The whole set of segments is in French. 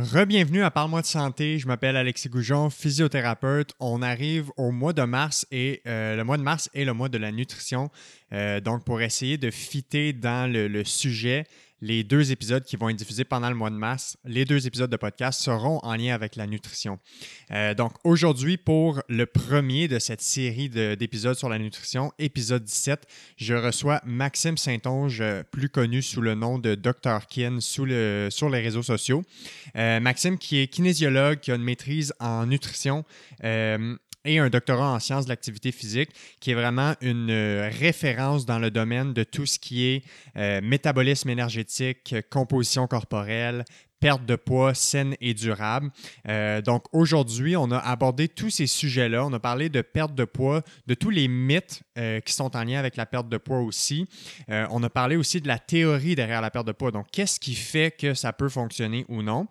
Rebienvenue à Parle-moi de santé. Je m'appelle Alexis Goujon, physiothérapeute. On arrive au mois de mars et euh, le mois de mars est le mois de la nutrition. Euh, donc, pour essayer de fitter dans le sujet, les deux épisodes qui vont être diffusés pendant le mois de mars, les deux épisodes de podcast seront en lien avec la nutrition. Euh, donc aujourd'hui, pour le premier de cette série d'épisodes sur la nutrition, épisode 17, je reçois Maxime Saint-Onge, plus connu sous le nom de Dr. Kin sur les réseaux sociaux. Euh, Maxime qui est kinésiologue, qui a une maîtrise en nutrition. Euh, et un doctorat en sciences de l'activité physique, qui est vraiment une euh, référence dans le domaine de tout ce qui est euh, métabolisme énergétique, composition corporelle, perte de poids saine et durable. Euh, donc aujourd'hui, on a abordé tous ces sujets-là. On a parlé de perte de poids, de tous les mythes qui sont en lien avec la perte de poids aussi. on a parlé aussi de la théorie derrière la perte de poids. Donc qu'est-ce qui fait que ça peut fonctionner ou non?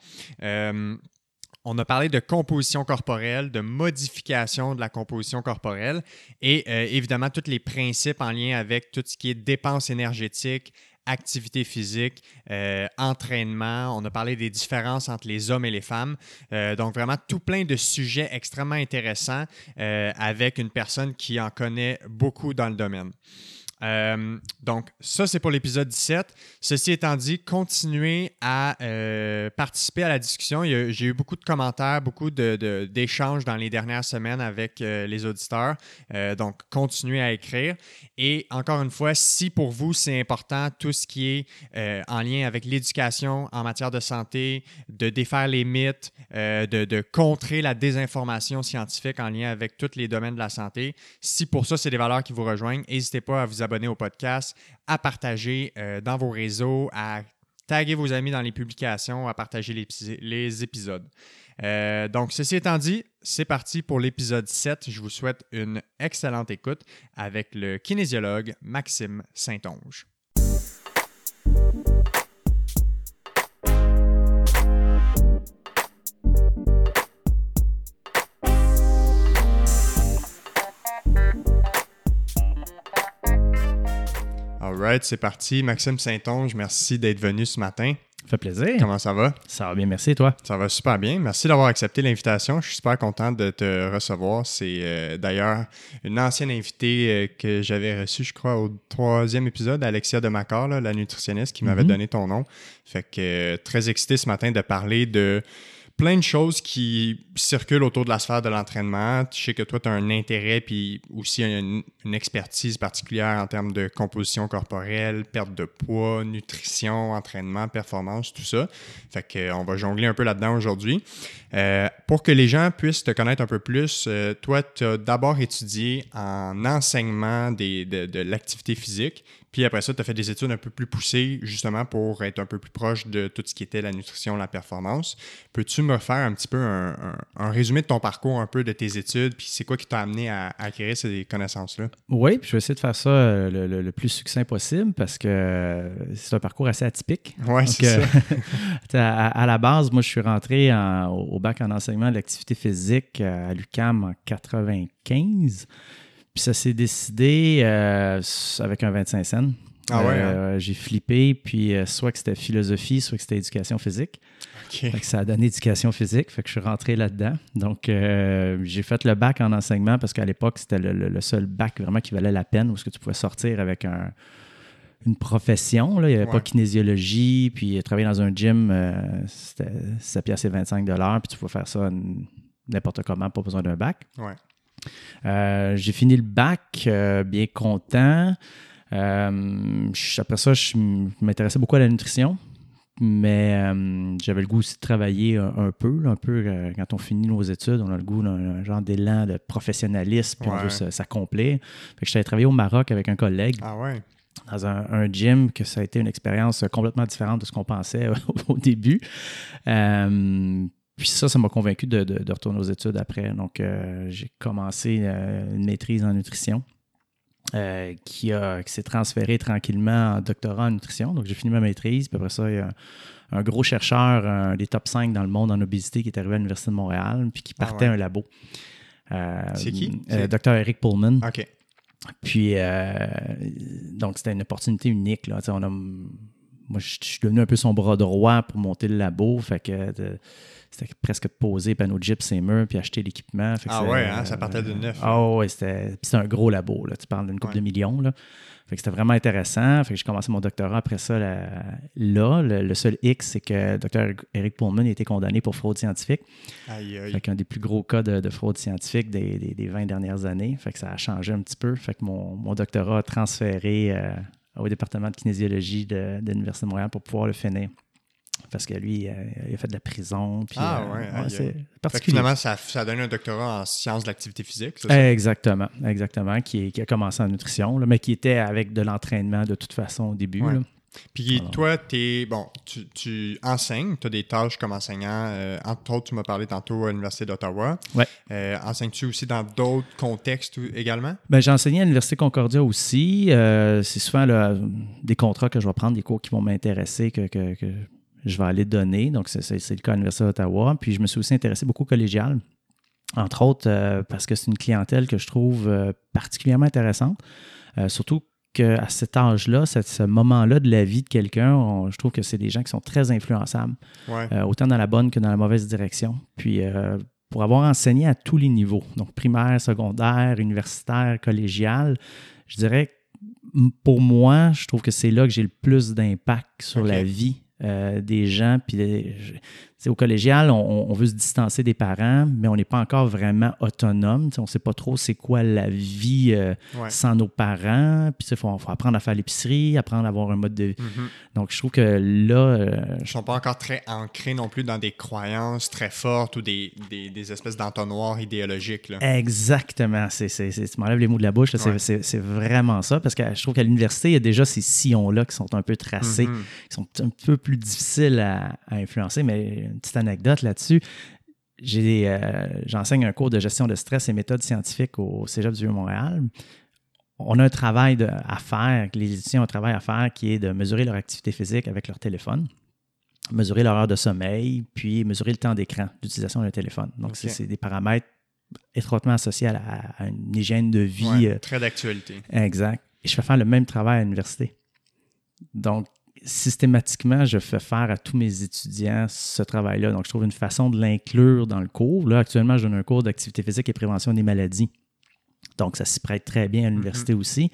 On a parlé de composition corporelle, de modification de la composition corporelle et euh, évidemment tous les principes en lien avec tout ce qui est dépenses énergétiques, activité physique, euh, entraînement. On a parlé des différences entre les hommes et les femmes. Euh, donc, vraiment, tout plein de sujets extrêmement intéressants avec une personne qui en connaît beaucoup dans le domaine. Euh, donc, ça, c'est pour l'épisode 17. Ceci étant dit, continuez à euh, participer à la discussion. J'ai eu beaucoup de commentaires, beaucoup d'échanges dans les dernières semaines avec euh, les auditeurs. donc, continuez à écrire. Et encore une fois, si pour vous, c'est important tout ce qui est en lien avec l'éducation en matière de santé, de défaire les mythes, de, de contrer la désinformation scientifique en lien avec tous les domaines de la santé, si pour ça, c'est des valeurs qui vous rejoignent, n'hésitez pas à vous abonner au podcast, à partager euh, dans vos réseaux, à taguer vos amis dans les publications, à partager les, épisodes. Euh, donc, ceci étant dit, c'est parti pour l'épisode 7. Je vous souhaite une excellente écoute avec le kinésiologue Maxime Saint-Onge. Right, c'est parti. Maxime Saint-Onge, merci d'être venu ce matin. Ça fait plaisir. Comment ça va? Ça va bien, merci. toi? Ça va super bien. Merci d'avoir accepté l'invitation. Je suis super content de te recevoir. C'est euh, d'ailleurs une ancienne invitée euh, que j'avais reçue, je crois, au troisième épisode, Alexia de Macor, la nutritionniste, qui m'avait mm-hmm. donné ton nom. Fait que euh, très excité ce matin de parler de plein de choses qui circulent autour de la sphère de l'entraînement. Je sais que toi, tu as un intérêt puis aussi une, expertise particulière en termes de composition corporelle, perte de poids, nutrition, entraînement, performance, tout ça. Fait qu'on va jongler un peu là-dedans aujourd'hui. Euh, pour que les gens puissent te connaître un peu plus, euh, toi, tu as d'abord étudié en enseignement de l'activité physique, puis après ça, tu as fait des études un peu plus poussées, justement pour être un peu plus proche de tout ce qui était la nutrition, la performance. Peux-tu me faire un petit peu un, résumé de ton parcours, un peu de tes études, puis c'est quoi qui t'a amené à, acquérir ces connaissances-là? Oui, puis je vais essayer de faire ça euh, le, plus succinct possible parce que c'est un parcours assez atypique. Oui, c'est ça. à, la base, moi, je suis rentré au bac en enseignement de l'activité physique à l'UCAM en 95. Puis ça s'est décidé euh, avec un 25 cents. Ah ouais, hein? euh, J'ai flippé, puis euh, soit que c'était philosophie, soit que c'était éducation physique. Fait que ça a donné éducation physique, fait que je suis rentré là-dedans. Donc, j'ai fait le bac en enseignement parce qu'à l'époque, c'était le, seul bac vraiment qui valait la peine, où ce que tu pouvais sortir avec une profession. Là. Il n'y avait pas kinésiologie, puis travailler dans un gym, c'était 7 piastres et 25 puis tu pouvais faire ça n'importe comment, pas besoin d'un bac. Ouais. Euh, j'ai fini le bac, euh, bien content. Euh, après ça, je m'intéressais beaucoup à la nutrition, mais j'avais le goût aussi de travailler un, peu. un peu quand on finit nos études, on a le goût d'un genre d'élan de professionnalisme, puis on veut s'accomplir. Fait que j'étais travailler au Maroc avec un collègue. Ah ouais dans un, gym, que ça a été une expérience complètement différente de ce qu'on pensait au début. Puis ça, ça m'a convaincu de, retourner aux études après. Donc, euh, j'ai commencé euh, une maîtrise en nutrition euh, qui, s'est transférée tranquillement en doctorat en nutrition. Donc, j'ai fini ma maîtrise. Puis après ça, il y a un, gros chercheur, un des top 5 dans le monde en obésité, qui est arrivé à l'Université de Montréal, puis qui ah partait un labo. C'est qui? Docteur Eric Pullman. OK. Puis, donc, c'était une opportunité unique. Là. On a moi, je suis devenu un peu son bras droit pour monter le labo. Fait que c'était presque poser panneaux de gyps et murs puis acheter l'équipement. Ah ouais, hein, ça partait de neuf. Ah ouais, c'était un gros labo. Là. Tu parles d'une couple de millions. Là. Fait que c'était vraiment intéressant. Fait que j'ai commencé mon doctorat après ça là. Le, seul X, c'est que le docteur Eric Pullman a été condamné pour fraude scientifique. Aïe, aïe. Fait qu'un des plus gros cas de, fraude scientifique des, des, 20 dernières années. Fait que ça a changé un petit peu. Fait que mon, mon doctorat a transféré euh, au département de kinésiologie de, de l'Université de Montréal pour pouvoir le finir parce que lui, euh, il a fait de la prison. Puis, ah euh, ouais, c'est finalement, ça, ça, a donné un doctorat en sciences de l'activité physique, Exactement, exactement, qui, qui, a commencé en nutrition, mais qui était avec de l'entraînement de toute façon au début. Puis toi, es, bon, tu, tu enseignes, tu as des tâches comme enseignant. Euh, entre autres, tu m'as parlé tantôt à l'Université d'Ottawa. Ouais. Enseignes-tu aussi dans d'autres contextes également? Ben, j'ai enseigné à l'Université Concordia aussi. c'est souvent des contrats que je vais prendre, des cours qui vont m'intéresser, que, que, que je vais aller donner. Donc, c'est le cas à l'Université d'Ottawa. Puis, je me suis aussi intéressé beaucoup au collégial, entre autres euh, parce que c'est une clientèle que je trouve euh, particulièrement intéressante. Euh, surtout qu'à cet âge-là, ce moment-là de la vie de quelqu'un, je trouve que c'est des gens qui sont très influençables, autant dans la bonne que dans la mauvaise direction. Puis, pour avoir enseigné à tous les niveaux, donc primaire, secondaire, universitaire, collégial, je dirais pour moi, je trouve que c'est là que j'ai le plus d'impact sur la vie euh, des gens. Puis au collégial, on, veut se distancer des parents, mais on n'est pas encore vraiment autonome. on ne sait pas trop c'est quoi la vie euh, sans nos parents. Puis il faut, apprendre à faire l'épicerie, apprendre à avoir un mode de vie. Mm-hmm. Donc je trouve que là. Euh, Ils ne sont pas encore très ancrés non plus dans des croyances très fortes ou des, des, espèces d'entonnoirs idéologiques. Exactement. C'est, tu m'enlèves les mots de la bouche. C'est, vraiment ça. Parce que je trouve qu'à l'université, il y a déjà ces sillons-là qui sont un peu tracés, mm-hmm. qui sont un peu plus difficiles à, à influencer. Mais une petite anecdote là-dessus. Euh, j'enseigne un cours de gestion de stress et méthodes scientifiques au Cégep du Vieux-Montréal. On a un travail à faire, les étudiants ont un travail à faire qui est de mesurer leur activité physique avec leur téléphone, mesurer leur heure de sommeil, puis mesurer le temps d'écran d'utilisation d'un téléphone. Donc, c'est des paramètres étroitement associés à, une hygiène de vie. Euh, très d'actualité. Exact. Et je fais faire le même travail à l'université. Donc, systématiquement, je fais faire à tous mes étudiants ce travail-là. Donc, je trouve une façon de l'inclure dans le cours. Là, actuellement, je donne un cours d'activité physique et prévention des maladies. Donc, ça s'y prête très bien à l'université mm-hmm. aussi.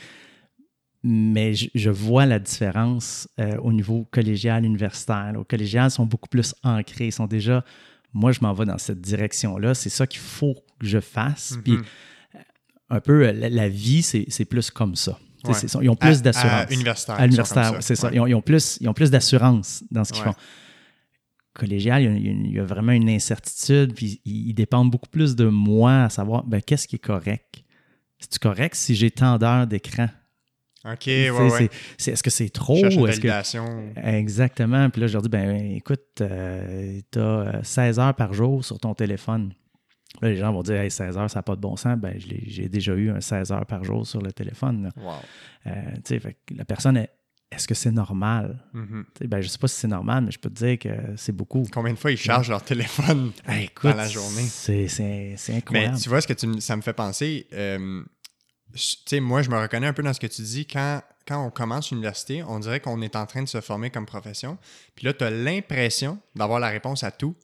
Mais je, vois la différence euh, au niveau collégial, universitaire. Au collégial, ils sont beaucoup plus ancrés. Ils sont déjà, moi, je m'en vais dans cette direction-là. C'est ça qu'il faut que je fasse. Puis, mm-hmm. un peu, la vie, c'est plus comme ça ils ont plus d'assurance. À, universitaire. À l'universitaire, c'est ça. Ils, ont, plus, ils ont plus d'assurance dans ce qu'ils font. Collégial, il y, a, vraiment une incertitude, puis ils, dépendent beaucoup plus de moi à savoir ben, qu'est-ce qui est correct? C'est correct si j'ai tant d'heures d'écran? OK, ouais, ouais. Est-ce que c'est trop? que... Exactement. Puis là, je leur dis, ben écoute, euh, tu as 16 heures par jour sur ton téléphone les gens vont dire hey, 16 heures, ça n'a pas de bon sens. Ben, j'ai déjà eu un 16 heures par jour sur le téléphone. Euh, la personne est est-ce que c'est normal? Mm-hmm. Ben, je ne sais pas si c'est normal, mais je peux te dire que c'est beaucoup. Combien de fois ils chargent leur téléphone dans la journée? C'est incroyable. Mais tu vois, ce que tu, ça me fait penser, euh, moi, je me reconnais un peu dans ce que tu dis. Quand, quand on commence l'université, on dirait qu'on est en train de se former comme profession. Puis là, tu as l'impression d'avoir la réponse à tout,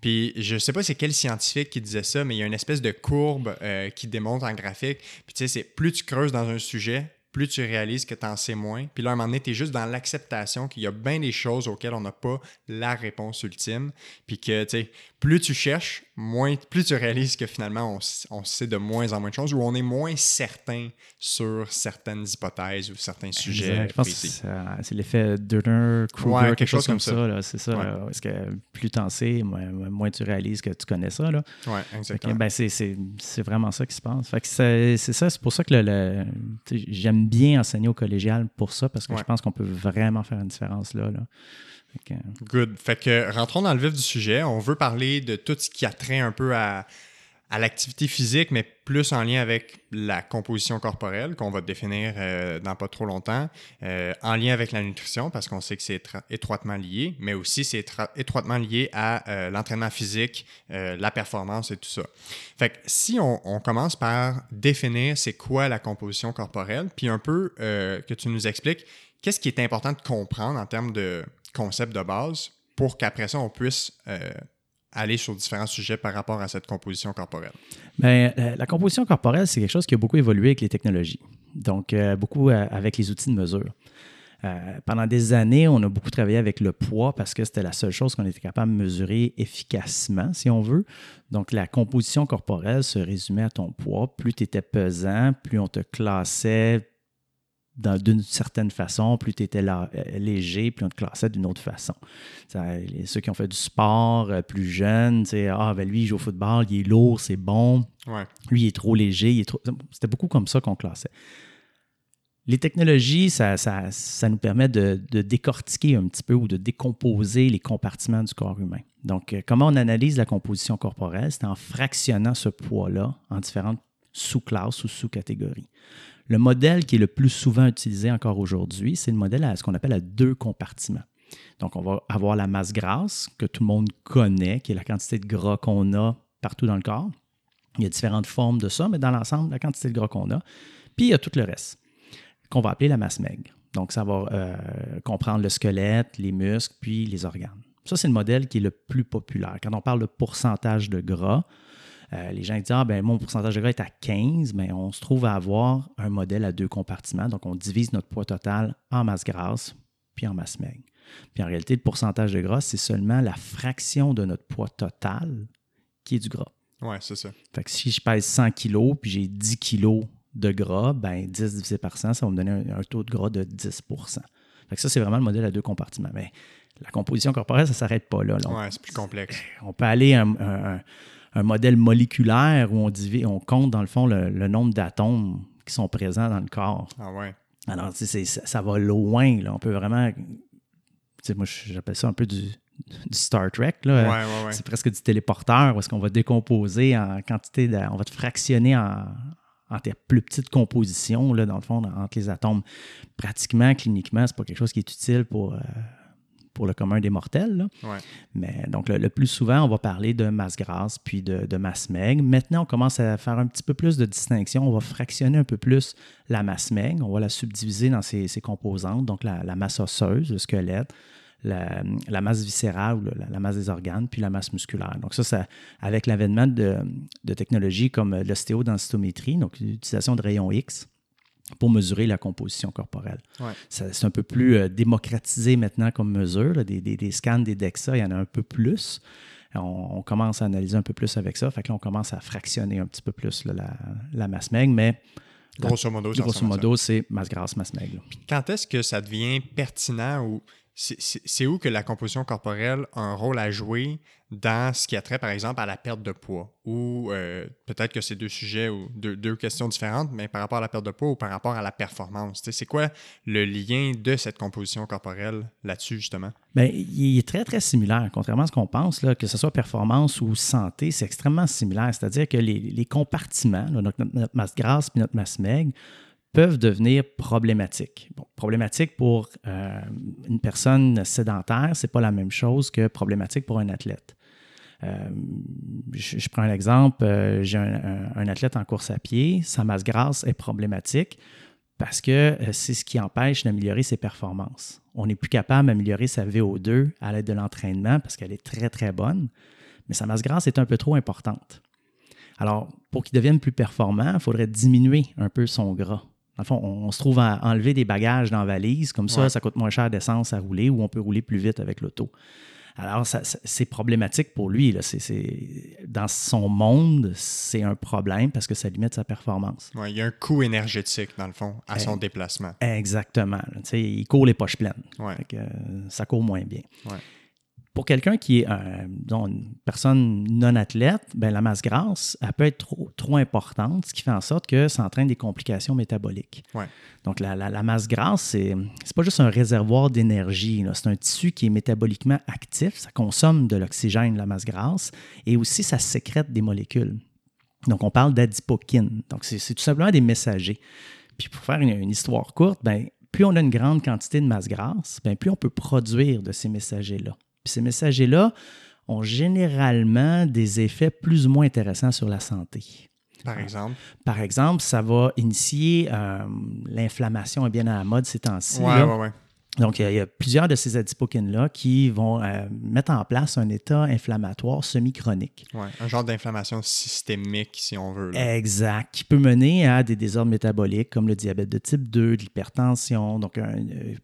puis je sais pas c'est quel scientifique qui disait ça, mais il y a une espèce de courbe euh, qui démontre en graphique. Puis tu sais, c'est plus tu creuses dans un sujet, plus tu réalises que tu en sais moins. Puis là, à un moment donné, tu juste dans l'acceptation qu'il y a bien des choses auxquelles on n'a pas la réponse ultime. Puis que, tu sais, plus tu cherches, moins, plus tu réalises que finalement, on, sait de moins en moins de choses ou on est moins certain sur certaines hypothèses ou certains sujets. Je pense que c'est l'effet Durner-Kruger, quelque, chose, comme ça. c'est ça. parce que plus tu en sais, moins, tu réalises que tu connais ça. Oui, exactement. Ben, c'est vraiment ça qui se passe. c'est ça, c'est pour ça que le, j'aime bien enseigner au collégial pour ça, parce que je pense qu'on peut vraiment faire une différence là. là. Good. Fait que rentrons dans le vif du sujet. On veut parler de tout ce qui a trait un peu à, l'activité physique, mais plus en lien avec la composition corporelle qu'on va définir euh, dans pas trop longtemps, euh, en lien avec la nutrition parce qu'on sait que c'est étroitement lié, mais aussi c'est étroitement lié à euh, l'entraînement physique, la performance et tout ça. Fait que si on, on commence par définir c'est quoi la composition corporelle, puis un peu que tu nous expliques qu'est-ce qui est important de comprendre en termes de concept de base pour qu'après ça on puisse aller sur différents sujets par rapport à cette composition corporelle? Bien, euh, la composition corporelle, c'est quelque chose qui a beaucoup évolué avec les technologies, donc euh, beaucoup euh, avec les outils de mesure. pendant des années, on a beaucoup travaillé avec le poids parce que c'était la seule chose qu'on était capable de mesurer efficacement, si on veut. Donc, la composition corporelle se résumait à ton poids. Plus tu étais pesant, plus on te classait d'une certaine façon, plus tu étais euh, léger, plus on te classait d'une autre façon. ceux qui ont fait du sport euh, plus jeunes, ah, ben lui, il joue au football, il est lourd, c'est bon. Lui, il est trop léger. C'était beaucoup comme ça qu'on classait. Les technologies, ça, nous permet de, décortiquer un petit peu ou de décomposer les compartiments du corps humain. Donc, euh, comment on analyse la composition corporelle? C'est en fractionnant ce poids-là en différentes sous-classes ou sous-catégories. Le modèle qui est le plus souvent utilisé encore aujourd'hui, c'est le modèle à ce qu'on appelle à deux compartiments. Donc, on va avoir la masse grasse que tout le monde connaît, qui est la quantité de gras qu'on a partout dans le corps. Il y a différentes formes de ça, mais dans l'ensemble, la quantité de gras qu'on a. Puis, il y a tout le reste, qu'on va appeler la masse maigre. Donc, ça va euh, comprendre le squelette, les muscles, puis les organes. Ça, c'est le modèle qui est le plus populaire. Quand on parle de pourcentage de gras, euh, les gens disent Ah, ben mon pourcentage de gras est à 15, mais on se trouve à avoir un modèle à deux compartiments. Donc, on divise notre poids total en masse grasse puis en masse maigre. Puis en réalité, le pourcentage de gras, c'est seulement la fraction de notre poids total qui est du gras. Oui, c'est ça. Fait que si je pèse 100 kg puis j'ai 10 kg de gras, ben 10 divisé par 100, ça va me donner un, taux de gras de 10% fait que ça, c'est vraiment le modèle à deux compartiments. Mais la composition corporelle, ça ne s'arrête pas là. Oui, c'est plus complexe. On peut aller un, un modèle moléculaire où on, on compte, dans le fond, le, nombre d'atomes qui sont présents dans le corps. Ah ouais. Alors, ça, ça, va loin. Là. On peut vraiment. Moi, j'appelle ça un peu du, Star Trek. Là. c'est presque du téléporteur où est-ce qu'on va décomposer en quantité de, On va te fractionner en, en tes plus petites compositions, là, dans le fond, entre les atomes. Pratiquement, cliniquement, c'est pas quelque chose qui est utile pour. Euh, pour le commun des mortels. Mais donc, le, plus souvent, on va parler de masse grasse puis de, masse maigre. Maintenant, on commence à faire un petit peu plus de distinction. On va fractionner un peu plus la masse maigre. On va la subdiviser dans ses, composantes, donc la, masse osseuse, le squelette, la, masse viscérale ou la, masse des organes, puis la masse musculaire. Donc ça, ça avec l'avènement de, de technologies comme l'ostéodensitométrie, donc l'utilisation de rayons X, pour mesurer la composition corporelle. C'est un peu plus euh, démocratisé maintenant comme mesure. Des, scans, des DEXA, il y en a un peu plus. On, commence à analyser un peu plus avec ça. Fait que là, on commence à fractionner un petit peu plus la, masse maigre, mais grosso modo, grosso modo c'est masse grasse, masse maigre. Quand est-ce que ça devient pertinent ou c'est où que la composition corporelle a un rôle à jouer dans ce qui a trait, par exemple, à la perte de poids? Ou euh, peut-être que c'est deux sujets ou deux, questions différentes, mais par rapport à la perte de poids ou par rapport à la performance? C'est quoi le lien de cette composition corporelle là-dessus, justement? Bien, il est très, très similaire. Contrairement à ce qu'on pense, là, que ce soit performance ou santé, c'est extrêmement similaire. C'est-à-dire que les, compartiments, notre, notre, masse grasse et notre masse maigre, peuvent devenir problématiques. Problématique pour euh, une personne sédentaire, c'est pas la même chose que problématique pour un athlète. Euh, je, prends un exemple, euh, j'ai un, athlète en course à pied, sa masse grasse est problématique parce que c'est ce qui empêche d'améliorer ses performances. On n'est plus capable d'améliorer sa VO2 à l'aide de l'entraînement parce qu'elle est très, très bonne, mais sa masse grasse est un peu trop importante. Alors, pour qu'il devienne plus performant, il faudrait diminuer un peu son gras on, se trouve à enlever des bagages dans la valise, comme ça, ça coûte moins cher d'essence à rouler ou on peut rouler plus vite avec l'auto. Alors, c'est problématique pour lui. Là. dans son monde, c'est un problème parce que ça limite sa performance. il y a un coût énergétique, dans le fond, à son déplacement. Exactement. il court les poches pleines. Euh, ça court moins bien pour quelqu'un qui est une personne non athlète, ben, la masse grasse, elle peut être trop, trop importante, ce qui fait en sorte que ça entraîne des complications métaboliques. Donc, la, masse grasse, c'est n'est pas juste un réservoir d'énergie, c'est un tissu qui est métaboliquement actif, ça consomme de l'oxygène, la masse grasse, et aussi ça sécrète des molécules. Donc, on parle d'adipokines. Donc, c'est tout simplement des messagers. Puis, pour faire une, histoire courte, ben, plus on a une grande quantité de masse grasse, ben, plus on peut produire de ces messagers-là. Puis, ces messagers-là ont généralement des effets plus ou moins intéressants sur la santé. Par exemple? Par exemple, ça va initier euh, l'inflammation est bien à la mode ces temps-ci. Oui, oui, oui. Donc, il y, a, plusieurs de ces adipokines-là qui vont euh, mettre en place un état inflammatoire semi-chronique. Oui, un genre d'inflammation systémique, si on veut. Exact, qui peut mener à des désordres métaboliques comme le diabète de type 2, de l'hypertension, donc euh,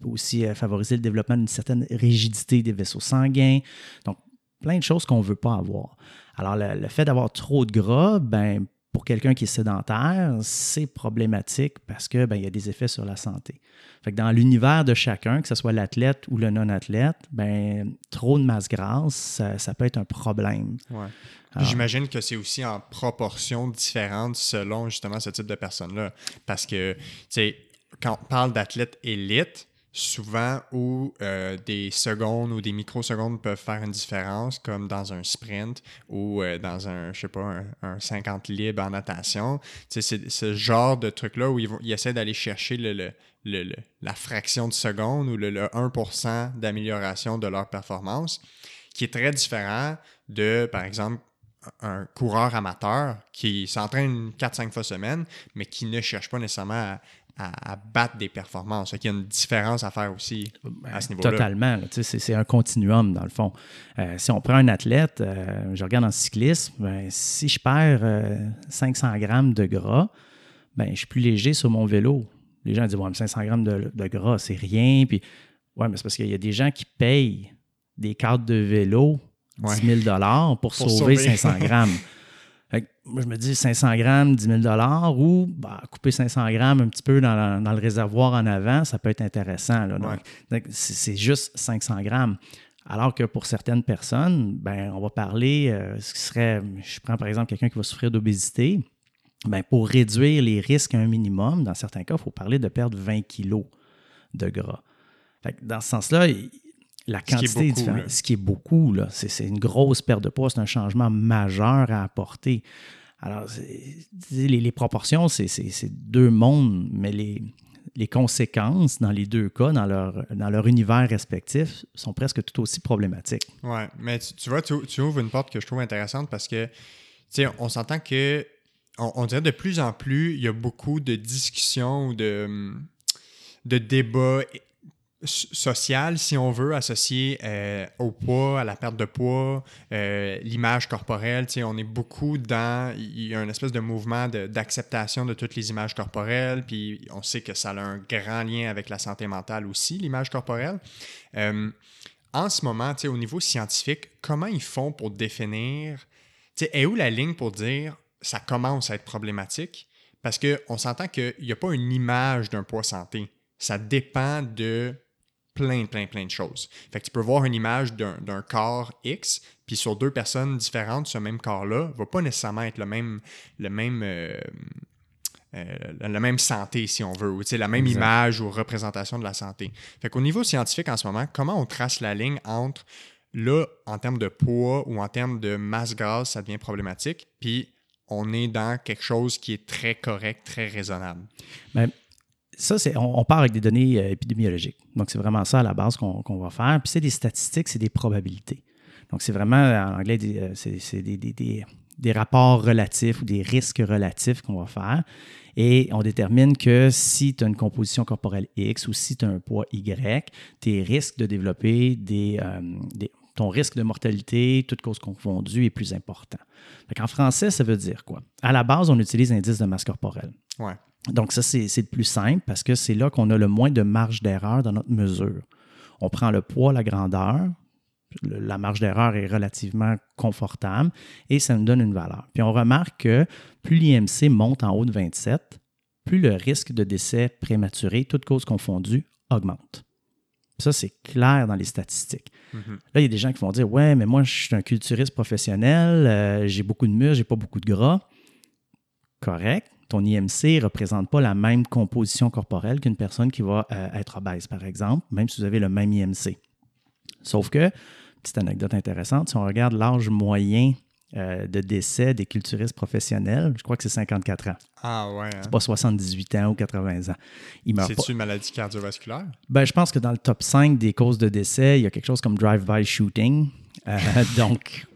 peut aussi favoriser le développement d'une certaine rigidité des vaisseaux sanguins. Donc, plein de choses qu'on ne veut pas avoir. Alors, le, le fait d'avoir trop de gras, ben, pour quelqu'un qui est sédentaire, c'est problématique parce que ben, il y a des effets sur la santé. Fait que dans l'univers de chacun, que ce soit l'athlète ou le non-athlète, ben, trop de masse grasse, ça, peut être un problème. J'imagine que c'est aussi en proportion différente selon justement ce type de personnes-là. Parce que, tu sais, quand on parle d'athlète élite, souvent où euh, des secondes ou des microsecondes peuvent faire une différence, comme dans un sprint ou euh, dans un, je sais pas, un, 50 libre en natation. C'est ce genre de truc-là où ils, vont, essaient d'aller chercher la fraction de seconde ou le, 1% d'amélioration de leur performance, qui est très différent de, par exemple, un coureur amateur qui s'entraîne 4-5 fois semaine, mais qui ne cherche pas nécessairement à, à, battre des performances. Il y a une différence à faire aussi à ce niveau-là. Totalement. C'est un continuum, dans le fond. Euh, si on prend un athlète, euh, je regarde en cyclisme, ben, si je perds 500 euh, grammes de gras, ben, je suis plus léger sur mon vélo. Les gens disent ouais, 500 grammes de, gras, c'est rien. Puis, ouais, mais c'est parce qu'il y a des gens qui payent des cartes de vélo 10 000 pour, sauver 500 grammes. moi, je me dis 500 grammes, 10 000 ou bah, couper 500 grammes un petit peu dans, le réservoir en avant, ça peut être intéressant. c'est juste 500 grammes. Alors que pour certaines personnes, ben, on va parler, euh, ce qui serait, je prends par exemple quelqu'un qui va souffrir d'obésité, ben, pour réduire les risques à un minimum, dans certains cas, il faut parler de perdre 20 kilos de gras. dans ce sens-là, la quantité ce qui est beaucoup, là, c'est, une grosse perte de poids, c'est un changement majeur à apporter. Alors, les, proportions, c'est, deux mondes, mais les, les conséquences dans les deux cas, dans leur, dans leur univers respectif, sont presque tout aussi problématiques. Oui, mais tu, vois, tu, ouvres une porte que je trouve intéressante parce que, tu sais, on s'entend que, on, on, dirait de plus en plus, il y a beaucoup de discussions ou de, de débats social, si on veut, associé euh, au poids, à la perte de poids, euh, l'image corporelle. On est beaucoup dans. Il y a une espèce de mouvement d'acceptation de, toutes les images corporelles, puis on sait que ça a un grand lien avec la santé mentale aussi, l'image corporelle. Euh, en ce moment, au niveau scientifique, comment ils font pour définir. Est où la ligne pour dire ça commence à être problématique? Parce qu'on s'entend qu'il n'y a pas une image d'un poids santé. Ça dépend de plein, plein, plein de choses. Fait que tu peux voir une image d'un corps X, puis sur deux personnes différentes, ce même corps-là va pas nécessairement être le même, le même, euh, euh, la même santé, si on veut, ou la même image ou représentation de la santé. Fait qu'au niveau scientifique en ce moment, comment on trace la ligne entre là, en termes de poids ou en termes de masse grasse, ça devient problématique, puis on est dans quelque chose qui est très correct, très raisonnable? Ben, ça, c'est, on, part avec des données euh, épidémiologiques. Donc, c'est vraiment ça à la base qu'on, va faire. Puis, c'est des statistiques, c'est des probabilités. Donc, c'est vraiment, en anglais, euh, c'est, des, rapports relatifs ou des risques relatifs qu'on va faire. Et on détermine que si tu as une composition corporelle X ou si tu as un poids Y, tes risques de développer des, euh, ton risque de mortalité, toute cause confondue, est plus important. en français, ça veut dire quoi? À la base, on utilise l'indice de masse corporelle. Ouais. Donc, ça, c'est le plus simple parce que c'est là qu'on a le moins de marge d'erreur dans notre mesure. On prend le poids, la grandeur, la marge d'erreur est relativement confortable et ça nous donne une valeur. Puis on remarque que plus l'IMC monte en haut de 27, plus le risque de décès prématuré, toute cause confondue, augmente. Ça, c'est clair dans les statistiques. Mm-hmm. Là, il y a des gens qui vont dire Ouais, mais moi, je suis un culturiste professionnel, euh, j'ai beaucoup de muscles, j'ai pas beaucoup de gras. Correct ton IMC ne représente pas la même composition corporelle qu'une personne qui va euh, être obèse, par exemple, même si vous avez le même IMC. Sauf que, petite anecdote intéressante, si on regarde l'âge moyen euh, de décès des culturistes professionnels, je crois que c'est 54 ans. Ah ouais. Hein. C'est pas 78 ans ou 80 ans. C'est une maladie cardiovasculaire? Ben, je pense que dans le top 5 des causes de décès, il y a quelque chose comme drive-by shooting. Euh, donc,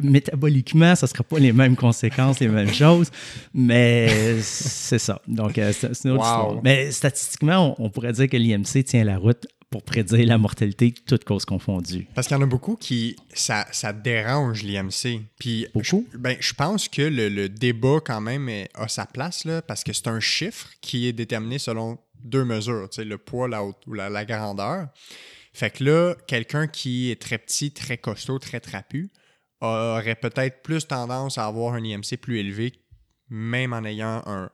métaboliquement, ça ne sera pas les mêmes conséquences, les mêmes choses, mais c'est ça. Donc, euh, c'est une autre histoire. Mais statistiquement, on pourrait dire que l'IMC tient la route pour prédire la mortalité, toutes causes confondues. Parce qu'il y en a beaucoup qui, ça, ça dérange l'IMC. Puis, beaucoup? Je, ben, je pense que le, débat, quand même, a sa place, là, parce que c'est un chiffre qui est déterminé selon deux mesures, le poids la, ou la, la grandeur. Fait que là, quelqu'un qui est très petit, très costaud, très trapu, aurait peut-être plus tendance à avoir un IMC plus élevé, même en ayant un,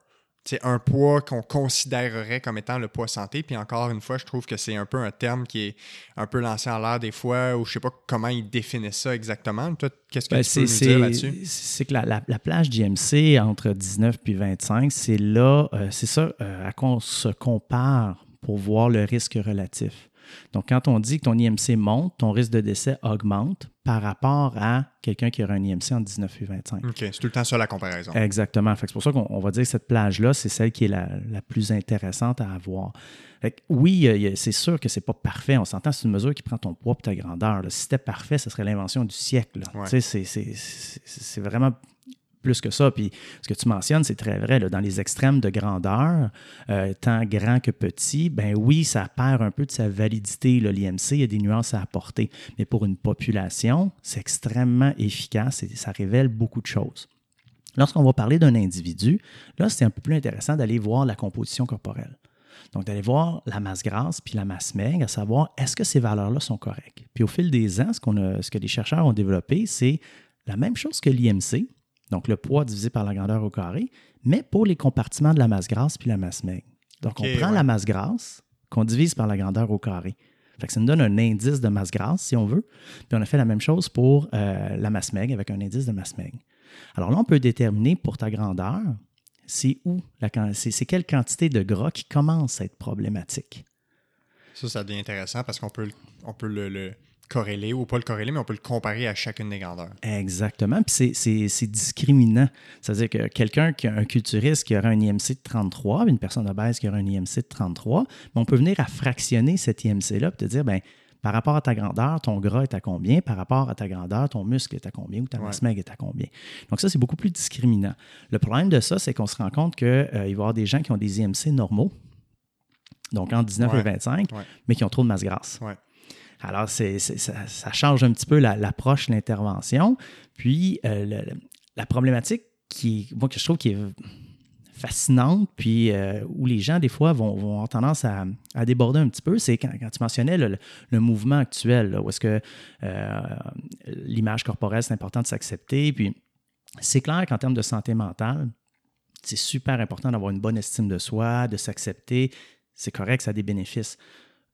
un poids qu'on considérerait comme étant le poids santé. Puis encore une fois, je trouve que c'est un peu un terme qui est un peu lancé en l'air des fois, ou je sais pas comment ils définissent ça exactement. Toi, qu'est-ce que ben, tu peux nous dire là-dessus? C'est que la, plage d'IMC entre 19 puis 25, c'est là, euh, c'est ça euh, à quoi on se compare pour voir le risque relatif. Donc, quand on dit que ton IMC monte, ton risque de décès augmente par rapport à quelqu'un qui aura un IMC en 19 et 25. OK, c'est tout le temps ça la comparaison. Exactement. C'est pour ça qu'on va dire que cette plage-là, c'est celle qui est la, plus intéressante à avoir. oui, c'est sûr que c'est pas parfait. On s'entend, c'est une mesure qui prend ton poids et ta grandeur. Si c'était parfait, ce serait l'invention du siècle. C'est vraiment plus que ça. Puis ce que tu mentionnes, c'est très vrai. dans les extrêmes de grandeur, euh, tant grand que petit, ben oui, ça perd un peu de sa validité. L'IMC, il y a des nuances à apporter. Mais pour une population, c'est extrêmement efficace et ça révèle beaucoup de choses. Lorsqu'on va parler d'un individu, là, c'est un peu plus intéressant d'aller voir la composition corporelle. Donc, d'aller voir la masse grasse puis la masse maigre, à savoir est-ce que ces valeurs-là sont correctes? Puis au fil des ans, ce, ce que les chercheurs ont développé, c'est la même chose que l'IMC, donc le poids divisé par la grandeur au carré, mais pour les compartiments de la masse grasse puis la masse maigre. Donc on prend la masse grasse qu'on divise par la grandeur au carré. Fait que ça nous donne un indice de masse grasse, si on veut. Puis on a fait la même chose pour euh, la masse maigre avec un indice de masse maigre. Alors là, on peut déterminer pour ta grandeur, c'est où, c'est quelle quantité de gras qui commence à être problématique. Ça, ça devient intéressant parce qu'on peut, on peut le corrélé ou pas le corréler, mais on peut le comparer à chacune des grandeurs. Exactement. Puis c'est discriminant. C'est-à-dire que quelqu'un qui a un culturiste qui aura un IMC de 33, une personne obèse qui aura un IMC de 33, on peut venir à fractionner cet IMC-là et te dire, ben par rapport à ta grandeur, ton gras est à combien? Par rapport à ta grandeur, ton muscle est à combien? Ou ta masse maigre est à combien? Donc ça, c'est beaucoup plus discriminant. Le problème de ça, c'est qu'on se rend compte qu'il euh, va y avoir des gens qui ont des IMC normaux, donc entre 19 et 25, mais qui ont trop de masse grasse. Alors, ça, change un petit peu l'approche, l'intervention. Puis, euh, la problématique qui, moi, que je trouve qui est fascinante, puis euh, où les gens, des fois, vont, avoir tendance à, déborder un petit peu, c'est quand, tu mentionnais le, mouvement actuel, où est-ce que euh, l'image corporelle, c'est important de s'accepter. Puis, c'est clair qu'en termes de santé mentale, c'est super important d'avoir une bonne estime de soi, de s'accepter. C'est correct, ça a des bénéfices.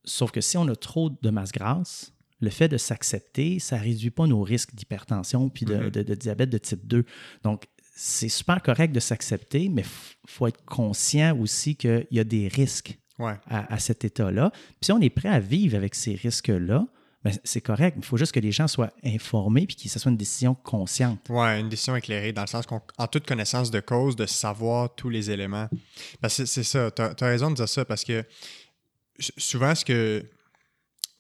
Sauf que si on a trop de masse grasse, le fait de s'accepter, ça ne réduit pas nos risques d'hypertension puis de, mm-hmm. diabète de type 2. Donc, c'est super correct de s'accepter, mais il faut être conscient aussi qu'il y a des risques à, cet état-là. Puis si on est prêt à vivre avec ces risques-là, ben, c'est correct. Il faut juste que les gens soient informés puis que ce soit une décision consciente. Oui, une décision éclairée, dans le sens qu'en toute connaissance de cause, de savoir tous les éléments. c'est ça, tu as, raison de dire ça, parce que souvent, ce que.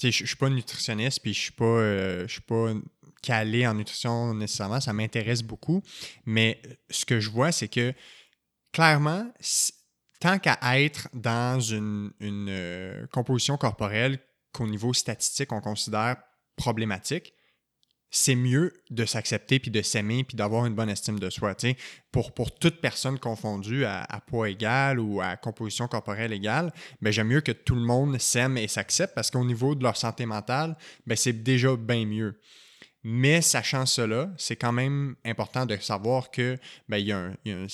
Je ne suis pas nutritionniste, puis je suis, pas, euh, je suis pas calé en nutrition nécessairement. Ça m'intéresse beaucoup. Mais ce que je vois, c'est que clairement, tant qu'à être dans une, une euh, composition corporelle qu'au niveau statistique, on considère problématique, c'est mieux de s'accepter puis de s'aimer puis d'avoir une bonne estime de soi. Pour, pour toute personne confondue à, poids égal ou à composition corporelle égale, ben, j'aime mieux que tout le monde s'aime et s'accepte parce qu'au niveau de leur santé mentale, ben, c'est déjà bien mieux. Mais sachant cela, c'est quand même important de savoir que y a un,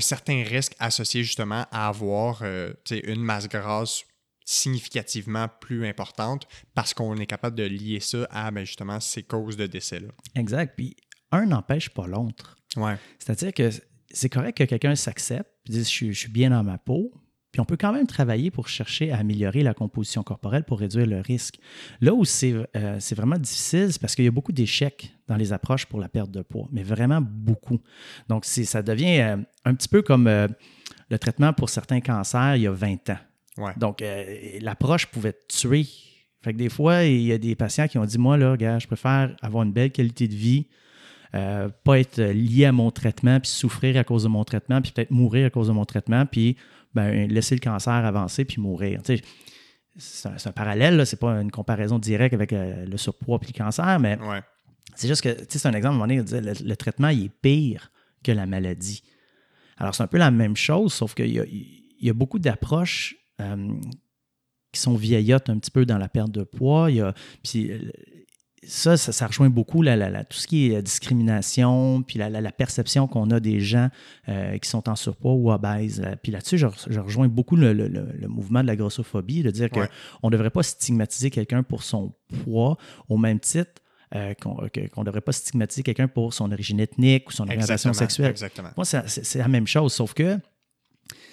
certain risque associé justement à avoir euh, une masse grasse significativement plus importante parce qu'on est capable de lier ça à ben, justement ces causes de décès-là. Exact. Puis un n'empêche pas l'autre. Ouais. C'est-à-dire que c'est correct que quelqu'un s'accepte, dise je, suis bien dans ma peau, puis Puis on peut quand même travailler pour chercher à améliorer la composition corporelle pour réduire le risque. Là où c'est euh, vraiment difficile, c'est parce qu'il y a beaucoup d'échecs dans les approches pour la perte de poids, mais vraiment beaucoup. Donc ça devient euh, un petit peu comme euh, le traitement pour certains cancers il y a 20 ans. Donc l'approche pouvait tuer. Fait que des fois, il y a des patients qui ont dit Moi, là, gars, je préfère avoir une belle qualité de vie euh, pas être lié à mon traitement, puis souffrir à cause de mon traitement, puis peut-être mourir à cause de mon traitement, puis ben, laisser le cancer avancer, puis mourir. c'est un, parallèle, ce n'est pas une comparaison directe avec euh, le surpoids puis le cancer, mais c'est juste que, c'est un exemple, le, traitement, il est pire que la maladie. Alors, c'est un peu la même chose, sauf qu'il y, a, beaucoup d'approches euh, qui sont vieillottes un petit peu dans la perte de poids. Il y a, puis ça, ça, rejoint beaucoup la, tout ce qui est discrimination, puis la, perception qu'on a des gens euh, qui sont en surpoids ou obèses. Puis là-dessus, je, rejoins beaucoup le, mouvement de la grossophobie, de dire qu'on ne devrait pas stigmatiser quelqu'un pour son poids au même titre euh, qu'on ne devrait pas stigmatiser quelqu'un pour son origine ethnique ou son orientation sexuelle. Exactement. Moi, c'est la même chose, sauf que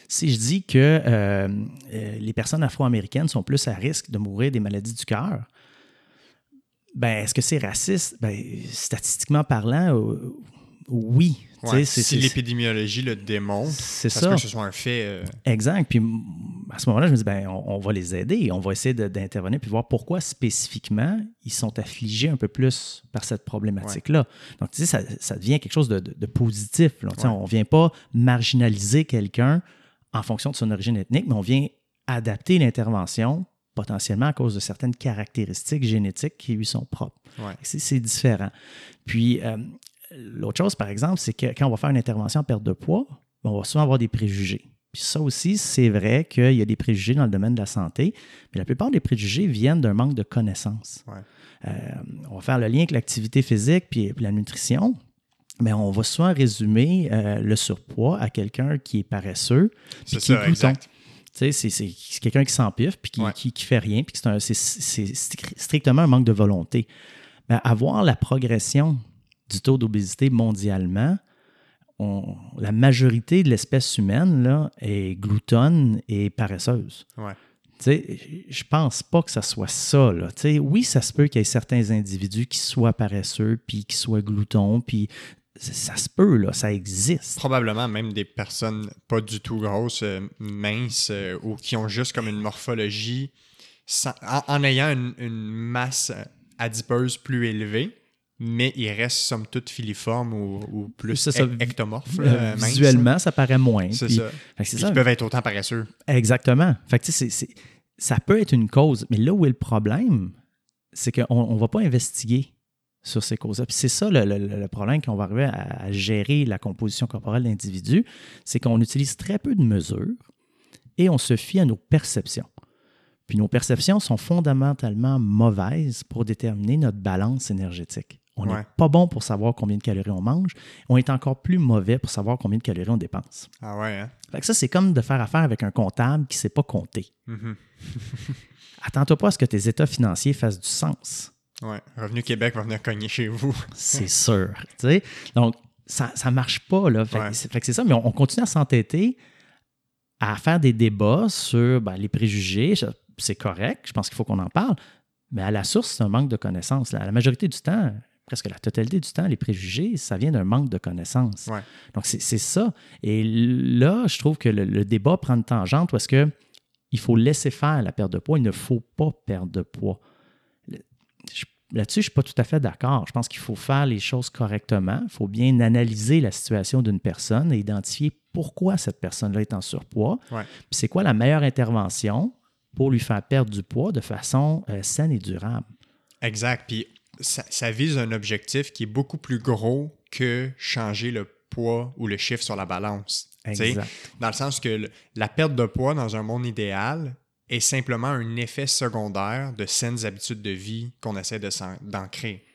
si je dis que euh, les personnes afro-américaines sont plus à risque de mourir des maladies du cœur, ben, est-ce que c'est raciste? Ben, statistiquement parlant, euh, oui. si l'épidémiologie le démontre, c'est ça. que ce soit un fait. Euh, exact. Puis à ce moment-là, je me dis, ben, on, va les aider, on va essayer d'intervenir puis voir pourquoi spécifiquement ils sont affligés un peu plus par cette problématique-là. Donc, tu sais, ça, ça, devient quelque chose de, positif. On ne vient pas marginaliser quelqu'un en fonction de son origine ethnique, mais on vient adapter l'intervention potentiellement à cause de certaines caractéristiques génétiques qui lui sont propres. C'est différent. Puis, euh, l'autre chose, par exemple, c'est que quand on va faire une intervention en perte de poids, on va souvent avoir des préjugés. Puis ça aussi, c'est vrai qu'il y a des préjugés dans le domaine de la santé, mais la plupart des préjugés viennent d'un manque de connaissances. Euh, on va faire le lien avec l'activité physique puis, la nutrition, mais on va souvent résumer euh, le surpoids à quelqu'un qui est paresseux. C'est ça, exact c'est quelqu'un qui s'empiffe puis qui, qui, fait rien, puis c'est strictement un manque de volonté. Mais avoir la progression du taux d'obésité mondialement, la majorité de l'espèce humaine là, est gloutonne et paresseuse. Ouais. Je pense pas que ça soit ça. Là. oui, ça se peut qu'il y ait certains individus qui soient paresseux, puis qui soient gloutons, puis ça se peut, là, ça existe. Probablement même des personnes pas du tout grosses, euh, minces, euh, ou qui ont juste comme une morphologie en, ayant une, masse adipeuse plus élevée, mais ils restent somme toute filiformes ou, plus ectomorphes. Euh, visuellement, ça paraît moins. C'est ça. Ils peuvent être autant paresseux. Exactement. Fait que, ça peut être une cause, mais là où est le problème, c'est qu'on ne va pas investiguer sur ces causes-là. Puis c'est ça le, problème qu'on va arriver à, gérer la composition corporelle de l'individu, c'est qu'on utilise très peu de mesures et on se fie à nos perceptions. Puis nos perceptions sont fondamentalement mauvaises pour déterminer notre balance énergétique. On n'est pas bon pour savoir combien de calories on mange. On est encore plus mauvais pour savoir combien de calories on dépense. Ah ouais, hein? Fait que ça, c'est comme de faire affaire avec un comptable qui ne sait pas compter. Mm-hmm. Attends-toi pas à ce que tes états financiers fassent du sens. Oui, Revenu Québec va venir cogner chez vous. c'est sûr. Donc, ça ne marche pas. Là. c'est ça, mais on, continue à s'entêter à faire des débats sur ben, les préjugés. C'est correct, je pense qu'il faut qu'on en parle. Mais à la source, c'est un manque de connaissances. La majorité du temps, presque la totalité du temps, les préjugés, ça vient d'un manque de connaissances. Donc, c'est ça. Et là, je trouve que le, débat prend une tangente parce que il faut laisser faire la perte de poids. Il ne faut pas perdre de poids. Là-dessus, je ne suis pas tout à fait d'accord. Je pense qu'il faut faire les choses correctement. Il faut bien analyser la situation d'une personne et identifier pourquoi cette personne-là est en surpoids. Puis c'est quoi la meilleure intervention pour lui faire perdre du poids de façon euh, saine et durable? Exact. Puis ça, vise un objectif qui est beaucoup plus gros que changer le poids ou le chiffre sur la balance. Exact. Dans le sens que la perte de poids dans un monde idéal, est simplement un effet secondaire de saines habitudes de vie qu'on essaie d'ancrer.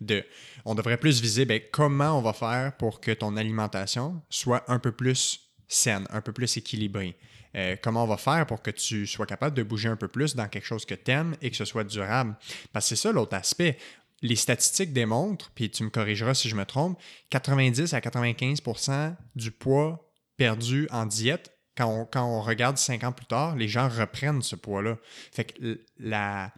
De, on devrait plus viser ben, comment on va faire pour que ton alimentation soit un peu plus saine, un peu plus équilibrée? Euh, comment on va faire pour que tu sois capable de bouger un peu plus dans quelque chose que tu aimes et que ce soit durable? Parce que c'est ça l'autre aspect. Les statistiques démontrent, puis tu me corrigeras si je me trompe, 90 à 95% du poids perdu en diète quand on, regarde cinq ans plus tard, les gens reprennent ce poids-là. Fait que la,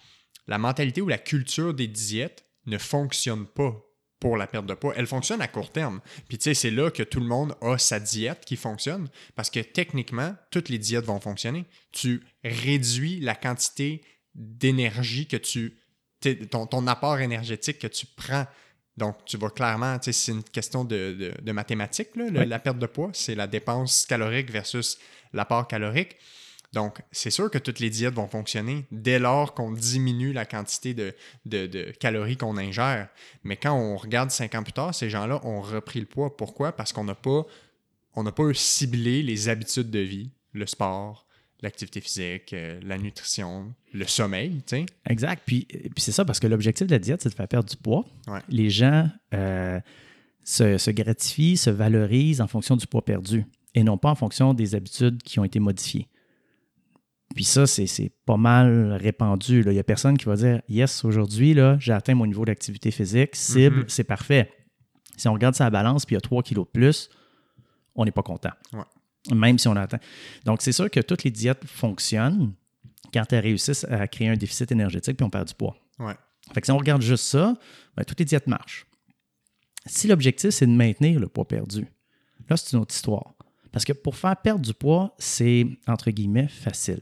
la mentalité ou la culture des diètes ne fonctionne pas pour la perte de poids. Elle fonctionne à court terme. Puis tu sais, c'est là que tout le monde a sa diète qui fonctionne parce que techniquement, toutes les diètes vont fonctionner. Tu réduis la quantité d'énergie que tu... Ton, ton apport énergétique que tu prends donc, tu vas clairement, c'est une question de, mathématiques, la perte de poids, c'est la dépense calorique versus l'apport calorique. Donc, c'est sûr que toutes les diètes vont fonctionner dès lors qu'on diminue la quantité de, de calories qu'on ingère. Mais quand on regarde cinq ans plus tard, ces gens-là ont repris le poids. Pourquoi? Parce qu'on n'a pas, on pas ciblé les habitudes de vie, le sport, l'activité physique, euh, la nutrition, le sommeil, tu sais. Exact. Puis, puis c'est ça, parce que l'objectif de la diète, c'est de faire perdre du poids. Les gens euh, se, se, gratifient, se valorisent en fonction du poids perdu et non pas en fonction des habitudes qui ont été modifiées. Puis ça, c'est pas mal répandu. Il n'y a personne qui va dire Yes, aujourd'hui, j'ai atteint mon niveau d'activité physique, cible, mm-hmm. c'est parfait. Si on regarde sa balance puis il y a 3 kilos de plus, on n'est pas content. Même si on atteint. Donc, c'est sûr que toutes les diètes fonctionnent quand elles réussissent à créer un déficit énergétique puis on perd du poids. Fait que si on regarde juste ça, ben, toutes les diètes marchent. Si l'objectif, c'est de maintenir le poids perdu, là, c'est une autre histoire. Parce que pour faire perdre du poids, c'est, entre guillemets, facile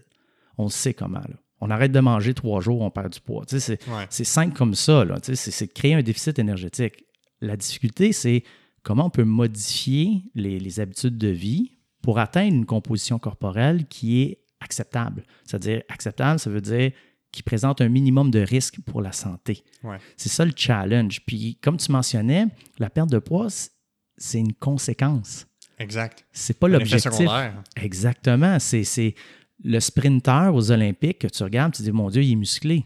on sait comment. On arrête de manger trois jours, on perd du poids. c'est simple comme ça. C'est de créer un déficit énergétique. La difficulté, c'est comment on peut modifier les, habitudes de vie pour atteindre une composition corporelle qui est acceptable. C'est-à-dire, acceptable, ça veut dire qui présente un minimum de risque pour la santé. C'est ça le challenge. Puis, comme tu mentionnais, la perte de poids, c'est une conséquence. Exact. C'est pas l'objectif. Exactement. C'est le sprinter aux Olympiques que tu regardes, tu te dis, mon Dieu, il est musclé.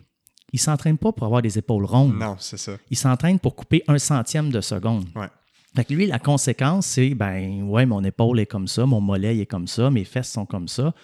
Il ne s'entraîne pas pour avoir des épaules rondes. Non, c'est ça. Il s'entraîne pour couper un centième de seconde. Ouais. Fait que lui, la conséquence, c'est, ben, ouais, mon épaule est comme ça, mon mollet est comme ça, mes fesses sont comme ça,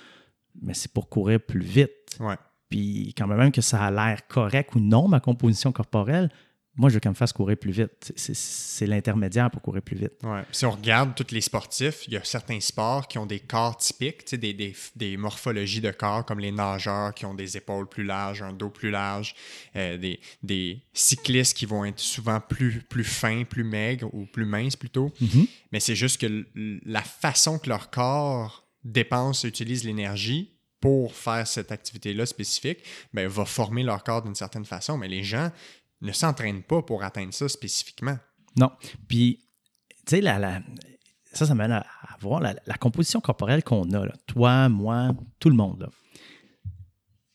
mais c'est pour courir plus vite. Ouais. Puis quand même que ça a l'air correct ou non, ma composition corporelle, moi, je veux qu'elle me fasse courir plus vite. C'est l'intermédiaire pour courir plus vite. Ouais. Si on regarde tous les sportifs, il y a certains sports qui ont des corps typiques, des, des, des, morphologies de corps, comme les nageurs qui ont des épaules plus larges, un dos plus large, euh, des, des, cyclistes qui vont être souvent plus, plus fins, plus maigres ou plus minces plutôt. Mm-hmm. Mais c'est juste que la façon que leur corps dépense et utilise l'énergie pour faire cette activité-là spécifique, ben, va former leur corps d'une certaine façon. Mais les gens ne s'entraînent pas pour atteindre ça spécifiquement. Non. Puis, tu sais, la, ça, ça mène à, voir la, composition corporelle qu'on a, toi, moi, tout le monde.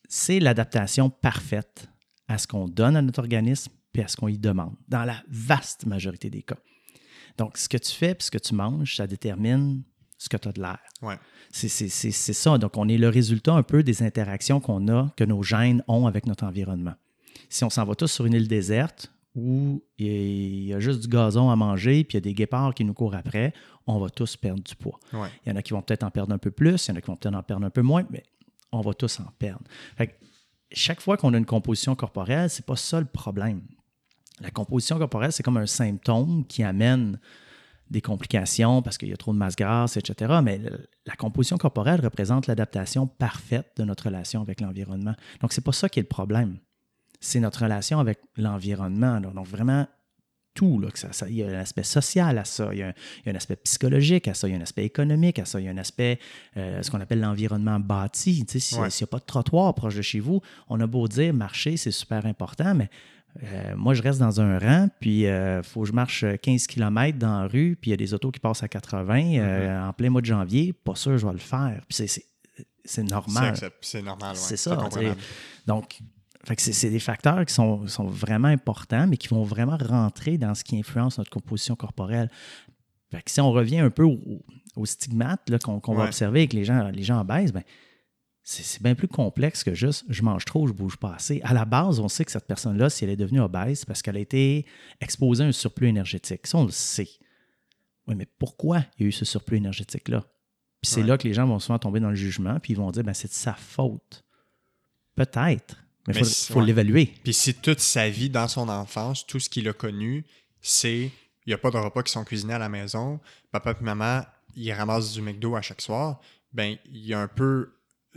C'est l'adaptation parfaite à ce qu'on donne à notre organisme et à ce qu'on y demande, dans la vaste majorité des cas. Donc, ce que tu fais et ce que tu manges, ça détermine ce que tu as de l'air. Ouais. C'est ça. Donc, on est le résultat un peu des interactions qu'on a, que nos gènes ont avec notre environnement si on s'en va tous sur une île déserte où il y a juste du gazon à manger, puis il y a des guépards qui nous courent après, on va tous perdre du poids. Il y en a qui vont peut-être en perdre un peu plus, il y en a qui vont peut-être en perdre un peu moins, mais on va tous en perdre. chaque fois qu'on a une composition corporelle, c'est pas ça le problème. La composition corporelle, c'est comme un symptôme qui amène des complications parce qu'il y a trop de masse grasse, etc. Mais la composition corporelle représente l'adaptation parfaite de notre relation avec l'environnement. Donc, c'est pas ça qui est le problème c'est notre relation avec l'environnement. Donc, vraiment, tout. Là, que ça, il y a un aspect social à ça, il y a un, aspect psychologique à ça, il y a un aspect économique à ça, il y a un aspect, euh, ce qu'on appelle l'environnement bâti. S'il n'y a pas de trottoir proche de chez vous, on a beau dire marcher, c'est super important, mais euh, moi, je reste dans un rang, puis il euh, faut que je marche 15 km dans la rue, puis il y a des autos qui passent à 80 mm-hmm. en plein mois de janvier. Pas sûr, je vais le faire. Puis c'est normal. C'est normal. C'est ça. Donc, c'est des facteurs qui sont, vraiment importants, mais qui vont vraiment rentrer dans ce qui influence notre composition corporelle. si on revient un peu au, stigmate qu'on va observer avec les gens, les gens obèses, ben, c'est bien plus complexe que juste je mange trop, je bouge pas assez. À la base, on sait que cette personne-là, si elle est devenue obèse, c'est parce qu'elle a été exposée à un surplus énergétique. Ça, on le sait. Oui, mais pourquoi il y a eu ce surplus énergétique-là? Puis c'est là que les gens vont souvent tomber dans le jugement, puis ils vont dire ben, c'est de sa faute. Peut-être. Mais il faut, l'évaluer. Puis si toute sa vie, dans son enfance, tout ce qu'il a connu, c'est il n'y a pas de repas qui sont cuisinés à la maison, papa et maman, ils ramassent du McDo à chaque soir, ben il y a un peu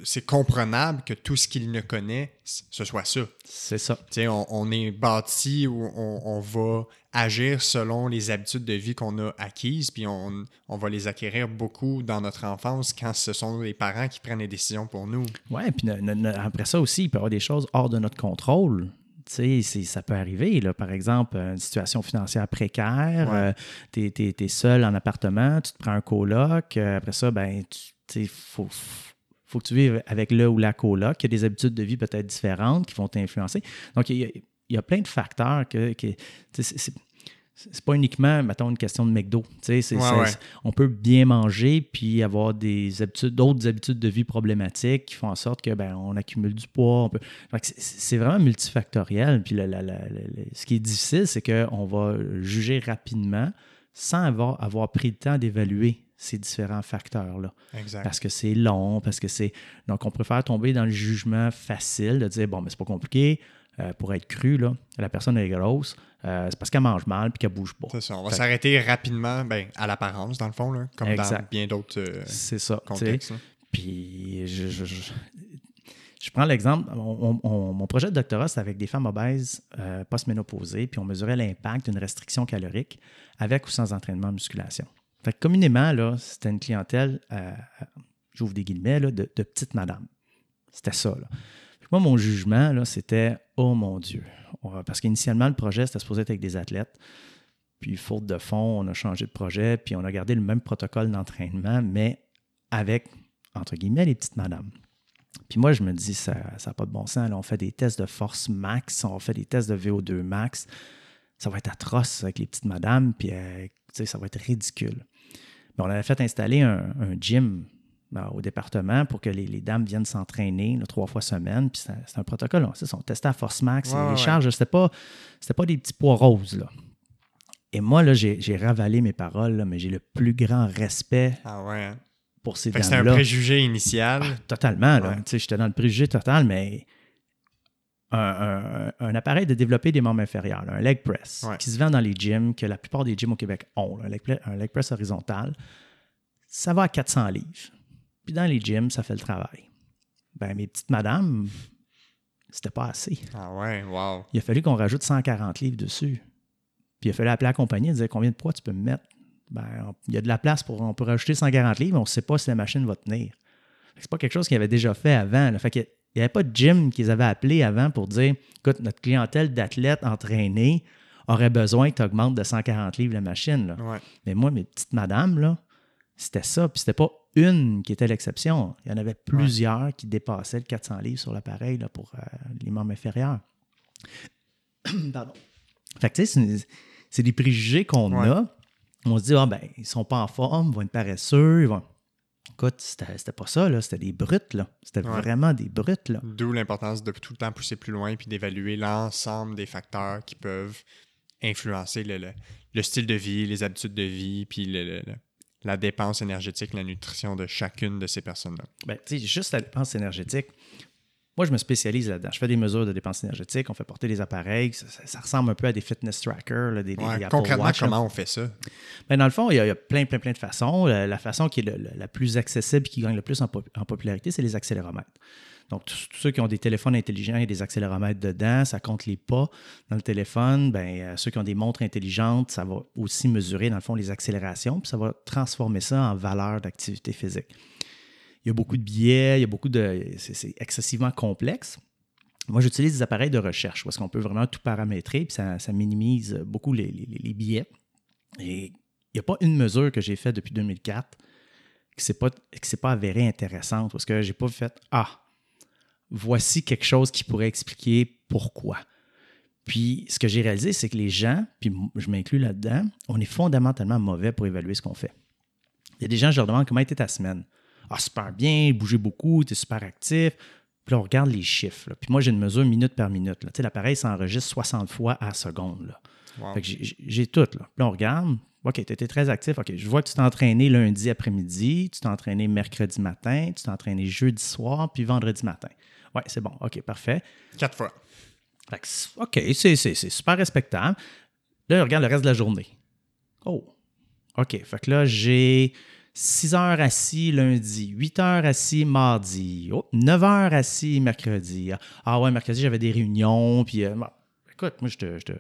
c'est comprenable que tout ce qu'il ne connaît, ce soit ça. C'est ça. On, on, est bâti où on, va agir selon les habitudes de vie qu'on a acquises, puis on, on, va les acquérir beaucoup dans notre enfance quand ce sont les parents qui prennent les décisions pour nous. Oui, puis après ça aussi, il peut y avoir des choses hors de notre contrôle. ça peut arriver, là. par exemple, une situation financière précaire, euh, tu es, seul en appartement, tu te prends un coloc, euh, après ça, ben, tu faut, faut que tu vives avec le ou la coloc, qui a des habitudes de vie peut-être différentes qui vont t'influencer. Donc, il y, a, plein de facteurs que, que c'est pas uniquement, mettons, une question de McDo. On peut bien manger puis avoir des habitudes, d'autres habitudes de vie problématiques qui font en sorte que ben, on accumule du poids. C'est vraiment multifactoriel. Puis ce qui est difficile, c'est qu'on va juger rapidement sans avoir, avoir pris le temps d'évaluer ces différents facteurs-là. Parce que c'est long, parce que c'est. Donc, on préfère tomber dans le jugement facile de dire bon, mais c'est pas compliqué. Euh, pour être cru, là, la personne est grosse, euh, c'est parce qu'elle mange mal puis qu'elle bouge pas. C'est ça. On va s'arrêter rapidement ben, à l'apparence, dans le fond, là, comme dans bien d'autres euh, C'est ça, contextes. Puis, je, je, je, prends l'exemple, mon projet de doctorat, c'est avec des femmes obèses post-ménopausées, puis on mesurait l'impact d'une restriction calorique avec ou sans entraînement musculation. Fait communément, là, c'était une clientèle, euh, j'ouvre des guillemets, de, de petites madames. C'était ça. moi, mon jugement, là, c'était Oh mon Dieu. Parce qu'initialement, le projet, c'était supposé être avec des athlètes. Puis, faute de fond, on a changé de projet, puis on a gardé le même protocole d'entraînement, mais avec, entre guillemets, les petites madames. Puis moi, je me dis, ça n'a pas de bon sens. on fait des tests de force max, on fait des tests de VO2 max. Ça va être atroce avec les petites madames, puis euh, ça va être ridicule on avait fait installer un, gym ben, au département pour que les, dames viennent s'entraîner trois fois semaine. Puis c'est un protocole. C'est on testait à Force Max. les charges, c'était pas, pas des petits poids roses. Là. Et moi, là, j'ai ravalé mes paroles, mais j'ai le plus grand respect ah ouais, hein. pour ces dames-là. C'est un préjugé initial. Ah, totalement. J'étais dans le préjugé total, mais un, appareil de développer des membres inférieurs, un leg press, qui se vend dans les gyms, que la plupart des gyms au Québec ont, un, leg, press horizontal, ça va à 400 livres. Puis dans les gyms, ça fait le travail. Ben, mes petites madames, c'était pas assez. Ah ouais, wow. Il a fallu qu'on rajoute 140 livres dessus. Puis il a fallu appeler la compagnie et dire combien de poids tu peux me mettre. Ben, il y a de la place pour. On peut rajouter 140 livres, mais on ne sait pas si la machine va tenir. C'est pas quelque chose qu'il avait déjà fait avant. Fait que il n'y avait pas de gym qu'ils avaient appelé avant pour dire écoute, notre clientèle d'athlètes entraînés aurait besoin que tu augmentes de 140 livres la machine. Mais moi, mes petites madames, là, c'était ça. Puis c'était pas une qui était l'exception. Il y en avait plusieurs qui dépassaient le 400 livres sur l'appareil pour euh, les membres inférieurs. Pardon. Fait que tu sais, c'est des préjugés qu'on a. On se dit, ah ben, ils sont pas en forme, ils vont être paresseux, ils vont Écoute, c'était pas ça, là. C'était des brutes, là. C'était vraiment des brutes, là. D'où l'importance de tout le temps pousser plus loin puis d'évaluer l'ensemble des facteurs qui peuvent influencer le, style de vie, les habitudes de vie, puis la dépense énergétique, la nutrition de chacune de ces personnes-là. Ben, tu sais, juste la dépense énergétique, moi, je me spécialise là-dedans. Je fais des mesures de dépenses énergétiques, on fait porter des appareils. Ça, ressemble un peu à des fitness trackers, des, Concrètement, comment on fait ça? Ben, dans le fond, il y, a, plein, plein, plein de façons. La, façon qui est la plus accessible qui gagne le plus en, popularité, c'est les accéléromètres. Donc, tous, ceux qui ont des téléphones intelligents et des accéléromètres dedans, ça compte les pas dans le téléphone. Ben, euh, ceux qui ont des montres intelligentes, ça va aussi mesurer, dans le fond, les accélérations, puis ça va transformer ça en valeur d'activité physique il y a beaucoup de biais, il y a beaucoup de. C'est excessivement complexe. Moi, j'utilise des appareils de recherche parce qu'on peut vraiment tout paramétrer, puis ça, minimise beaucoup les, les, biais. Et il n'y a pas une mesure que j'ai faite depuis 2004 qui ne pas, pas avérée intéressante parce que je n'ai pas fait Ah, voici quelque chose qui pourrait expliquer pourquoi. Puis ce que j'ai réalisé, c'est que les gens, puis je m'inclus là-dedans, on est fondamentalement mauvais pour évaluer ce qu'on fait. Il y a des gens, je leur demande comment était ta semaine. Ah, super bien, bouger beaucoup, tu es super actif. Puis là, on regarde les chiffres. Puis moi, j'ai une mesure minute par minute. L'appareil s'enregistre 60 fois à seconde. Là. j'ai tout. Là. Puis là, on regarde. OK, tu étais très actif. OK, je vois que tu t'es entraîné lundi après-midi, tu t'es entraîné mercredi matin, tu t'es entraîné jeudi soir, puis vendredi matin. Ouais, c'est bon. OK, parfait. Quatre fois. OK, c'est super respectable. Là, on regarde le reste de la journée. Oh, OK. Fait que là, j'ai 6 heures assis lundi, 8 heures assis mardi, 9 heures assis mercredi. Ah ouais, mercredi, j'avais des réunions. Puis, euh, écoute, moi, je te, je te,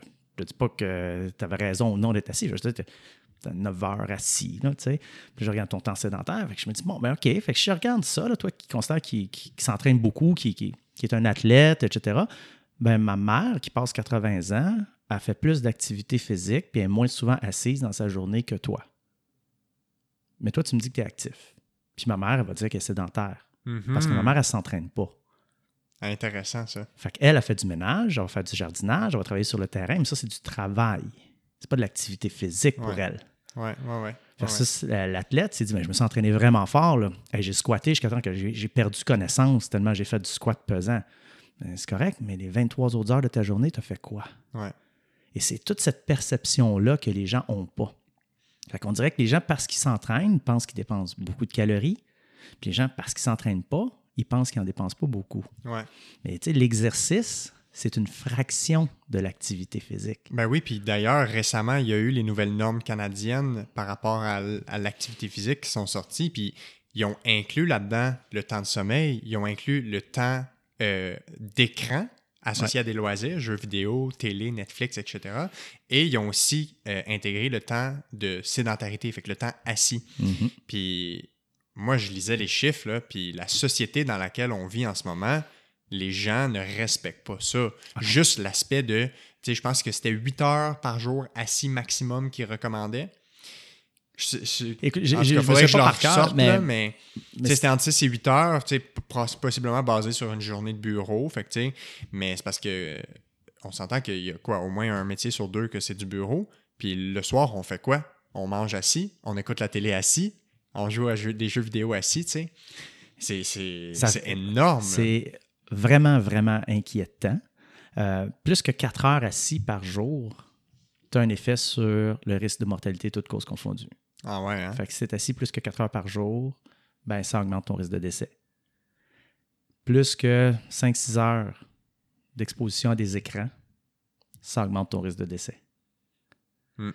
dis pas que tu avais raison ou non d'être assis. Je te dis, 9 heures assis, là, tu sais. Puis je regarde ton temps sédentaire. Fait je me dis, bon, ben OK. Fait que je regarde ça, là, toi qui considère qui, qui, s'entraîne beaucoup, qui, qui, qui, est un athlète, etc. Ben, ma mère, qui passe 80 ans, a fait plus d'activité physique puis est moins souvent assise dans sa journée que toi. Mais toi, tu me dis que tu es actif. Puis ma mère, elle va dire qu'elle est sédentaire. Parce que ma mhm. mère, elle ne s'entraîne pas. Intéressant, ça. Fait qu'elle a fait du ménage, elle va faire du jardinage, elle va travailler sur le terrain, mais ça, c'est du travail. C'est pas de l'activité physique pour elle. Ouais, ouais, ouais. Versus l'athlète s'est dit, mais je me suis entraîné vraiment fort. Là. j'ai squatté jusqu'à temps que j'ai perdu connaissance tellement j'ai fait du squat pesant. Ben, c'est correct, mais les 23 autres heures de ta journée, tu as fait quoi? Ouais. Et c'est toute cette perception-là que les gens n'ont pas. Fait qu'on dirait que les gens, parce qu'ils s'entraînent, pensent qu'ils dépensent beaucoup de calories. Puis les gens, parce qu'ils ne s'entraînent pas, ils pensent qu'ils n'en dépensent pas beaucoup. Ouais. Mais tu sais, l'exercice, c'est une fraction de l'activité physique. Ben oui, puis d'ailleurs, récemment, il y a eu les nouvelles normes canadiennes par rapport à, l'activité physique qui sont sorties, puis ils ont inclus là-dedans le temps de sommeil, ils ont inclus le temps euh, d'écran associé à des loisirs, jeux vidéo, télé, Netflix, etc. Et ils ont aussi euh, intégré le temps de sédentarité, fait que le temps assis. Mm-hmm. Puis moi, je lisais les chiffres, là, puis la société dans laquelle on vit en ce moment, les gens ne respectent pas ça. Juste l'aspect de, tu sais, je pense que c'était 8 heures par jour assis maximum qu'ils recommandaient. Écoute, j'ai, je pas par cœur, mais, mais, c'était entre 6 et 8 heures, possiblement basé sur une journée de bureau. Fait que, mais c'est parce que euh, on s'entend qu'il y a quoi, au moins un métier sur deux que c'est du bureau. Puis le soir, on fait quoi? On mange assis, on écoute la télé assis, on joue à des jeux vidéo assis, tu sais. C'est, c'est, énorme. C'est vraiment, vraiment inquiétant. Euh, plus que 4 heures assis par jour, tu as un effet sur le risque de mortalité, toutes causes confondues. Ah ouais, hein? Fait que si tu assis plus que 4 heures par jour, ben ça augmente ton risque de décès. Plus que 5-6 heures d'exposition à des écrans, ça augmente ton risque de décès. Hmm.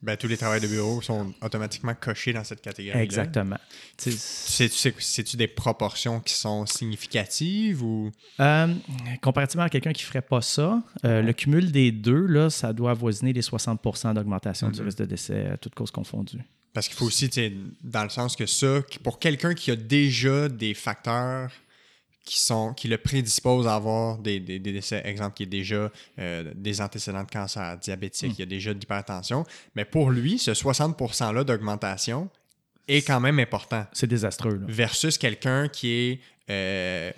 Ben, tous les travails de bureau sont automatiquement cochés dans cette catégorie. Exactement. C'est-tu des proportions qui sont significatives ou? Euh, comparativement à quelqu'un qui ne ferait pas ça, euh, le cumul des deux, là, ça doit avoisiner les 60% d'augmentation du mm-hmm. risque de décès, toutes causes confondues. Parce qu'il faut aussi, dans le sens que ça, pour quelqu'un qui a déjà des facteurs qui, sont, qui le prédisposent à avoir des, des, décès, exemple, qui est déjà euh, des antécédents de cancer diabétique, il y a déjà de l'hypertension. Mais pour lui, ce 60%-là d'augmentation est quand même important. C'est désastreux. Versus quelqu'un qui est euh,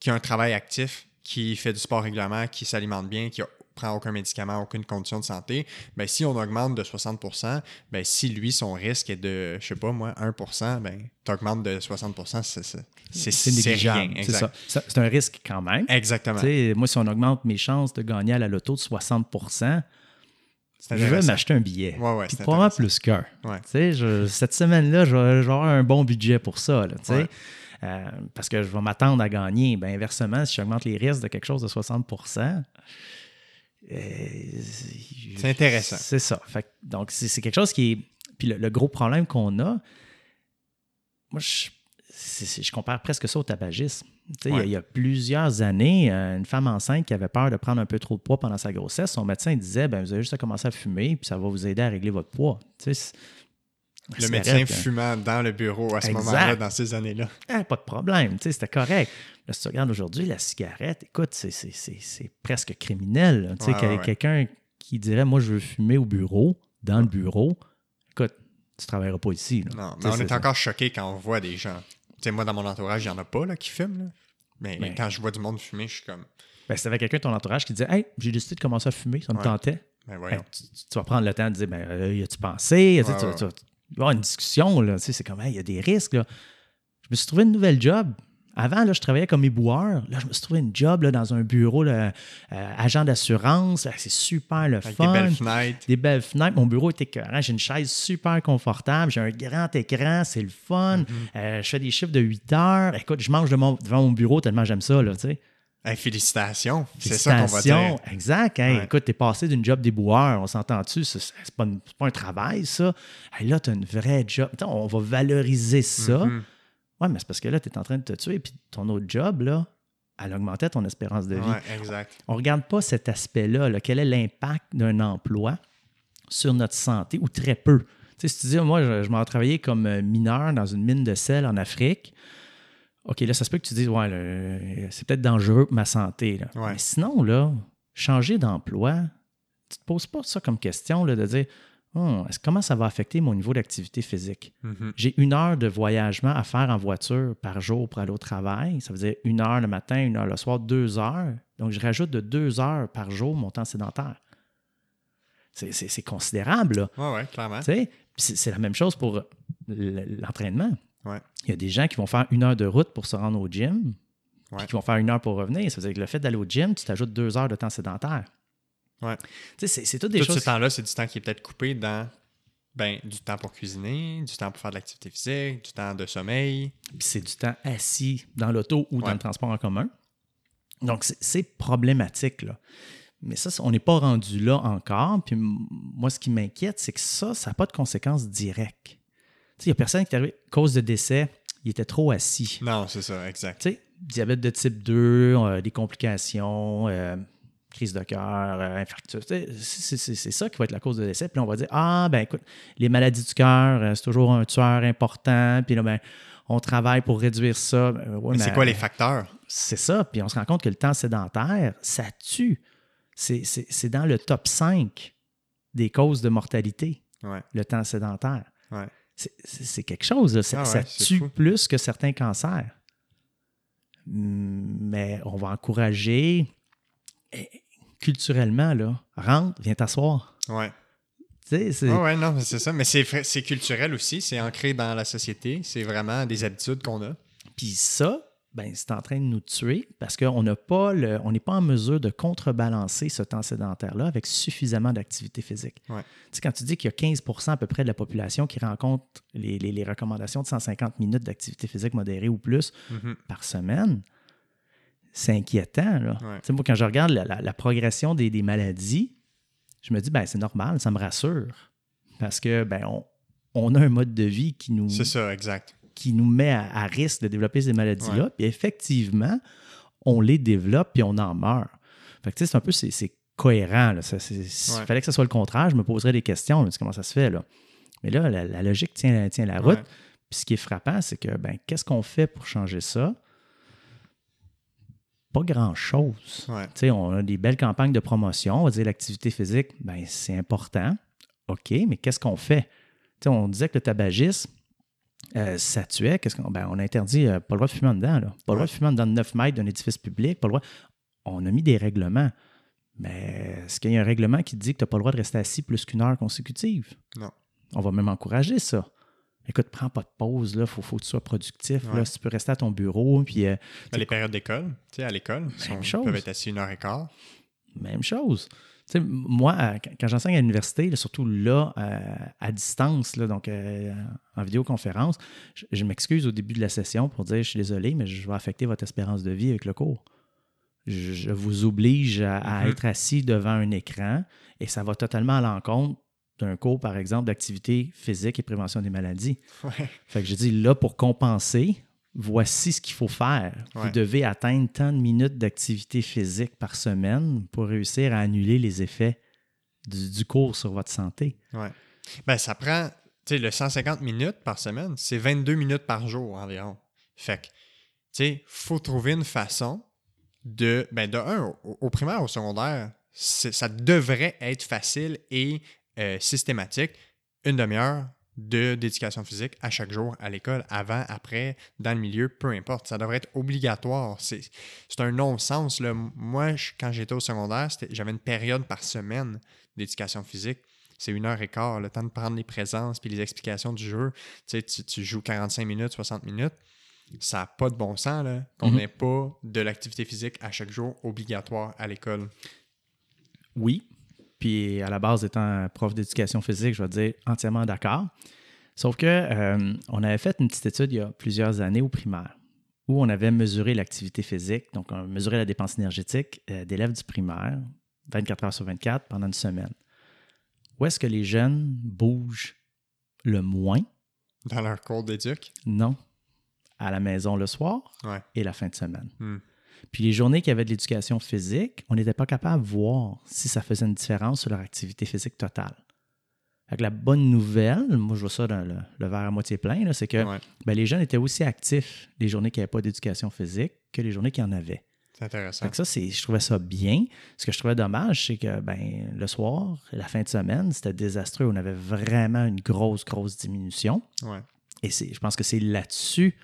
qui a un travail actif, qui fait du sport régulièrement, qui s'alimente bien, qui a prend aucun médicament, aucune condition de santé, ben, si on augmente de 60% ben, si lui, son risque est de, je sais pas moi, 1% ben, tu augmentes de 60% c'est négligeable. C'est un risque quand même. Exactement. moi, si on augmente mes chances de gagner à la loto de 60% je vais m'acheter un billet. Ouais, ouais, probablement plus qu'un. cette semaine-là, je, vais avoir un bon budget pour ça. Euh, parce que je vais m'attendre à gagner. Ben, inversement, si j'augmente les risques de quelque chose de 60 euh, c'est intéressant. C'est ça. donc, c'est quelque chose qui est. Puis le, gros problème qu'on a, moi, je, compare presque ça au tabagisme. Il, y a, plusieurs années, euh, une femme enceinte qui avait peur de prendre un peu trop de poids pendant sa grossesse, son médecin disait ben, Vous avez juste à commencer à fumer, puis ça va vous aider à régler votre poids. Le médecin hein. fumant dans le bureau à ce moment-là, dans ces années-là. Ah, pas de problème, c'était correct. Là, si tu regardes aujourd'hui, la cigarette, écoute, c'est presque criminel. Quelqu'un qui dirait Moi, je veux fumer au bureau, dans le bureau, écoute, tu ne travailleras pas ici. Non, mais on est, encore choqué quand on voit des gens. moi, dans mon entourage, il n'y en a pas là, qui fument. Mais, quand je vois du monde fumer, je suis comme. Ben, si tu avais quelqu'un de ton entourage qui disait Hey, j'ai décidé de commencer à fumer, ça me tentait. Ben, tu, vas prendre le temps de dire ben, euh, y a-tu pensé? Y avoir une discussion, là, c'est comme, il y a des risques. Là. Je me suis trouvé une nouvelle job. Avant, là, je travaillais comme éboueur. Là, je me suis trouvé une job là, dans un bureau, là, euh, agent d'assurance. C'est super le Avec fun. Des belles fenêtres. Des belles fenêtres. Mon bureau est écœurant. J'ai une chaise super confortable. J'ai un grand écran. C'est le fun. Mm-hmm. Euh, je fais des chiffres de 8 heures. Écoute, je mange devant mon bureau tellement j'aime ça. Là, félicitations. C'est ça qu'on va dire. Exact. Écoute, Écoute, t'es passé d'une job déboueur, on s'entend-tu? C'est pas, pas, un travail, ça. là, t'as une vraie job. on va valoriser ça. Mm-hmm. Ouais, mais c'est parce que là, tu es en train de te tuer. Puis ton autre job, là, elle augmentait ton espérance de vie. Ouais, exact. On ne regarde pas cet aspect-là. Là. Quel est l'impact d'un emploi sur notre santé ou très peu? Tu sais, si tu dis, moi, je, je m'en travaillé comme mineur dans une mine de sel en Afrique, OK, là, ça se peut que tu dises, ouais, c'est peut-être dangereux pour ma santé. Là. Mais sinon, là, changer d'emploi, tu ne te poses pas ça comme question là, de dire, oh, comment ça va affecter mon niveau d'activité physique? Mm-hmm. J'ai une heure de voyagement à faire en voiture par jour pour aller au travail. Ça veut dire une heure le matin, une heure le soir, deux heures. Donc, je rajoute de deux heures par jour mon temps sédentaire. C'est considérable. Oui, oui, clairement. C'est la même chose pour l'entraînement. Il y a des gens qui vont faire une heure de route pour se rendre au gym, puis qui vont faire une heure pour revenir. Ça veut dire que le fait d'aller au gym, tu t'ajoutes deux heures de temps sédentaire. Ouais. C'est tout des tout ce temps-là, c'est du temps qui est peut-être coupé dans ben, du temps pour cuisiner, du temps pour faire de l'activité physique, du temps de sommeil. Puis c'est du temps assis dans l'auto ou dans le transport en commun. Donc, c'est problématique, là. Mais ça, on n'est pas rendu là encore. Puis moi, ce qui m'inquiète, c'est que ça, ça n'a pas de conséquences directes. Il n'y a personne qui est arrivé, cause de décès, il était trop assis. Non, c'est ça, exact. sais, diabète de type 2, euh, des complications, euh, crise de cœur, euh, infarctus. C'est ça qui va être la cause de décès. Puis là, on va dire Ah, ben écoute, les maladies du cœur, c'est toujours un tueur important. Puis là, ben, on travaille pour réduire ça. mais c'est quoi les facteurs? C'est ça. Puis on se rend compte que le temps sédentaire, ça tue. C'est dans le top 5 des causes de mortalité, le temps sédentaire. C'est quelque chose. Ça, ah tue plus que certains cancers. Mais on va encourager eh, culturellement, là, rentre, viens t'asseoir. Ouais. c'est... ouais, non, c'est ça. Mais c'est culturel aussi, c'est ancré dans la société. C'est vraiment des habitudes qu'on a. Puis ça, ben, c'est en train de nous tuer parce qu'on n'a pas le, on n'est pas en mesure de contrebalancer ce temps sédentaire-là avec suffisamment d'activité physique. Tu sais, quand tu dis qu'il y a 15% à peu près de la population qui rencontre les, recommandations de 150 minutes d'activité physique modérée ou plus mm-hmm. par semaine, c'est inquiétant. Là. moi, quand je regarde la, progression des, maladies, je me dis, ben, c'est normal, ça me rassure. Parce que ben, on, on a un mode de vie qui nous. C'est ça, exact qui nous met à, risque de développer ces maladies-là. Puis effectivement, on les développe puis on en meurt. Fait que, c'est un peu, c'est cohérent. Il fallait que ce soit le contraire. Je me poserais des questions. comment ça se fait? Là? Mais là, la, logique tient, tient la route. Puis ce qui est frappant, c'est que, ben, qu'est-ce qu'on fait pour changer ça? Pas grand-chose. On a des belles campagnes de promotion. On va dire l'activité physique, ben, c'est important. OK, mais qu'est-ce qu'on fait? on disait que le tabagisme, euh, ça tuait, qu'est-ce qu'on ben, on a interdit, euh, pas le droit de fumer dedans, là. pas le droit de fumer dans 9 mètres d'un édifice public, pas le droit. On a mis des règlements. Mais est-ce qu'il y a un règlement qui dit que tu n'as pas le droit de rester assis plus qu'une heure consécutive? Non. On va même encourager ça. Écoute, prends pas de pause, il faut, faut, que tu sois productif. Là, si tu peux rester à ton bureau. Puis, euh, ben, les périodes d'école, tu sais, à l'école, ils peuvent être assis une heure et quart. Même chose moi, quand j'enseigne à l'université, surtout là, à, distance, là, donc euh, en vidéoconférence, je, m'excuse au début de la session pour dire je suis désolé, mais je vais affecter votre espérance de vie avec le cours. Je, vous oblige à, mm-hmm. être assis devant un écran et ça va totalement à l'encontre d'un cours, par exemple, d'activité physique et prévention des maladies. Fait que je dis là, pour compenser, voici ce qu'il faut faire. Vous devez atteindre tant de minutes d'activité physique par semaine pour réussir à annuler les effets du, cours sur votre santé. Oui. Ben, ça prend, tu sais, le 150 minutes par semaine, c'est 22 minutes par jour environ. Fait que, tu sais, il faut trouver une façon de, ben, de un, au, primaire, au secondaire, ça devrait être facile et euh, systématique. Une demi-heure, de d'éducation physique à chaque jour à l'école, avant, après, dans le milieu, peu importe. Ça devrait être obligatoire. C'est un non-sens. Moi, quand j'étais au secondaire, j'avais une période par semaine d'éducation physique. C'est une heure et quart, le temps de prendre les présences puis les explications du jeu. Tu, sais, tu, joues 45 minutes, 60 minutes. Ça n'a pas de bon sens qu'on n'ait pas de l'activité physique à chaque jour obligatoire à l'école. Oui, puis à la base, étant prof d'éducation physique, je vais dire entièrement d'accord. Sauf que euh, on avait fait une petite étude il y a plusieurs années au primaire. où on avait mesuré l'activité physique, donc on mesurait la dépense énergétique euh, d'élèves du primaire, 24 heures sur 24, pendant une semaine. Où est-ce que les jeunes bougent le moins? Dans leur cours d'éduc? Non. À la maison le soir Ouais. et la fin de semaine. Hmm. Puis les journées qui avaient de l'éducation physique, on n'était pas capable de voir si ça faisait une différence sur leur activité physique totale. Fait que la bonne nouvelle, moi je vois ça dans le, le verre à moitié plein, c'est que Ouais. ben, les jeunes étaient aussi actifs les journées qui n'avaient pas d'éducation physique que les journées qui en avaient. C'est intéressant. Fait que ça, c'est, je trouvais ça bien. Ce que je trouvais dommage, c'est que ben, le soir, la fin de semaine, c'était désastreux. On avait vraiment une grosse, grosse diminution. Ouais. Et c'est, je pense que c'est là-dessus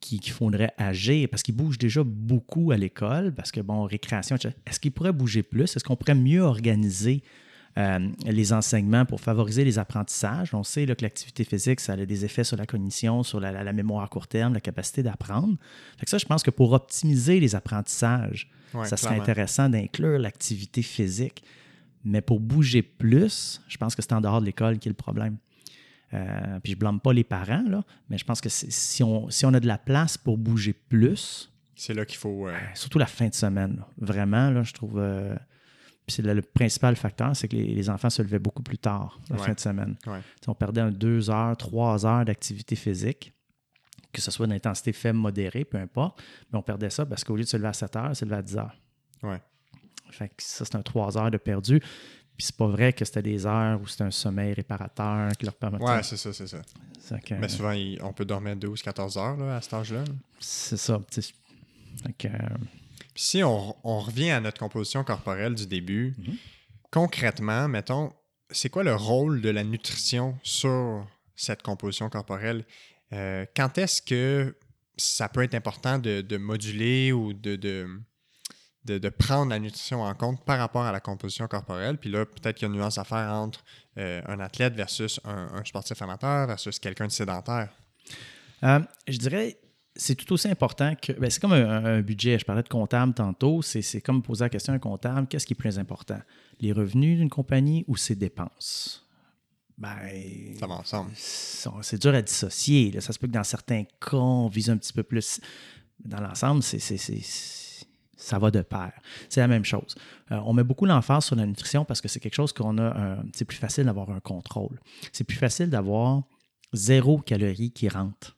qu'il, faudrait agir parce qu'ils bougent déjà beaucoup à l'école. Parce que, bon, récréation, est-ce qu'ils pourraient bouger plus? Est-ce qu'on pourrait mieux organiser euh, les enseignements pour favoriser les apprentissages? On sait là, que l'activité physique, ça a des effets sur la cognition, sur la, la- la mémoire à court terme, la capacité d'apprendre. Fait que ça, je pense que pour optimiser les apprentissages, Ouais, ça serait clairement. intéressant d'inclure l'activité physique. Mais pour bouger plus, je pense que c'est en dehors de l'école qui est le problème. Euh, puis je blâme pas les parents, là, mais je pense que si on, si on a de la place pour bouger plus, C'est là qu'il faut. euh, surtout la fin de semaine, là, vraiment, là, je trouve. euh, puis c'est le, le principal facteur, c'est que les, les enfants se levaient beaucoup plus tard la Ouais. fin de semaine. Ouais. On perdait un deux heures, trois heures d'activité physique, que ce soit d'intensité faible, modérée, peu importe. Mais on perdait ça parce qu'au lieu de se lever à 7 heures, se lever à 10 heures. Ouais. Fait que ça, c'est un 3 heures de perdu. Puis c'est pas vrai que c'était des heures où c'était un sommeil réparateur qui leur permettait. Ouais, c'est ça, c'est ça. Que, Mais souvent, il- on peut dormir 12-14 heures là, à cet âge-là. là. c'est ça. que, euh, Puis si on, on revient à notre composition corporelle du début, Mhm. concrètement, mettons, c'est quoi le rôle de la nutrition sur cette composition corporelle? Euh, quand est-ce que ça peut être important de, de moduler ou de, de, de- de prendre la nutrition en compte par rapport à la composition corporelle? Puis là, peut-être qu'il y a une nuance à faire entre euh, un athlète versus un, un sportif amateur versus quelqu'un de sédentaire. Euh, je dirais, c'est tout aussi important que. ben, c'est comme un, un budget. Je parlais de comptable tantôt. C'est, c'est comme poser la question à un comptable qu'est-ce qui est plus important? Les revenus d'une compagnie ou ses dépenses? Ben. Ça va ensemble. C'est dur à dissocier. là. Ça se peut que dans certains cas, on vise un petit peu plus. Dans l'ensemble, c'est- ça va de pair. C'est la même chose. Euh, on met beaucoup l'emphase sur la nutrition parce que c'est quelque chose qu'on a. un- c'est plus facile d'avoir un contrôle. C'est plus facile d'avoir zéro calorie qui rentre.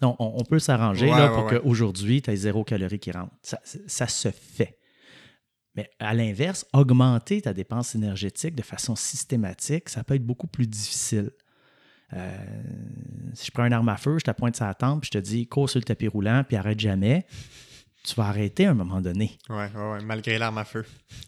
Donc, on, on peut s'arranger Ouais, là, ouais, pour ouais. qu'aujourd'hui, tu aies zéro calorie qui rentre. Ça, ça se fait. Mais à l'inverse, augmenter ta dépense énergétique de façon systématique, ça peut être beaucoup plus difficile. Euh, si je prends une arme à feu, je te pointe sur la tempe, puis je te dis cours sur le tapis roulant, puis arrête jamais, tu vas arrêter à un moment donné. Ouais, ouais, ouais, malgré l'arme à feu.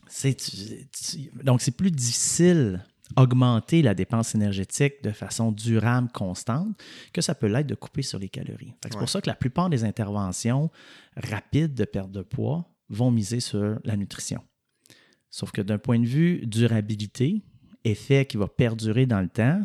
C'est- tu- tu- donc, c'est plus difficile augmenter la dépense énergétique de façon durable, constante, que ça peut l'être de couper sur les calories. C'est Ouais. pour ça que la plupart des interventions rapides de perte de poids vont miser sur la nutrition. Sauf que d'un point de vue durabilité, effet qui va perdurer dans le temps,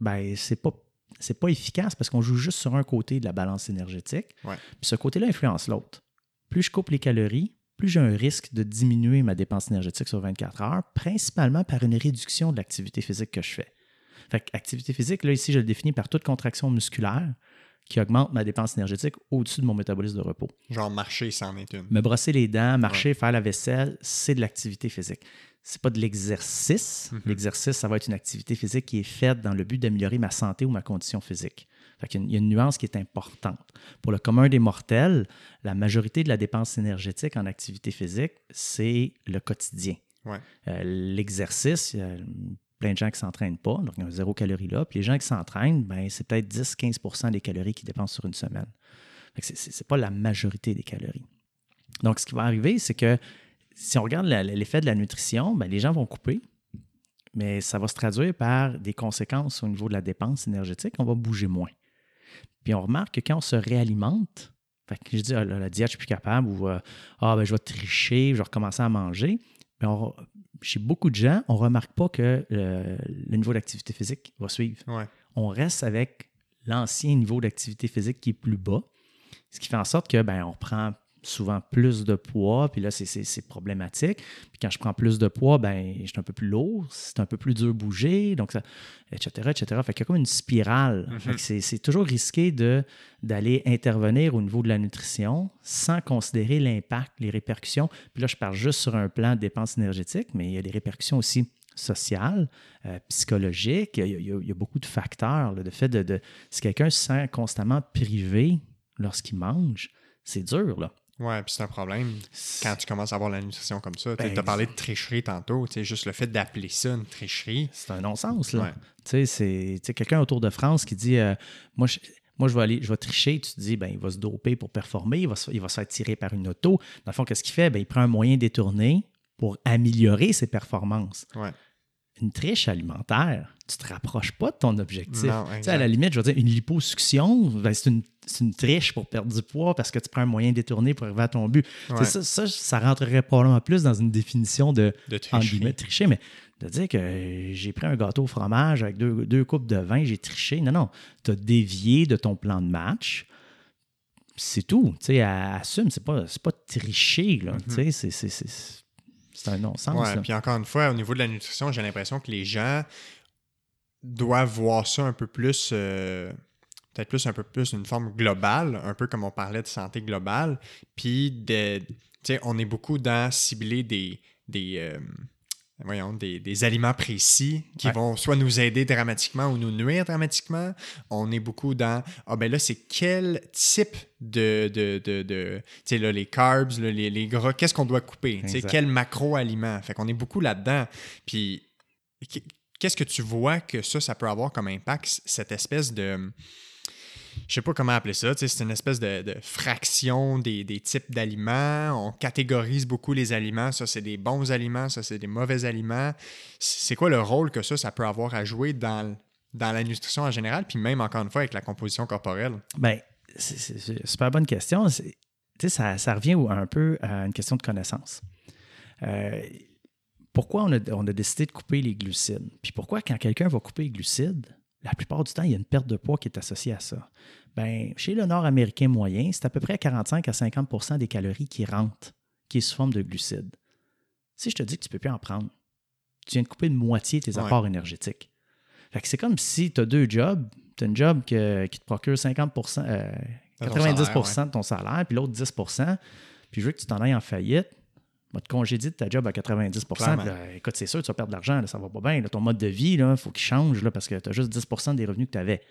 ben c'est pas c'est pas efficace parce qu'on joue juste sur un côté de la balance énergétique. Ouais. Puis ce côté-là influence l'autre. Plus je coupe les calories, plus j'ai un risque de diminuer ma dépense énergétique sur 24 heures, principalement par une réduction de l'activité physique que je fais. Fait que activité physique, là, ici, je le définis par toute contraction musculaire qui augmente ma dépense énergétique au-dessus de mon métabolisme de repos. Genre marcher, c'en est une. Me brosser les dents, marcher, faire la vaisselle, c'est de l'activité physique. C'est pas de l'exercice. Mhm. L'exercice, ça va être une activité physique qui est faite dans le but d'améliorer ma santé ou ma condition physique. Y il y a une nuance qui est importante. Pour le commun des mortels, la majorité de la dépense énergétique en activité physique, c'est le quotidien. Ouais. Euh, L'exercice, il y a plein de gens qui ne s'entraînent pas, donc il y a zéro calorie là. Puis les gens qui s'entraînent, ben, c'est peut-être 10-15% des calories qu'ils dépensent sur une semaine. C'est c'est pas la majorité des calories. Donc, ce qui va arriver, c'est que si on regarde l'effet de la nutrition, ben, les gens vont couper, mais ça va se traduire par des conséquences au niveau de la dépense énergétique. On va bouger moins. Puis on remarque que quand on se réalimente, fait que je dis, ah, là, la diète, je suis plus capable, ou euh, ah, ben, je vais tricher, je vais recommencer à manger. Mais on- chez beaucoup de gens, on ne remarque pas que euh, le niveau d'activité physique va suivre. Ouais. On reste avec l'ancien niveau d'activité physique qui est plus bas, ce qui fait en sorte que ben, on reprend souvent plus de poids, puis là, c'est problématique. Puis quand je prends plus de poids, ben, je suis un peu plus lourd, c'est un peu plus dur à bouger, donc ça, etc., etc. Fait qu'il y a comme une spirale. Mm-hmm. C'est toujours risqué d'aller intervenir au niveau de la nutrition sans considérer l'impact, les répercussions. Puis là, je parle juste sur un plan de dépenses énergétiques, mais il y a des répercussions aussi sociales, euh, psychologiques. Il y, a, beaucoup de facteurs. le fait de, de si quelqu'un se sent constamment privé lorsqu'il mange, c'est dur, là. Ouais, puis c'est un problème quand tu commences à avoir la nutrition comme ça. tu as ben, parlé de tricherie tantôt, juste le fait d'appeler ça une tricherie. C'est un non-sens, là. Tu sais, c'est quelqu'un autour de France qui dit euh, Moi, je, moi, je vais aller, je vais tricher. Tu te dis, ben, il va se doper pour performer, il va se, il va se faire tirer par une auto. Dans le fond, qu'est-ce qu'il fait? Ben, il prend un moyen détourné pour améliorer ses performances. Ouais une triche alimentaire, tu ne te rapproches pas de ton objectif. à la limite, je veux dire, une liposuction, ben, c'est une, triche pour perdre du poids parce que tu prends un moyen détourné pour arriver à ton but. Ça, ça, ça, rentrerait probablement plus dans une définition de, de tricher. tricher. Mais de dire que j'ai pris un gâteau au fromage avec deux, deux coupes de vin, j'ai triché. Non, non. Tu as dévié de ton plan de match. C'est tout. Tu sais, assume, c'est pas, pas tricher. Là. Mm-hmm. c'est c'est un non-sens. Ouais, puis encore une fois, au niveau de la nutrition, j'ai l'impression que les gens doivent voir ça un peu plus, euh, peut-être plus un peu plus une forme globale, un peu comme on parlait de santé globale. Puis, de, on est beaucoup dans cibler des, des, euh, voyons, des, aliments précis qui vont soit nous aider dramatiquement ou nous nuire dramatiquement. On est beaucoup dans Ah ben là, c'est quel type de. de, de, tu sais, là, les carbs, les, les, gras, qu'est-ce qu'on doit couper? Tu sais, quel macro-aliment? Fait qu'on est beaucoup là-dedans. Puis, qu'est-ce que tu vois que ça, ça peut avoir comme impact, cette espèce de je sais pas comment appeler ça, c'est une espèce de, fraction des, types d'aliments. On catégorise beaucoup les aliments. Ça, c'est des bons aliments, ça, c'est des mauvais aliments. C'est quoi le rôle que ça, peut avoir à jouer dans, dans la nutrition en général, puis même, encore une fois, avec la composition corporelle? Bien, c'est une super bonne question. Ça, ça revient un peu à une question de connaissance. Euh, pourquoi on a, on a, décidé de couper les glucides? Puis pourquoi, quand quelqu'un va couper les glucides, la plupart du temps, il y a une perte de poids qui est associée à ça. Ben, chez le Nord-Américain moyen, c'est à peu près 45 à 50% des calories qui rentrent, qui est sous forme de glucides. Si je te dis que tu ne peux plus en prendre, tu viens de couper de moitié tes apports énergétiques. c'est comme si tu as deux jobs. Tu as un job qui te procure 50 90% euh, de ton salaire, puis l'autre 10% puis je veux que tu t'en ailles en faillite va te congédier de ta job à 90% Écoute, c'est sûr, tu vas perdre de l'argent, ça va pas bien. ton mode de vie, il faut qu'il change là, parce que tu as juste 10% des revenus que tu avais.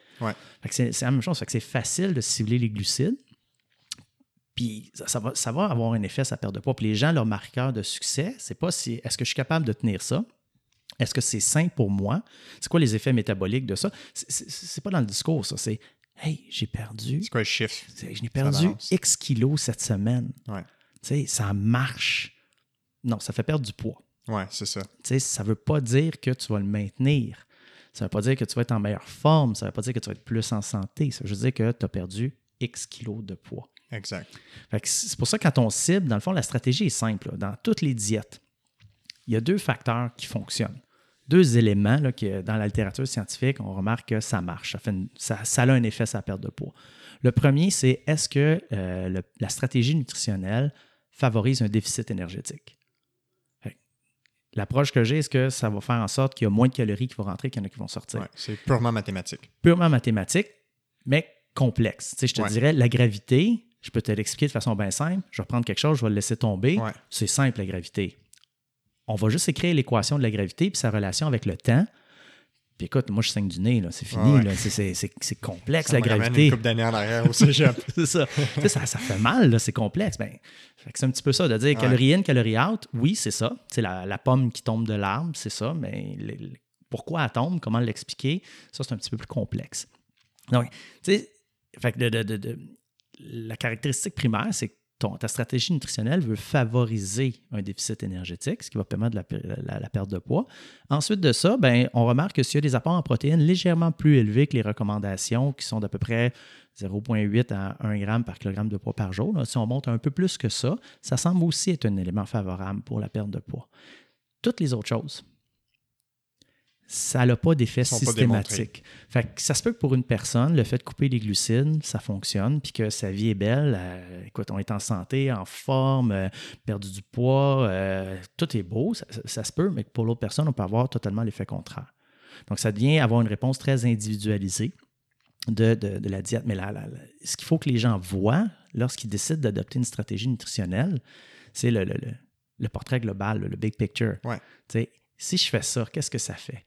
C'est la même chose. c'est facile de cibler les glucides. Puis ça, va, ça va avoir un effet, sa perte de poids. Puis les gens, leur marqueur de succès, c'est pas si est-ce que je suis capable de tenir ça? Est-ce que c'est sain pour moi? C'est quoi les effets métaboliques de ça? C'est pas dans le discours, ça. C'est Hey, j'ai perdu. C'est quoi le chiffre? J'ai perdu X kilos cette semaine. Ouais. ça marche. Non, ça fait perdre du poids. Oui, c'est ça. Tu sais, ça ne veut pas dire que tu vas le maintenir. Ça ne veut pas dire que tu vas être en meilleure forme. Ça ne veut pas dire que tu vas être plus en santé. Ça veut juste dire que tu as perdu X kilos de poids. Exact. C'est pour ça que quand on cible, dans le fond, la stratégie est simple. Dans toutes les diètes, il y a deux facteurs qui fonctionnent. Deux éléments là, qui, dans la littérature scientifique, on remarque que ça marche. Ça, ça, a un effet sur la perte de poids. Le premier, c'est est-ce que euh, la stratégie nutritionnelle favorise un déficit énergétique? L'approche que j'ai, est-ce que ça va faire en sorte qu'il y a moins de calories qui vont rentrer qu'il y en a qui vont sortir? Ouais, c'est purement mathématique. Purement mathématique, mais complexe. Tu sais, je te dirais, la gravité, je peux te l'expliquer de façon bien simple. Je vais prendre quelque chose, je vais le laisser tomber. C'est simple, la gravité. On va juste écrire l'équation de la gravité puis sa relation avec le temps. Puis écoute, moi, je saigne du nez, c'est fini. C'est complexe, la gravité. une couple d'années en arrière au cégep. c'est ça. ça. ça. fait mal, c'est complexe. Ben, c'est un petit peu ça, de dire calorie in, calorie out. Oui, c'est ça. C'est la, la, pomme qui tombe de l'arbre, c'est ça. Mais pourquoi elle tombe, comment l'expliquer, ça, c'est un petit peu plus complexe. Donc, tu sais, la caractéristique primaire, c'est ta stratégie nutritionnelle veut favoriser un déficit énergétique, ce qui va permettre la, perte de poids. Ensuite de ça, ben, on remarque que s'il y a des apports en protéines légèrement plus élevés que les recommandations, qui sont d'à peu près 0,8 à 1 g par kilogramme de poids par jour, si on monte un peu plus que ça, ça semble aussi être un élément favorable pour la perte de poids. Toutes les autres choses, ça n'a pas d'effet systématique. fait que ça se peut que pour une personne, le fait de couper les glucides, ça fonctionne, puis que sa vie est belle. euh, écoute, on est en santé, en forme, euh, perdu du poids, euh, tout est beau, ça, ça- ça se peut, mais pour l'autre personne, on peut avoir totalement l'effet contraire. Donc, ça devient avoir une réponse très individualisée de, de- de la diète. Mais là, là, là, ce qu'il faut que les gens voient lorsqu'ils décident d'adopter une stratégie nutritionnelle, c'est le, le- le- le portrait global, le, le big picture. Ouais. Si je fais ça, qu'est-ce que ça fait?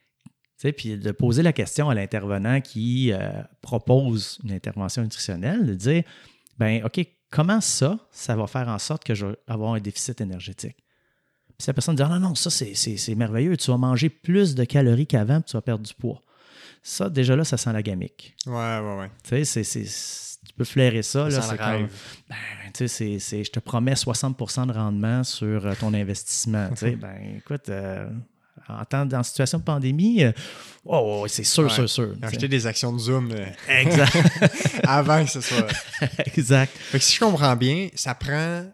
Sais, Puis de poser la question à l'intervenant qui euh, propose une intervention nutritionnelle, de dire, ben OK, comment ça, ça va faire en sorte que je vais avoir un déficit énergétique? Puis si la personne dit, ah non, non, ça c'est- c'est c'est merveilleux, tu vas manger plus de calories qu'avant, puis tu vas perdre du poids. Ça, déjà là, ça sent la gamique. Ouais, ouais, ouais. Tu sais, c'est- c'est- tu peux flairer ça. Ça là, sent c'est le comme, rêve. ben, tu sais, c'est- c'est- je te promets 60% de rendement sur euh, ton investissement. Tu sais, ben, écoute, euh, en, temps, en situation de pandémie, euh, oh, ouais, c'est sûr, Ouais. sûr, sûr. Acheter des actions de Zoom euh, Exact. avant que ce soit. exact. Fait que si je comprends bien, ça prend.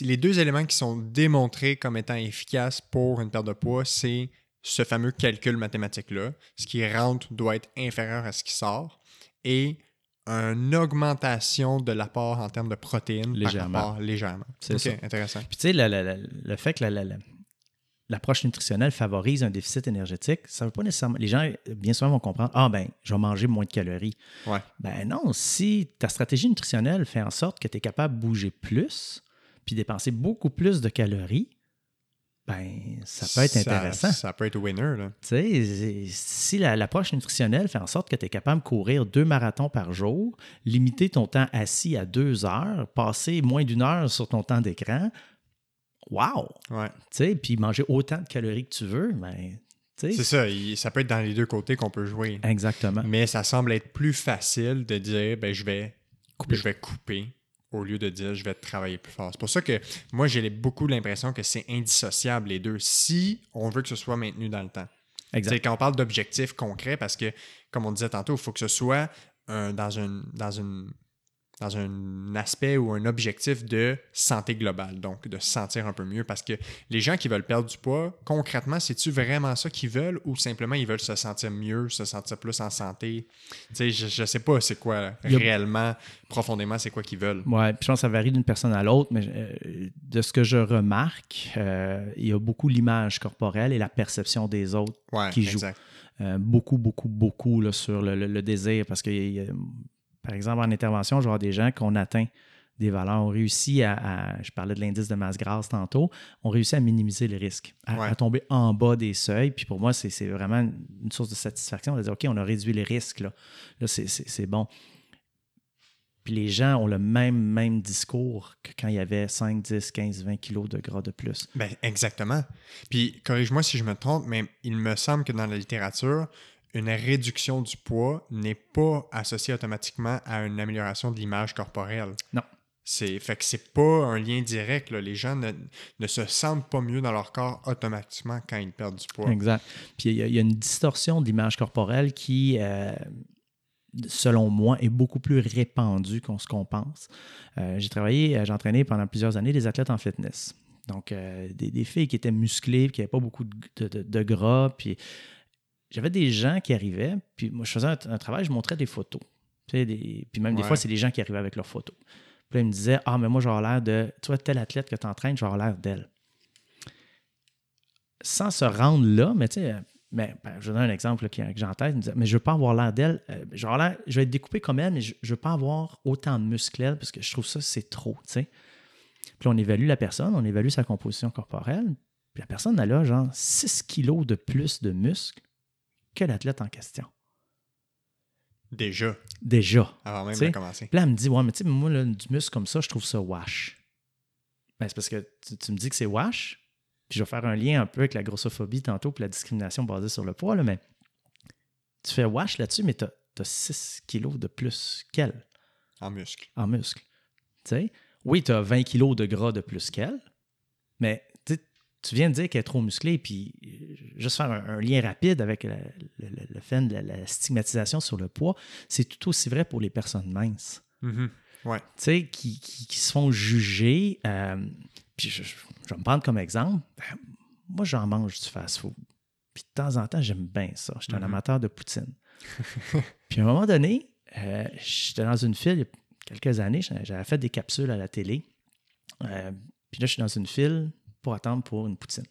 Les deux éléments qui sont démontrés comme étant efficaces pour une perte de poids, c'est ce fameux calcul mathématique-là. Ce qui rentre doit être inférieur à ce qui sort. Et une augmentation de l'apport en termes de protéines Légèrement. par rapport légèrement. C'est Ok, ça. intéressant. Puis tu sais, le, le- le- le fait que la- la- la- l'approche nutritionnelle favorise un déficit énergétique, ça veut pas nécessairement. Les gens, bien souvent, vont comprendre Ah, ben, je vais manger moins de calories. Ouais. Ben non, si ta stratégie nutritionnelle fait en sorte que tu es capable de bouger plus, puis dépenser beaucoup plus de calories, ben, ça peut être intéressant. Ça peut être winner, là. Si la- l'approche nutritionnelle fait en sorte que tu es capable de courir deux marathons par jour, limiter ton temps assis à deux heures, passer moins d'une heure sur ton temps d'écran, wow! Ouais. Tu sais, puis manger autant de calories que tu veux, ben, tu C'est ça. il- ça peut être dans les deux côtés qu'on peut jouer. Exactement. Mais ça semble être plus facile de dire ben, je vais Couper. je vais couper au lieu de dire je vais travailler plus fort. C'est pour ça que moi j'ai beaucoup l'impression que c'est indissociable les deux si on veut que ce soit maintenu dans le temps. Exact. C'est quand on parle d'objectifs concrets parce que comme on disait tantôt, il faut que ce soit dans une dans une dans un aspect ou un objectif de santé globale, donc de se sentir un peu mieux. Parce que les gens qui veulent perdre du poids, concrètement, c'est-tu vraiment ça qu'ils veulent ou simplement ils veulent se sentir mieux, se sentir plus en santé? Tu sais, je, je sais pas c'est quoi réellement, profondément, c'est quoi qu'ils veulent. Puis je pense que ça varie d'une personne à l'autre, mais euh, de ce que je remarque, euh, il y a beaucoup l'image corporelle et la perception des autres Ouais, qui jouent. exact. Euh, beaucoup, beaucoup, beaucoup là, sur le, le- le désir. Parce que, il y a- par exemple, en intervention, je vois des gens qu'on atteint des valeurs. On réussit à, à- je parlais de l'indice de masse grasse tantôt, on réussit à minimiser le risque, à, Ouais. à tomber en bas des seuils. Puis pour moi, c'est vraiment une source de satisfaction de dire, OK, on a réduit les risques. Là, là c'est bon. Puis les gens ont le même, même discours que quand il y avait 5, 10, 15, 20 kilos de gras de plus. Ben, exactement. Puis, corrige-moi si je me trompe, mais il me semble que dans la littérature, une réduction du poids n'est pas associée automatiquement à une amélioration de l'image corporelle. Non. C'est, fait que c'est pas un lien direct. là. Les gens ne, ne se sentent pas mieux dans leur corps automatiquement quand ils perdent du poids. Exact. Puis il y, a- il y a une distorsion de l'image corporelle qui, euh, selon moi, est beaucoup plus répandue qu'on ce qu'on pense. Euh, j'ai travaillé, euh, j'ai entraîné pendant plusieurs années des athlètes en fitness. Donc, euh, des, des filles qui étaient musclées, qui n'avaient pas beaucoup de- de gras. Puis j'avais des gens qui arrivaient, puis moi, je faisais un, un travail, je montrais des photos. Des- puis même des Ouais. fois, c'est des gens qui arrivaient avec leurs photos. Puis là, ils me disaient Ah, mais moi, j'ai l'air de. Tu vois, tel athlète que tu entraînes, j'ai l'air d'elle. Sans se rendre là, mais tu sais, mais, ben, je vais donner un exemple là, que j'ai en tête. Il me disait, mais je veux pas avoir l'air d'elle. euh, je vais avoir l'air- je vais être découpé comme elle, mais je, je veux pas avoir autant de muscles elle, parce que je trouve ça, c'est trop, tu sais. Puis là, on évalue la personne, on évalue sa composition corporelle. Puis la personne, elle a genre 6 kilos de plus de muscles que l'athlète en question? Déjà, Déjà. avant même de commencer. Puis là, elle me dit, ouais, mais tu sais, moi, là, du muscle comme ça, je trouve ça wash. Ben, c'est parce que tu, tu me dis que c'est wash, puis je vais faire un lien un peu avec la grossophobie tantôt, puis la discrimination basée sur le poids, là, mais tu fais wash là-dessus, mais tu as, 6 kilos de plus qu'elle En muscle. en muscle. Tu sais, oui, tu as 20 kilos de gras de plus qu'elle, mais tu viens de dire qu'elle est trop musclée, puis euh, juste faire un, un lien rapide avec le, le- le fait de la, la stigmatisation sur le poids, c'est tout aussi vrai pour les personnes minces Mhm. Ouais. tu sais, qui, qui- qui se font juger. euh, puis je, vais me prendre comme exemple. Ben, moi, j'en mange du fast-food. Puis de temps en temps, j'aime bien ça. Je suis un Mhm. amateur de poutine. puis à un moment donné, euh, j'étais dans une file, il y a quelques années, j'avais j'avais fait des capsules à la télé. Euh, puis là, je suis dans une file pour attendre pour une poutine.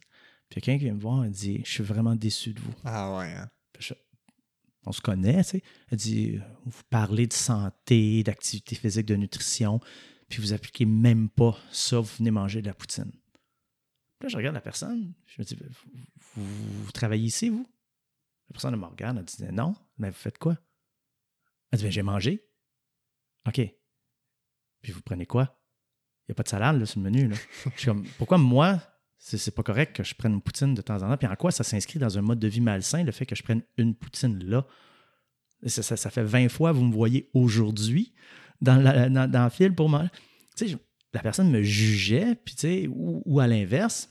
Puis quelqu'un qui vient me voir et dit Je suis vraiment déçu de vous. Ah ouais. hein. Je- on se connaît, tu sais. Elle dit Vous parlez de santé, d'activité physique, de nutrition, puis vous appliquez même pas ça, vous venez manger de la poutine. Puis là, je regarde la personne, je me dis Vous, vous- vous travaillez ici, vous La personne elle me regarde, elle dit Non, mais vous faites quoi Elle dit Ben, j'ai mangé. OK. Puis vous prenez quoi? Il n'y a pas de salade là, sur le menu. Là. je suis comme Pourquoi moi, c'est c'est pas correct que je prenne une poutine de temps en temps? Puis en quoi ça s'inscrit dans un mode de vie malsain, le fait que je prenne une poutine là? Ça, ça- ça fait 20 fois, vous me voyez aujourd'hui dans, la- dans, dans le fil pour moi. Tu sais, la personne me jugeait, puis tu sais, ou, ou à l'inverse,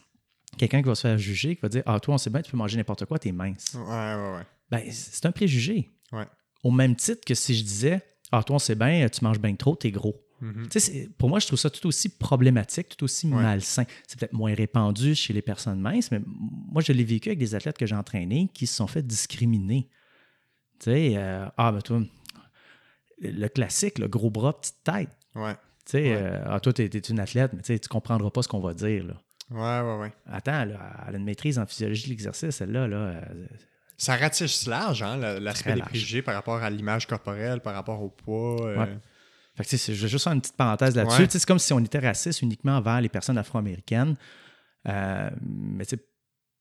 quelqu'un qui va se faire juger, qui va dire Ah, toi, on sait bien, tu peux manger n'importe quoi, t'es mince. Ouais, ouais, ouais. Ben, c'est un préjugé. Ouais. Au même titre que si je disais Ah, toi, on sait bien, tu manges bien trop, t'es gros. Mhm. C'est- pour moi, je trouve ça tout aussi problématique, tout aussi Ouais. malsain. C'est peut-être moins répandu chez les personnes minces, mais moi, je l'ai vécu avec des athlètes que j'ai entraînés qui se sont fait discriminer. Tu sais, euh, ah, ben toi, le classique, le gros bras, petite tête. Ouais. Tu sais, Ouais. euh, ah, toi, t'es es une athlète, mais tu comprendras pas ce qu'on va dire. Là. Ouais, ouais, ouais. Attends, là, elle a une maîtrise en physiologie de l'exercice, celle-là. Là, euh, Ça ratisse large, hein, l'aspect des préjugés par rapport à l'image corporelle, par rapport au poids. Ouais. Fait que, je vais juste faire une petite parenthèse là-dessus. Ouais. C'est comme si on était raciste uniquement envers les personnes afro-américaines, euh, mais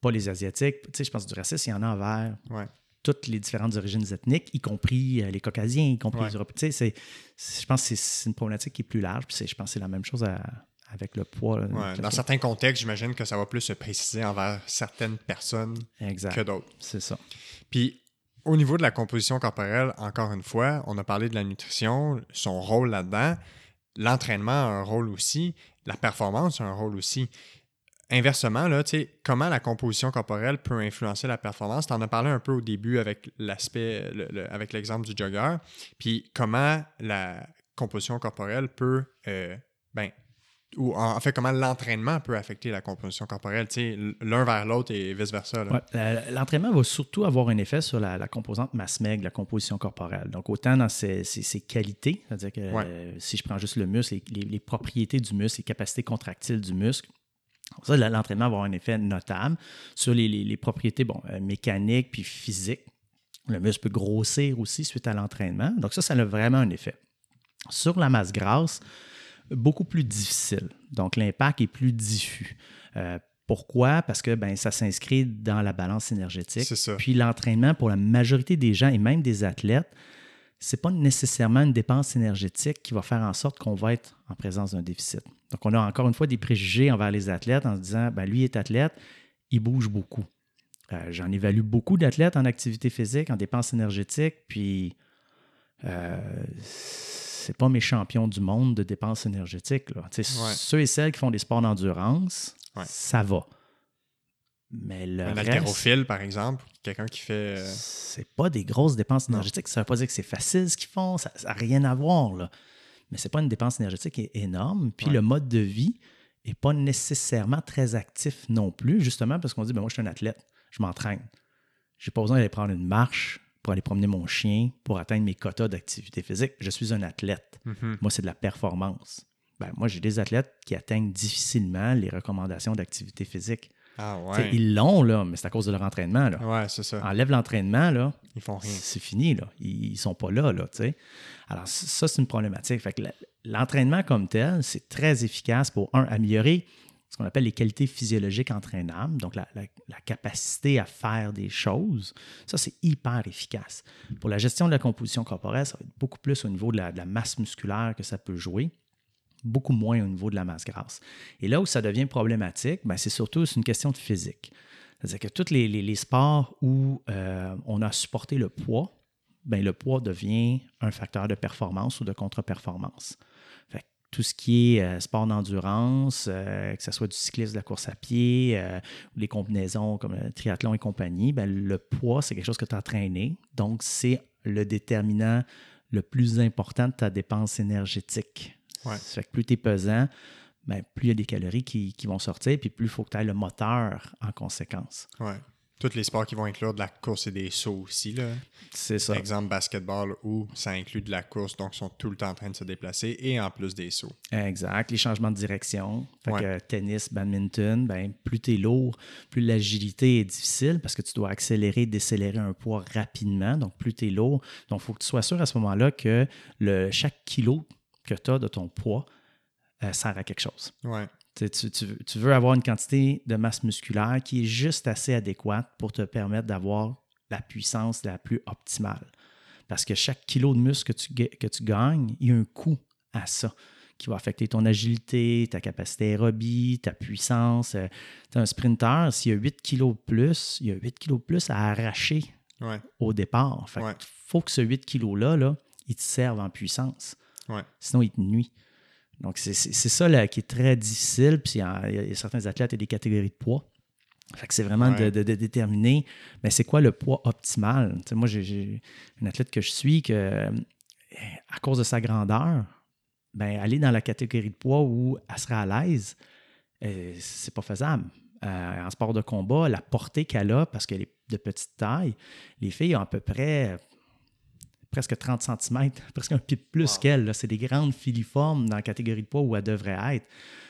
pas les Asiatiques. Je pense que du racisme, il y en a envers Ouais. toutes les différentes origines ethniques, y compris euh, les Caucasiens, y compris Ouais. les Européens. Je pense que c'est- une problématique qui est plus large. Puis je pense que c'est la même chose à- avec le poids. là, Ouais, avec le Dans certains contextes, j'imagine que ça va plus se préciser envers certaines personnes Exact. que d'autres. C'est ça. Puis, au niveau de la composition corporelle, encore une fois, on a parlé de la nutrition, son rôle là-dedans. L'entraînement a un rôle aussi. La performance a un rôle aussi. Inversement, là, comment la composition corporelle peut influencer la performance? Tu en as parlé un peu au début avec l'aspect, avec l'exemple du jogger. Puis comment la composition corporelle peut, euh, ben, ou en fait, comment l'entraînement peut affecter la composition corporelle, tu sais, l'un vers l'autre et vice-versa. Ouais, L'entraînement va surtout avoir un effet sur la, la composante masse maigre, la composition corporelle. Donc, autant dans ses, ses- ses qualités, c'est-à-dire que Ouais. euh, si je prends juste le muscle, les, les- les propriétés du muscle, les capacités contractiles du muscle, ça, l'entraînement va avoir un effet notable sur les, les- les propriétés bon, euh, mécaniques puis physiques. Le muscle peut grossir aussi suite à l'entraînement. Donc, ça, ça a vraiment un effet. Sur la masse grasse, beaucoup plus difficile. Donc, l'impact est plus diffus. Euh, pourquoi? Parce que ben, ça s'inscrit dans la balance énergétique. Ça. Puis l'entraînement, pour la majorité des gens et même des athlètes, c'est pas nécessairement une dépense énergétique qui va faire en sorte qu'on va être en présence d'un déficit. Donc, on a encore une fois des préjugés envers les athlètes en se disant, ben, lui est athlète, il bouge beaucoup. Euh, J'en évalue beaucoup d'athlètes en activité physique, en dépenses énergétiques, puis euh, c'est pas mes champions du monde de dépenses énergétiques. Là. Ouais. Ceux et celles qui font des sports d'endurance, Ouais. ça va. Mais le Un haltérophile, par exemple, quelqu'un qui fait. euh, c'est pas des grosses dépenses Non. énergétiques. Ça veut pas dire que c'est facile ce qu'ils font, ça n'a rien à voir. Là. Mais c'est pas une dépense énergétique énorme. Puis Ouais. le mode de vie n'est pas nécessairement très actif non plus, justement parce qu'on dit ben moi, je suis un athlète, je m'entraîne. J'ai pas besoin d'aller prendre une marche pour aller promener mon chien pour atteindre mes quotas d'activité physique. Je suis un athlète. mhm. Moi, c'est de la performance. Ben, moi, j'ai des athlètes qui atteignent difficilement les recommandations d'activité physique. Ah ouais. Ils l'ont, là, mais c'est à cause de leur entraînement. Là. Ouais, c'est ça. Enlève l'entraînement, là, Ils font rien. c'est fini, là. Ils ne sont pas là, là, tu sais. Alors, ça, c'est une problématique. Fait que l'entraînement comme tel, c'est très efficace pour, un, améliorer ce qu'on appelle les qualités physiologiques entraînables, donc la, capacité à faire des choses. Ça, c'est hyper efficace. Pour la gestion de la composition corporelle, ça va être beaucoup plus au niveau de la, masse musculaire que ça peut jouer beaucoup moins au niveau de la masse grasse. Et là où ça devient problématique, ben, c'est surtout une question de physique. C'est-à-dire que tous les, sports où euh, on a supporté le poids, ben, le poids devient un facteur de performance ou de contre-performance. Tout ce qui est euh, sport d'endurance, euh, que ce soit du cyclisme, de la course à pied, euh, ou les combinaisons comme le triathlon et compagnie, ben, le poids, c'est quelque chose que tu as entraîné. Donc, c'est le déterminant le plus important de ta dépense énergétique. Ouais. Ça fait que plus tu es pesant, ben, plus il y a des calories qui, qui vont sortir, puis plus il faut que tu aies le moteur en conséquence. Ouais. Tous les sports qui vont inclure de la course et des sauts aussi. Là. C'est ça. Exemple, basketball où ça inclut de la course, donc ils sont tout le temps en train de se déplacer et en plus des sauts. Exact. Les changements de direction. Fait que, tennis, badminton, ben, plus tu es lourd, plus l'agilité est difficile parce que tu dois accélérer, décélérer un poids rapidement. Donc, plus tu es lourd. Donc, il faut que tu sois sûr à ce moment-là que le, chaque kilo que tu as de ton poids euh, sert à quelque chose. Ouais. Tu, veux avoir une quantité de masse musculaire qui est juste assez adéquate pour te permettre d'avoir la puissance la plus optimale. Parce que chaque kilo de muscle que tu, que tu gagnes, il y a un coût à ça qui va affecter ton agilité, ta capacité aérobie, ta puissance. Euh, tu es un sprinter, s'il y a 8 kilos de plus, il y a 8 kilos de plus à arracher au départ. Il faut que ce 8 kilos-là, là, il te serve en puissance. Sinon, il te nuit. Donc, c'est ça là, qui est très difficile. Puis, il y, a, certains athlètes et des catégories de poids. Fait que c'est vraiment de, déterminer, mais c'est quoi le poids optimal? moi, j'ai une athlète que je suis que, euh, à cause de sa grandeur, ben, aller dans la catégorie de poids où elle sera à l'aise, euh, c'est pas faisable. Euh, en sport de combat, la portée qu'elle a, parce qu'elle est de petite taille, les filles ont à peu près presque 30 cm, presque un pied plus qu'elle. C'est des grandes filiformes dans la catégorie de poids où elle devrait être.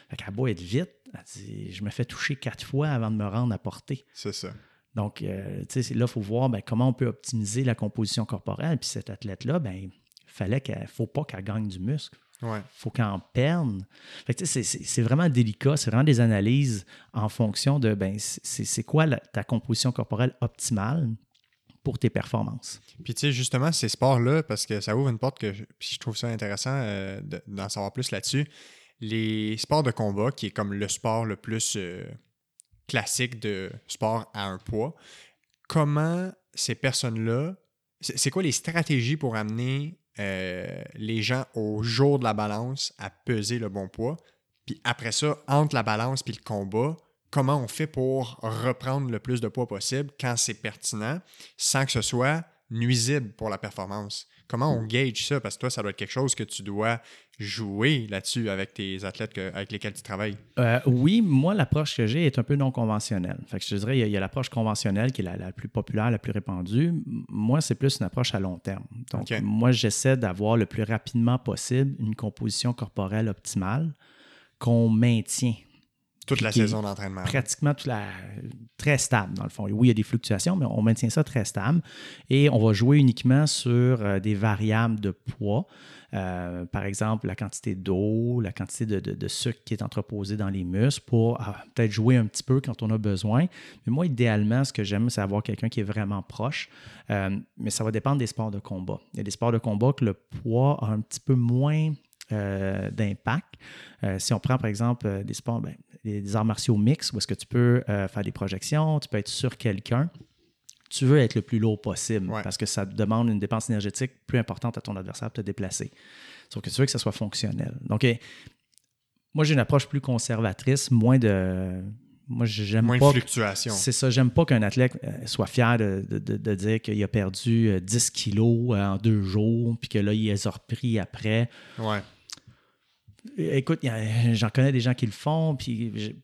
Fait qu'elle beau être vite, je me fais toucher quatre fois avant de me rendre à portée. C'est ça. Donc, euh, là, il faut voir ben, comment on peut optimiser la composition corporelle. Puis cette athlète-là, ben, fallait qu'elle faut pas qu'elle gagne du muscle. Il faut qu'elle en perde. C'est vraiment délicat, c'est vraiment des analyses en fonction de ben, c'est quoi ta composition corporelle optimale? Pour tes performances. Puis tu sais, justement, ces sports-là, parce que ça ouvre une porte que je, trouve ça intéressant euh, d'en savoir plus là-dessus. Les sports de combat, qui est comme le sport le plus euh, classique de sport à un poids, comment ces personnes-là, c'est quoi les stratégies pour amener euh, les gens au jour de la balance à peser le bon poids? Puis après ça, entre la balance puis le combat, comment on fait pour reprendre le plus de poids possible quand c'est pertinent sans que ce soit nuisible pour la performance? Comment on gage ça? Parce que toi, ça doit être quelque chose que tu dois jouer là-dessus avec tes athlètes avec lesquels tu travailles. Euh, oui, moi, l'approche que j'ai est un peu non conventionnelle. Fait que je te dirais, il y a, l'approche conventionnelle qui est la, plus populaire, la plus répandue. Moi, c'est plus une approche à long terme. Donc, moi, j'essaie d'avoir le plus rapidement possible une composition corporelle optimale qu'on maintient toute la saison d'entraînement. Pratiquement toute la, très stable, dans le fond. Oui, il y a des fluctuations, mais on maintient ça très stable. Et on va jouer uniquement sur euh, des variables de poids. Euh, par exemple, la quantité d'eau, la quantité de, sucre qui est entreposé dans les muscles pour ah, peut-être jouer un petit peu quand on a besoin. Mais moi, idéalement, ce que j'aime, c'est avoir quelqu'un qui est vraiment proche. Euh, mais ça va dépendre des sports de combat. Il y a des sports de combat que le poids a un petit peu moins d'impact. si on prend par exemple des sports, ben, des, arts martiaux mix où est-ce que tu peux euh, faire des projections, tu peux être sur quelqu'un. Tu veux être le plus lourd possible parce que ça demande une dépense énergétique plus importante à ton adversaire pour te déplacer. Sauf que tu veux que ça soit fonctionnel. Donc, moi, j'ai une approche plus conservatrice, moins de. Moi, j'aime pas. Moins de fluctuation. C'est ça. J'aime pas qu'un athlète euh, soit fier de, de dire qu'il a perdu 10 euh, kilos en deux jours, puis que là, il les a repris après. Ouais. Écoute, j'en connais des gens qui le font, puis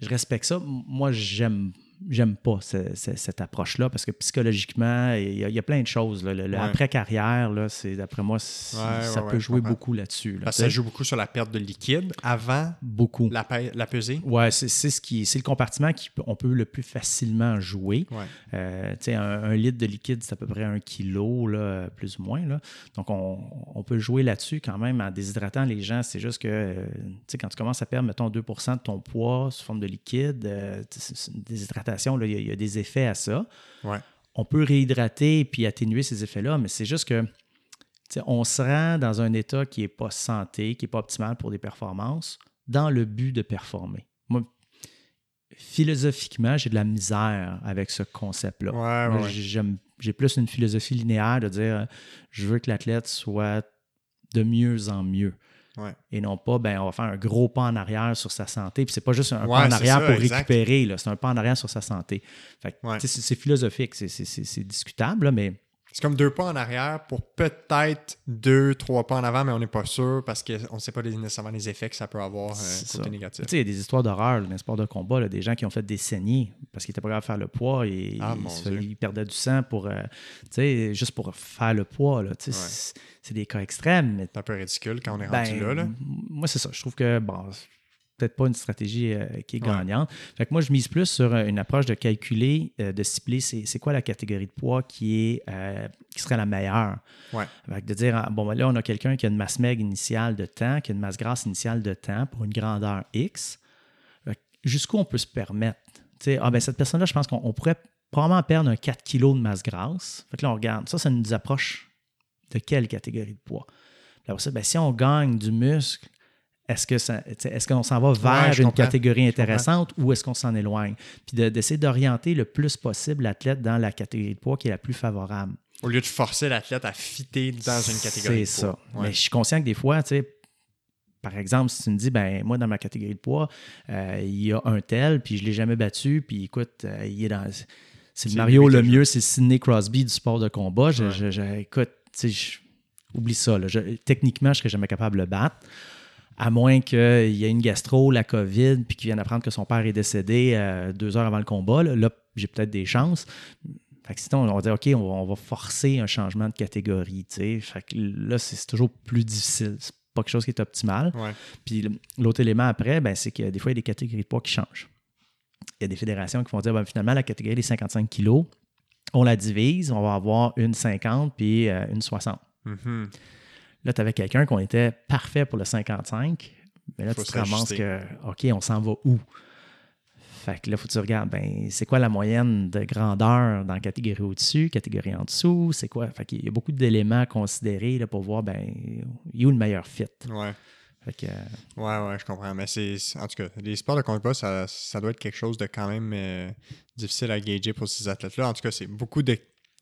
je respecte ça. Moi, j'aime j'aime pas cette approche-là parce que psychologiquement, il y, a, plein de choses. Le, après-carrière, c'est d'après moi, ça peut jouer beaucoup là-dessus. ça joue beaucoup sur la perte de liquide avant beaucoup. La, la pesée? Oui, c'est ce qui c'est le compartiment qu'on peut le plus facilement jouer. Euh, un, un, litre de liquide, c'est à peu près un kilo, là, plus ou moins. Là. Donc, on, peut jouer là-dessus quand même en déshydratant les gens. C'est juste que euh, quand tu commences à perdre, mettons, 2% de ton poids sous forme de liquide, euh, déshydratation il y, a des effets à ça. On peut réhydrater puis atténuer ces effets-là, mais c'est juste que on se rend dans un état qui n'est pas santé, qui n'est pas optimal pour des performances, dans le but de performer. Moi, philosophiquement, j'ai de la misère avec ce concept-là. j'ai plus une philosophie linéaire de dire je veux que l'athlète soit de mieux en mieux. Et non pas, ben, on va faire un gros pas en arrière sur sa santé. Puis c'est pas juste un pas en arrière pour récupérer, c'est un pas en arrière sur sa santé. c'est philosophique, c'est discutable, mais c'est comme deux pas en arrière pour peut-être deux, trois pas en avant, mais on n'est pas sûr parce qu'on ne sait pas nécessairement les effets que ça peut avoir euh, côté négatif. Tu sais, il y a des histoires d'horreur dans les sports de combat, là, des gens qui ont fait des saignées parce qu'ils étaient pas capables de faire le poids et Ah, ils, perdaient du sang pour, euh, tu sais, juste pour faire le poids. Là, c'est- des cas extrêmes, mais C'est un peu ridicule quand on est ben, rendu là. là. Moi, c'est ça. Je trouve que, bon, peut-être pas une stratégie euh, qui est Ouais. gagnante. Fait que moi, je mise plus sur euh, une approche de calculer, euh, de cibler c'est c'est quoi la catégorie de poids qui, est, euh, qui serait la meilleure. Ouais. Fait que de dire, ah, bon, ben là, on a quelqu'un qui a une masse maigre initiale de temps, qui a une masse grasse initiale de temps pour une grandeur X. Fait que Jusqu'où on peut se permettre? Tu sais, ah, ben, cette personne-là, je pense qu'on on pourrait probablement perdre un 4 kg de masse grasse. Fait que là, on regarde. Ça, ça nous approche de quelle catégorie de poids? Puis après ça, ben, si on gagne du muscle, est-ce que est-ce qu'on s'en va vers une catégorie intéressante ou est-ce qu'on s'en éloigne? Puis de- d'essayer d'orienter le plus possible l'athlète dans la catégorie de poids qui est la plus favorable. Au lieu de forcer l'athlète à fitter dans une catégorie C'est de poids. ça. Ouais. Mais je suis conscient que des fois, tu sais, par exemple, si tu me dis, ben moi, dans ma catégorie de poids, euh, il y a un tel, puis je ne l'ai jamais battu, puis écoute, euh, il est dans. C'est le Mario le mieux, c'est Sidney Crosby du sport de combat. Je, Ouais. je- je- écoute, tu sais, oublie ça. là. Je- techniquement, je ne serais jamais capable de le battre. À moins qu'il y ait une gastro, la COVID, puis qu'il vienne apprendre que son père est décédé euh, deux heures avant le combat. Là, Là, j'ai peut-être des chances. Fait que sinon, on va dire, OK, on va, on va forcer un changement de catégorie. tu sais. Fait que là, c'est toujours plus difficile. C'est pas quelque chose qui est optimal. Ouais. Puis l'autre élément après, ben, c'est que des fois, il y a des catégories de poids qui changent. Il y a des fédérations qui vont dire, ben, finalement, la catégorie des 55 kilos, on la divise, on va avoir une 50 puis euh, une 60. Mhm. Là, tu avais quelqu'un qu'on était parfait pour le 55, mais là, Faut tu te se ramasses que, OK, on s'en va où? Fait que là, il faut que tu regardes, ben, c'est quoi la moyenne de grandeur dans la catégorie au-dessus, catégorie en dessous, c'est quoi? Fait qu'il y a beaucoup d'éléments à considérer là, pour voir, ben, il est où le meilleur fit? Ouais. Fait que, euh, Ouais, ouais, je comprends. Mais c'est. En tout cas, les sports de combat, ça, ça doit être quelque chose de quand même euh, difficile à gager pour ces athlètes-là. En tout cas, c'est beaucoup de,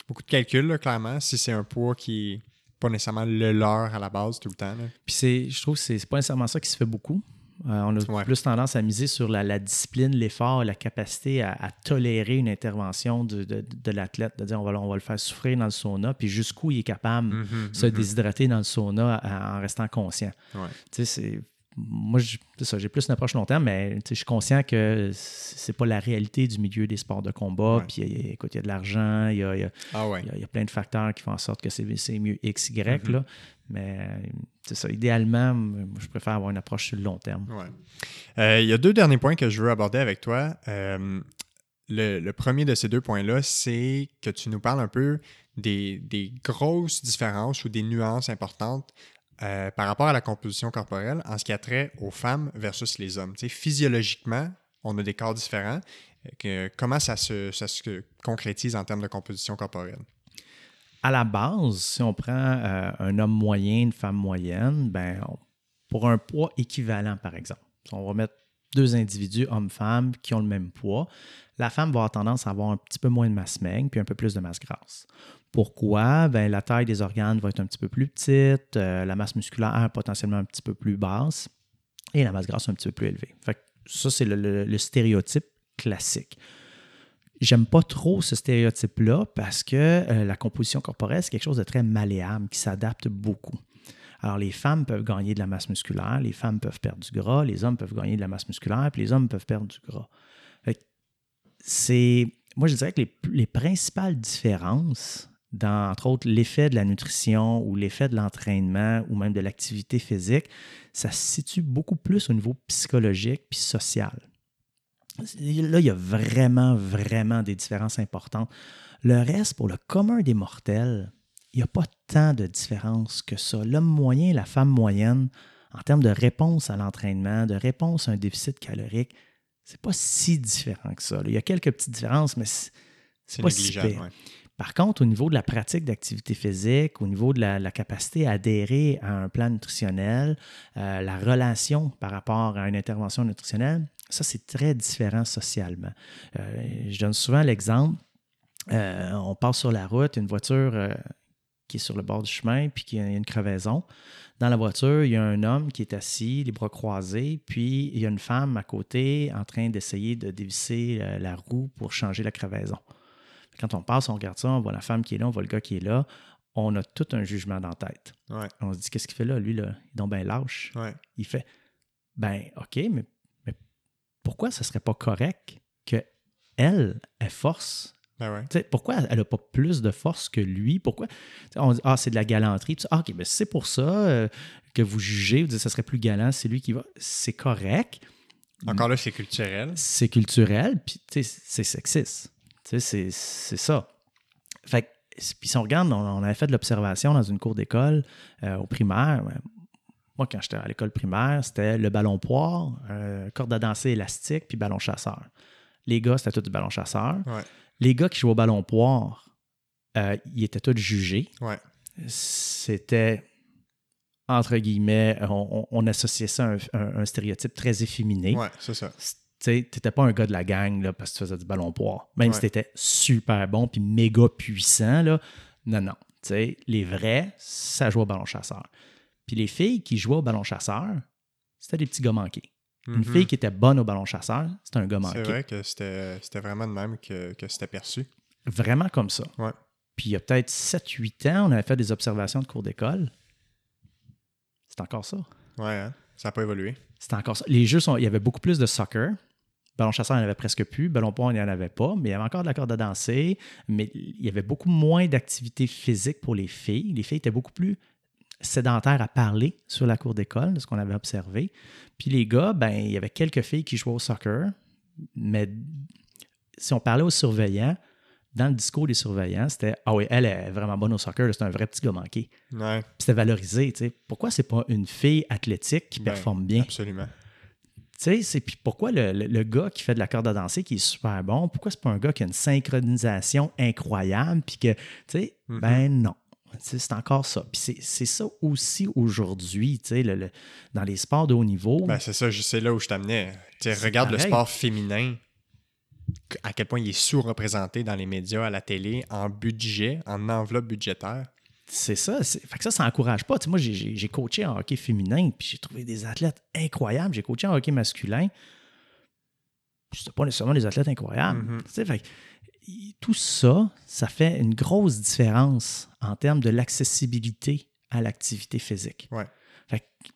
beaucoup de calculs, là, clairement. Si c'est un poids qui pas nécessairement le leur à la base tout le temps. là. Puis c'est, je trouve que c'est pas nécessairement ça qui se fait beaucoup. Euh, on a Ouais. plus tendance à miser sur la, la discipline, l'effort, la capacité à, à tolérer une intervention de, de- de l'athlète, de dire on va, on va le faire souffrir dans le sauna, puis jusqu'où il est capable Mhm, de se mhm. déshydrater dans le sauna en restant conscient. Ouais. Tu sais. Moi, je- c'est ça, j'ai plus une approche long terme, mais je suis conscient que c'est pas la réalité du milieu des sports de combat. Ouais. Puis, écoute, il y a de l'argent, il y a- il y a, Ah ouais. y, a, il y a plein de facteurs qui font en sorte que c'est mieux X, Y. Là. Mais euh, c'est ça. Idéalement, moi, je préfère avoir une approche sur le long terme. Ouais. Euh, Il y a deux derniers points que je veux aborder avec toi. Euh, le, le premier de ces deux points-là, c'est que tu nous parles un peu des, des grosses différences ou des nuances importantes euh, par rapport à la composition corporelle en ce qui a trait aux femmes versus les hommes. Physiologiquement, on a des corps différents. Euh, comment ça se, concrétise en termes de composition corporelle? À la base, si on prend euh, un homme moyen, une femme moyenne, ben, pour un poids équivalent, par exemple, si on va mettre deux individus, homme-femme, qui ont le même poids, la femme va avoir tendance à avoir un petit peu moins de masse maigre puis un peu plus de masse grasse. Pourquoi? Ben, la taille des organes va être un petit peu plus petite, euh, la masse musculaire potentiellement un petit peu plus basse et la masse grasse un petit peu plus élevée. Fait ça, c'est le, stéréotype classique. J'aime pas trop ce stéréotype-là parce que euh, la composition corporelle, c'est quelque chose de très malléable qui s'adapte beaucoup. Alors, les femmes peuvent gagner de la masse musculaire, les femmes peuvent perdre du gras, les hommes peuvent gagner de la masse musculaire, puis les hommes peuvent perdre du gras. C'est, moi, je dirais que les principales différences dans, entre autres, l'effet de la nutrition ou l'effet de l'entraînement ou même de l'activité physique, ça se situe beaucoup plus au niveau psychologique puis social. Là, il y a vraiment, vraiment des différences importantes. Le reste, pour le commun des mortels, il n'y a pas tant de différence que ça. L'homme moyen et la femme moyenne, en termes de réponse à l'entraînement, de réponse à un déficit calorique, c'est pas si différent que ça. Il y a quelques petites différences, mais c'est pas si négligeable. pire. Par contre, au niveau de la pratique d'activité physique, au niveau de la, capacité à adhérer à un plan nutritionnel, euh, la relation par rapport à une intervention nutritionnelle, ça, c'est très différent socialement. Euh, je donne souvent l'exemple, euh, on passe sur la route, une voiture qui est sur le bord du chemin, puis qui a une crevaison. Dans la voiture, il y a un homme qui est assis, les bras croisés, puis il y a une femme à côté en train d'essayer de dévisser la roue pour changer la crevaison. Quand on passe, on regarde ça, on voit la femme qui est là, on voit le gars qui est là, on a tout un jugement dans la tête. On se dit, qu'est-ce qu'il fait là? Lui, là, il est donc bien lâche. Il fait, ben, OK, mais, mais pourquoi ce serait pas correct que elle, elle force? Ben pourquoi elle n'a pas plus de force que lui? Pourquoi? on dit, ah, c'est de la galanterie. Ah, OK, mais c'est pour ça euh, que vous jugez, vous dites, ça serait plus galant, c'est lui qui va. C'est correct. Encore là, c'est culturel. C'est culturel, puis c'est sexiste. C'est ça. Fait puis si on regarde, on, avait fait de l'observation dans une cour d'école euh, au primaire. Moi, quand j'étais à l'école primaire, c'était le ballon poire, euh, corde à danser élastique, puis ballon chasseur. Les gars, c'était tout du ballon chasseur. Les gars qui jouaient au ballon poire, euh, ils étaient tous jugés. C'était, entre guillemets, on, associait ça à un, stéréotype très efféminé. Ouais, c'est ça. Tu n'étais pas un gars de la gang là, parce que tu faisais du ballon poire. Même si tu étais super bon puis méga puissant, là, non, non. les vrais, ça jouait au ballon chasseur. Puis les filles qui jouaient au ballon chasseur, c'était des petits gars manqués. Une mm-hmm. fille qui était bonne au ballon chasseur, c'était un gars manqué. C'est vrai que c'était vraiment de même que, que c'était perçu. Vraiment comme ça. Ouais. Puis il y a peut-être 7-8 ans, on avait fait des observations de cours d'école. C'est encore ça. Ouais, hein? ça n'a pas évolué. C'est encore ça. Les jeux, sont, il y avait beaucoup plus de soccer. Ballon chasseur, il n'y en avait presque plus. Ballon poing, il n'y en avait pas. Mais il y avait encore de la corde à danser. Mais il y avait beaucoup moins d'activité physique pour les filles. Les filles étaient beaucoup plus sédentaires à parler sur la cour d'école, de ce qu'on avait observé. Puis les gars, ben, il y avait quelques filles qui jouaient au soccer. Mais si on parlait aux surveillants, dans le discours des surveillants, c'était Ah oui, elle est vraiment bonne au soccer, c'est un vrai petit gars manqué. Ouais. Puis c'était valorisé. tu sais. Pourquoi c'est pas une fille athlétique qui ben, performe bien? Absolument. Tu sais, c'est puis pourquoi le, gars qui fait de la corde à danser qui est super bon, pourquoi c'est pas un gars qui a une synchronisation incroyable puis que, tu sais, mm-hmm. ben non. C'est encore ça. Puis c'est ça aussi aujourd'hui, tu sais, le, dans les sports de haut niveau. Ben c'est ça, c'est là où je t'amenais. Regarde le sport féminin, à quel point il est sous-représenté dans les médias, à la télé, en budget, en enveloppe budgétaire. C'est ça. Fait que ça, ça n'encourage pas. moi, j'ai coaché en hockey féminin, puis j'ai trouvé des athlètes incroyables. J'ai coaché en hockey masculin. C'était pas nécessairement des athlètes incroyables. Mm-hmm. tout ça, ça fait une grosse différence en termes de l'accessibilité à l'activité physique.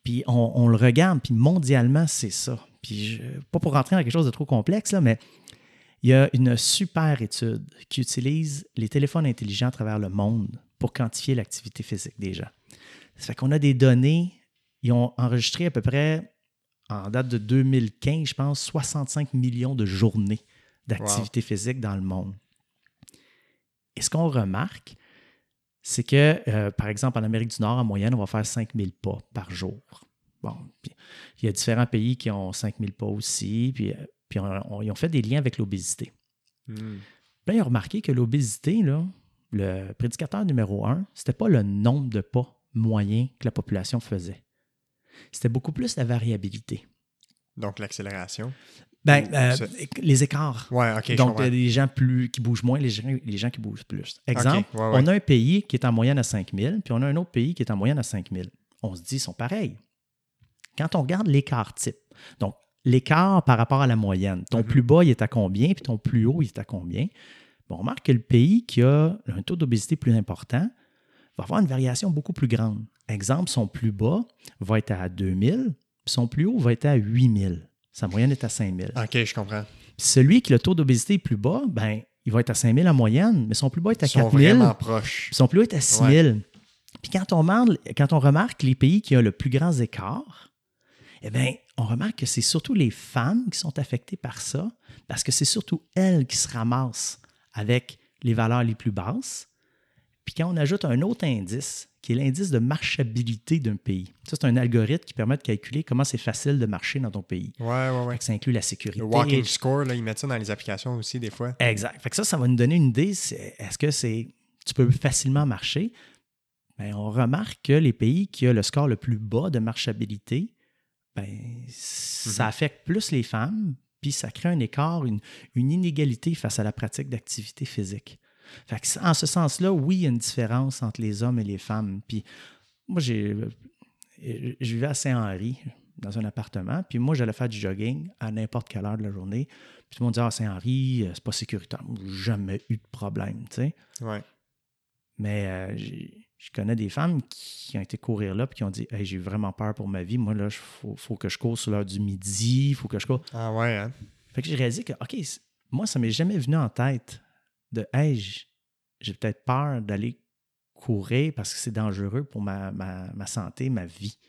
puis on, le regarde, puis mondialement, c'est ça. Puis pas pour rentrer dans quelque chose de trop complexe, là, mais il y a une super étude qui utilise les téléphones intelligents à travers le monde pour quantifier l'activité physique des gens. Ça fait qu'on a des données, ils ont enregistré à peu près, en date de 2015, je pense, 65 millions de journées d'activité physique dans le monde. Et ce qu'on remarque, c'est que, euh, par exemple, en Amérique du Nord, en moyenne, on va faire 5000 pas par jour. Bon, il y a différents pays qui ont 5000 pas aussi, puis, euh, puis ils ont fait des liens avec l'obésité. Hmm. ils ont remarqué que l'obésité, là, le prédicateur numéro un, ce n'était pas le nombre de pas moyens que la population faisait. C'était beaucoup plus la variabilité. Donc l'accélération. Ben, euh, les écarts. Ouais. Donc, les gens plus, qui bougent moins, les gens, les gens qui bougent plus. Exemple, on a un pays qui est en moyenne à 5000, puis on a un autre pays qui est en moyenne à 5000. On se dit, ils sont pareils. Quand on regarde l'écart type, donc l'écart par rapport à la moyenne, ton mm-hmm. plus bas, il est à combien, puis ton plus haut, il est à combien? On remarque que le pays qui a un taux d'obésité plus important va avoir une variation beaucoup plus grande. Exemple, son plus bas va être à 2000, puis son plus haut va être à 8000. Sa moyenne est à 5000. OK, je comprends. celui qui a le taux d'obésité plus bas, ben, il va être à 5000 en moyenne, mais son plus bas est à 4000. vraiment proches. Son plus haut est à 6000. Puis quand on, quand on remarque les pays qui ont le plus grand écart, eh bien, on remarque que c'est surtout les femmes qui sont affectées par ça, parce que c'est surtout elles qui se ramassent avec les valeurs les plus basses. Puis quand on ajoute un autre indice, qui est l'indice de marchabilité d'un pays. Ça, c'est un algorithme qui permet de calculer comment c'est facile de marcher dans ton pays. Ouais, ouais, ouais. ça inclut la sécurité. Le walking score, là, ils mettent ça dans les applications aussi des fois. Exact. Fait que ça, ça va nous donner une idée. Est-ce que c'est tu peux facilement marcher? Bien, on remarque que les pays qui ont le score le plus bas de marchabilité, ben, ça mhm. affecte plus les femmes, puis ça crée un écart, une, inégalité face à la pratique d'activité physique. en ce sens-là, oui, il y a une différence entre les hommes et les femmes. Puis moi, j'ai, je vivais à Saint-Henri, dans un appartement. Puis moi, j'allais faire du jogging à n'importe quelle heure de la journée. Puis tout le monde disait, ah, Saint-Henri, euh, c'est pas sécuritaire. Jamais eu de problème, tu sais. Ouais. Mais euh, je connais des femmes qui ont été courir là puis qui ont dit hey, j'ai vraiment peur pour ma vie. Moi, là, il faut, que je cours sur l'heure du midi, il faut que je cours. Ah ouais, hein? Fait que j'ai réalisé que, OK, moi, ça m'est jamais venu en tête de Hey, j'ai peut-être peur d'aller courir parce que c'est dangereux pour ma, santé, ma vie.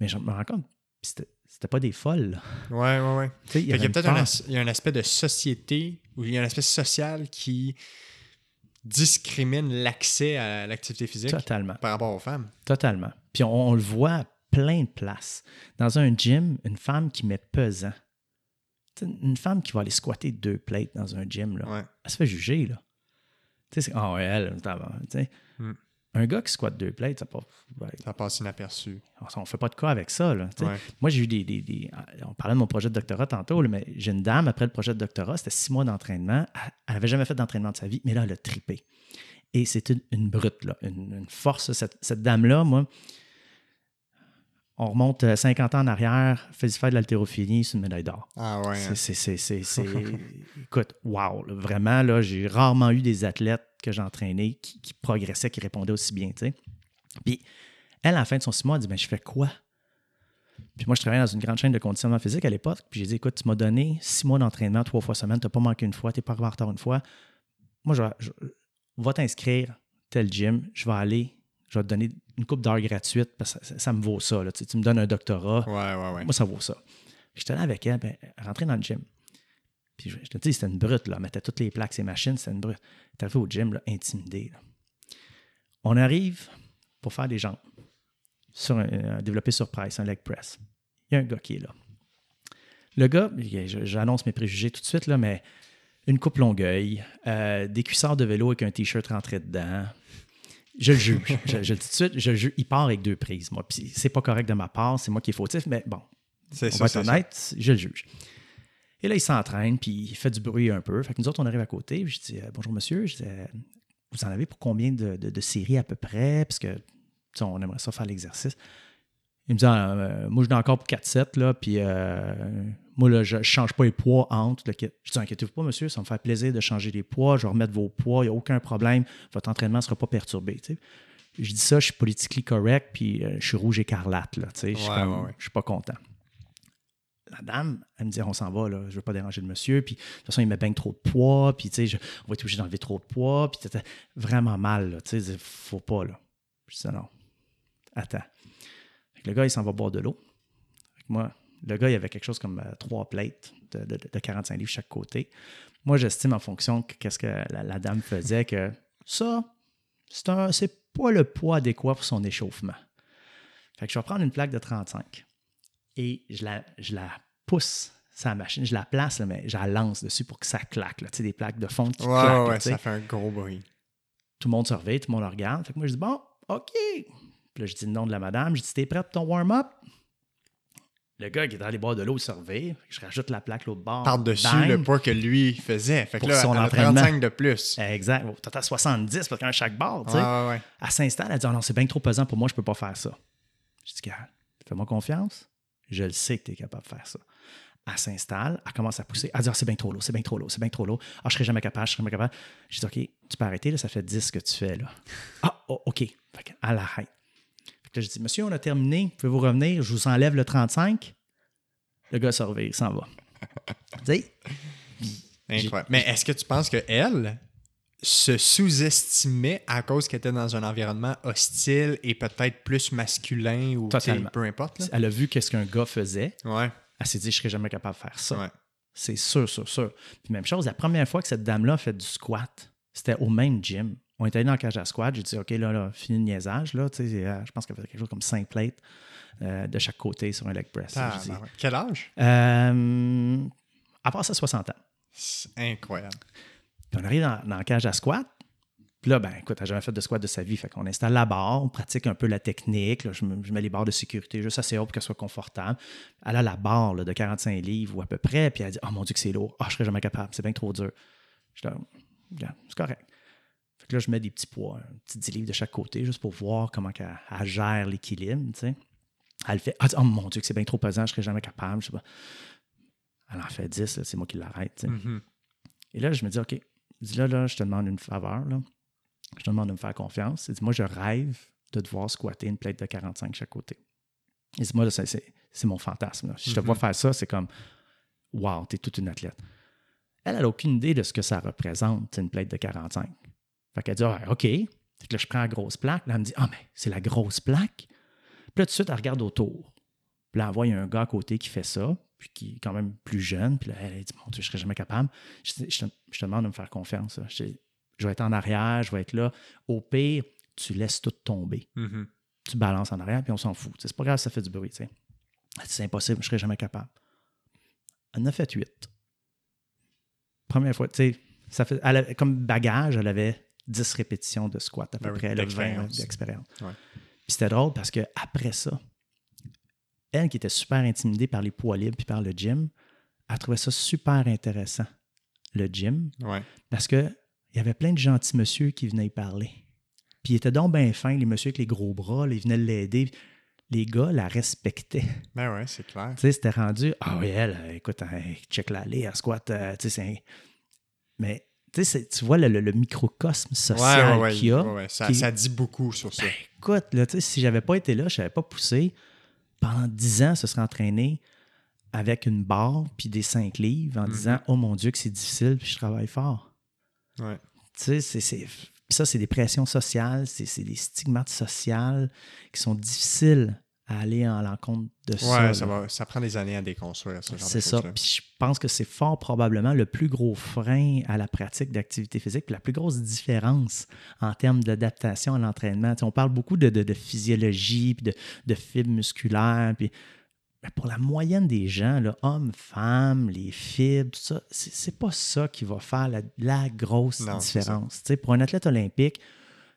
Mais je me rends compte, c'était pas des folles. Ouais, ouais, ouais. Il y a, peut-être un, un, aspect de société ou il y a un aspect social qui discrimine l'accès à l'activité physique Totalement. par rapport aux femmes. Totalement. Puis on, le voit à plein de places. Dans un gym, une femme qui met pesant. une femme qui va aller squatter deux plates dans un gym, là, elle se fait juger. Là. Tu sais, c'est. oh, elle, hmm. Un gars qui squatte deux plates, ça passe. Ça passe inaperçu. On ne fait pas de cas avec ça. Là, Moi, j'ai eu des, On parlait de mon projet de doctorat tantôt, mais j'ai une dame, après le projet de doctorat, c'était six mois d'entraînement. Elle n'avait jamais fait d'entraînement de sa vie, mais là, elle a tripé. Et c'est une, brute, là, une, force. Cette, dame-là, moi, on remonte 50 euh, ans en arrière, faire de l'haltérophilie, c'est une médaille d'or. Ah ouais. C'est, hein. écoute, wow, vraiment, là, j'ai rarement eu des athlètes que j'entraînais qui, qui progressaient, qui répondaient aussi bien, tu sais. Puis, elle, à la fin de son six mois, elle dit, ben, je fais quoi? Puis moi, je travaillais dans une grande chaîne de conditionnement physique à l'époque. Puis j'ai dit, écoute, tu m'as donné six mois d'entraînement, trois fois semaine, tu n'as pas manqué une fois, tu n'es pas arrivé en retard une fois. Moi, je, je, va t'inscrire tel gym, je vais aller, je vais te donner une coupe d'heures gratuite parce que ça, me vaut ça. Là. Tu, me donnes un doctorat. Ouais, ouais, ouais. Moi, ça vaut ça. J'étais là avec elle, ben, rentrer dans le gym. Puis je, te dis, c'était une brute, là. Elle mettait toutes les plaques, ses machines, c'était une brute. Elle arrivé au gym, là, intimidée. On arrive pour faire des jambes, sur un, développé sur price, un leg press. Il y a un gars qui est là. Le gars, j'annonce mes préjugés tout de suite, là, mais une coupe longueuil, euh, des cuissards de vélo avec un t-shirt rentré dedans. Je le juge. je, le dis tout de suite, je juge. Il part avec deux prises, moi. Puis c'est pas correct de ma part, c'est moi qui est fautif, mais bon. On va être honnête, je le juge. Et là, il s'entraîne, puis il fait du bruit un peu. Fait que nous autres, on arrive à côté. Je dis euh, Bonjour, monsieur. Je dis euh, Vous en avez pour combien de, séries à peu près Parce que, on aimerait ça faire l'exercice. Il me dit ah, euh, Moi, je n'ai encore pour 4-7, là, puis moi, là, je ne change pas les poids entre. je dis Inquiétez-vous pas, monsieur, ça me fait plaisir de changer les poids. Je vais remettre vos poids, il n'y a aucun problème. Votre entraînement ne sera pas perturbé. Je dis ça, je suis politiquement correct, puis je suis rouge écarlate. Là, je ne suis pas content la dame, elle me dit on s'en va, là, je veux pas déranger le monsieur, puis de toute façon, il met bien trop de poids, puis tu sais, on va être obligé d'enlever trop de poids, puis c'était vraiment mal, tu sais, faut pas, là. Je dis non, attends. le gars, il s'en va boire de l'eau. Moi, le gars, il avait quelque chose comme euh, trois plates de, 45 livres chaque côté. Moi, j'estime en fonction de qu'est-ce que la, dame faisait que ça, c'est pas le poids adéquat pour son échauffement. Fait que je vais prendre une plaque de 35 et je la, je la pousse sa machine, je la place, mais je la lance dessus pour que ça claque. Tu sais, des plaques de fond qui claquent. Ouais, ça fait un gros bruit. Tout le monde se réveille, tout le monde le regarde. Fait que moi, je dis, bon, OK. Puis là, je dis le nom de la madame. Je dis, t'es prêt pour ton warm-up? Le gars qui est dans les bords de l'eau, réveille. Je rajoute la plaque l'autre bord. Par-dessus le poids que lui faisait. Fait que là, son entraînement. 35 de plus. Exact. T'as à 70 parce qu'un chaque bord. Tu sais. ouais, ouais. Elle s'installe, elle dit, oh non, c'est bien trop pesant pour moi, je peux pas faire ça. Je dis, fais-moi confiance. Je le sais que tu es capable de faire ça. Elle s'installe, elle commence à pousser. Elle dit ah, c'est bien trop lourd, c'est bien trop lourd, c'est bien trop lourd. Ah, je serai jamais capable, je serai jamais capable. Je dis OK, tu peux arrêter, là, ça fait 10 que tu fais. là. Ah, oh, OK. Fait elle arrête. Fait que là, je dis Monsieur, on a terminé, pouvez-vous revenir? Je vous enlève le 35. Le gars se il s'en va. tu Incroyable. Mais est-ce que tu penses qu'elle, se sous-estimait à cause qu'elle était dans un environnement hostile et peut-être plus masculin ou peu importe. Elle a vu qu'est-ce qu'un gars faisait. Ouais. Elle s'est dit, je serais jamais capable de faire ça. C'est sûr, sûr, sûr. Puis même chose, la première fois que cette dame-là a fait du squat, c'était au même gym. On était allé dans le cage à squat. J'ai dit, OK, là, là, fini le niaisage. Là, euh, je pense qu'elle faisait quelque chose comme 5 plates euh, de chaque côté sur un leg press. Ah, ben Quel âge? Euh, à part ça, 60 ans. C'est incroyable. Puis on arrive dans, dans la cage à squat. Puis là, ben, écoute, elle n'a jamais fait de squat de sa vie. Fait qu'on installe la barre, on pratique un peu la technique. je, mets les barres de sécurité juste assez haut pour qu'elle soit confortable. Elle a la barre de 45 livres ou à peu près. Puis elle dit Oh mon Dieu, que c'est lourd. Ah, oh, je serais jamais capable. C'est bien trop dur. Je dis C'est correct. Là, je mets des petits poids, un petit 10 livres de chaque côté, juste pour voir comment elle, gère l'équilibre. Tu sais. Elle fait Ah, oh mon Dieu, que c'est bien trop pesant, je serais jamais capable. Je sais pas. Elle en fait 10, c'est moi qui l'arrête. Mhm. Et là, je me dis OK, dis là, là, je te demande une faveur. Là. Je te demande de me faire confiance. Et dis, moi, je rêve de devoir squatter une plate de 45 chaque côté. Et dis, moi, là, c'est, mon fantasme. là. Si je te vois faire ça, c'est comme Wow, t'es toute une athlète. Elle, n'a aucune idée de ce que ça représente, une plate de 45. Fait qu'elle dit Ah, OK. Fait que là, je prends la grosse plaque. Là, elle me dit Ah, mais c'est la grosse plaque. Puis là, tout de suite, elle regarde autour. Puis là, elle voit, il y a un gars à côté qui fait ça, puis qui est quand même plus jeune. Puis là, elle dit Mon Dieu, je serais jamais capable. Je, te, je te demande de me faire confiance. là. Je, vais être en arrière, je vais être là. Au pire, tu laisses tout tomber. Mhm. Tu balances en arrière, puis on s'en fout. C'est pas grave, ça fait du bruit. C'est impossible, je serais jamais capable. Elle en a fait huit. Première fois, tu sais, ça fait, elle avait- comme bagage, elle avait 10 répétitions de squat à peu Ben près, elle a 20 d'expérience. Ouais. Puis c'était drôle parce que après ça, elle qui était super intimidée par les poids libres puis par le gym, elle trouvait ça super intéressant, le gym, Ouais. parce que il y avait plein de gentils monsieur qui venaient y parler. Puis ils étaient donc bien fins, les messieurs avec les gros bras, là, ils venaient l'aider. Les gars la respectaient. Ben ouais, c'est clair. Tu sais, c'était rendu, ah oui, elle, euh, écoute, hein, check la allée, elle squat, euh, tu sais, c'est... Mais, tu sais, c'est- tu vois le, le- le microcosme social ouais, ouais, qu'il y a. ouais. Ça, qui- ça dit beaucoup sur ça. Ben, écoute, là, si j'avais pas été là, je n'avais pas poussé, pendant 10 ans, ce serait entraîné avec une barre puis des 5 livres en Mhm. disant, oh mon Dieu, que c'est difficile, puis je travaille fort. Ouais. Tu sais, c'est- ça, c'est des pressions sociales, c'est c'est des stigmates sociales qui sont difficiles à aller en l'encontre de ça. Ouais, ça, va, ça prend des années à déconstruire ce genre de C'est ça. Puis je pense que c'est fort probablement le plus gros frein à la pratique d'activité physique, puis la plus grosse différence en termes d'adaptation à l'entraînement. Tu sais, on parle beaucoup de, de- de physiologie, puis de, de fibres musculaires, puis mais pour la moyenne des gens, là, hommes, femmes, les fibres, tout ça, c'est pas ça qui va faire la, la grosse Non, différence. Tu sais, pour un athlète olympique,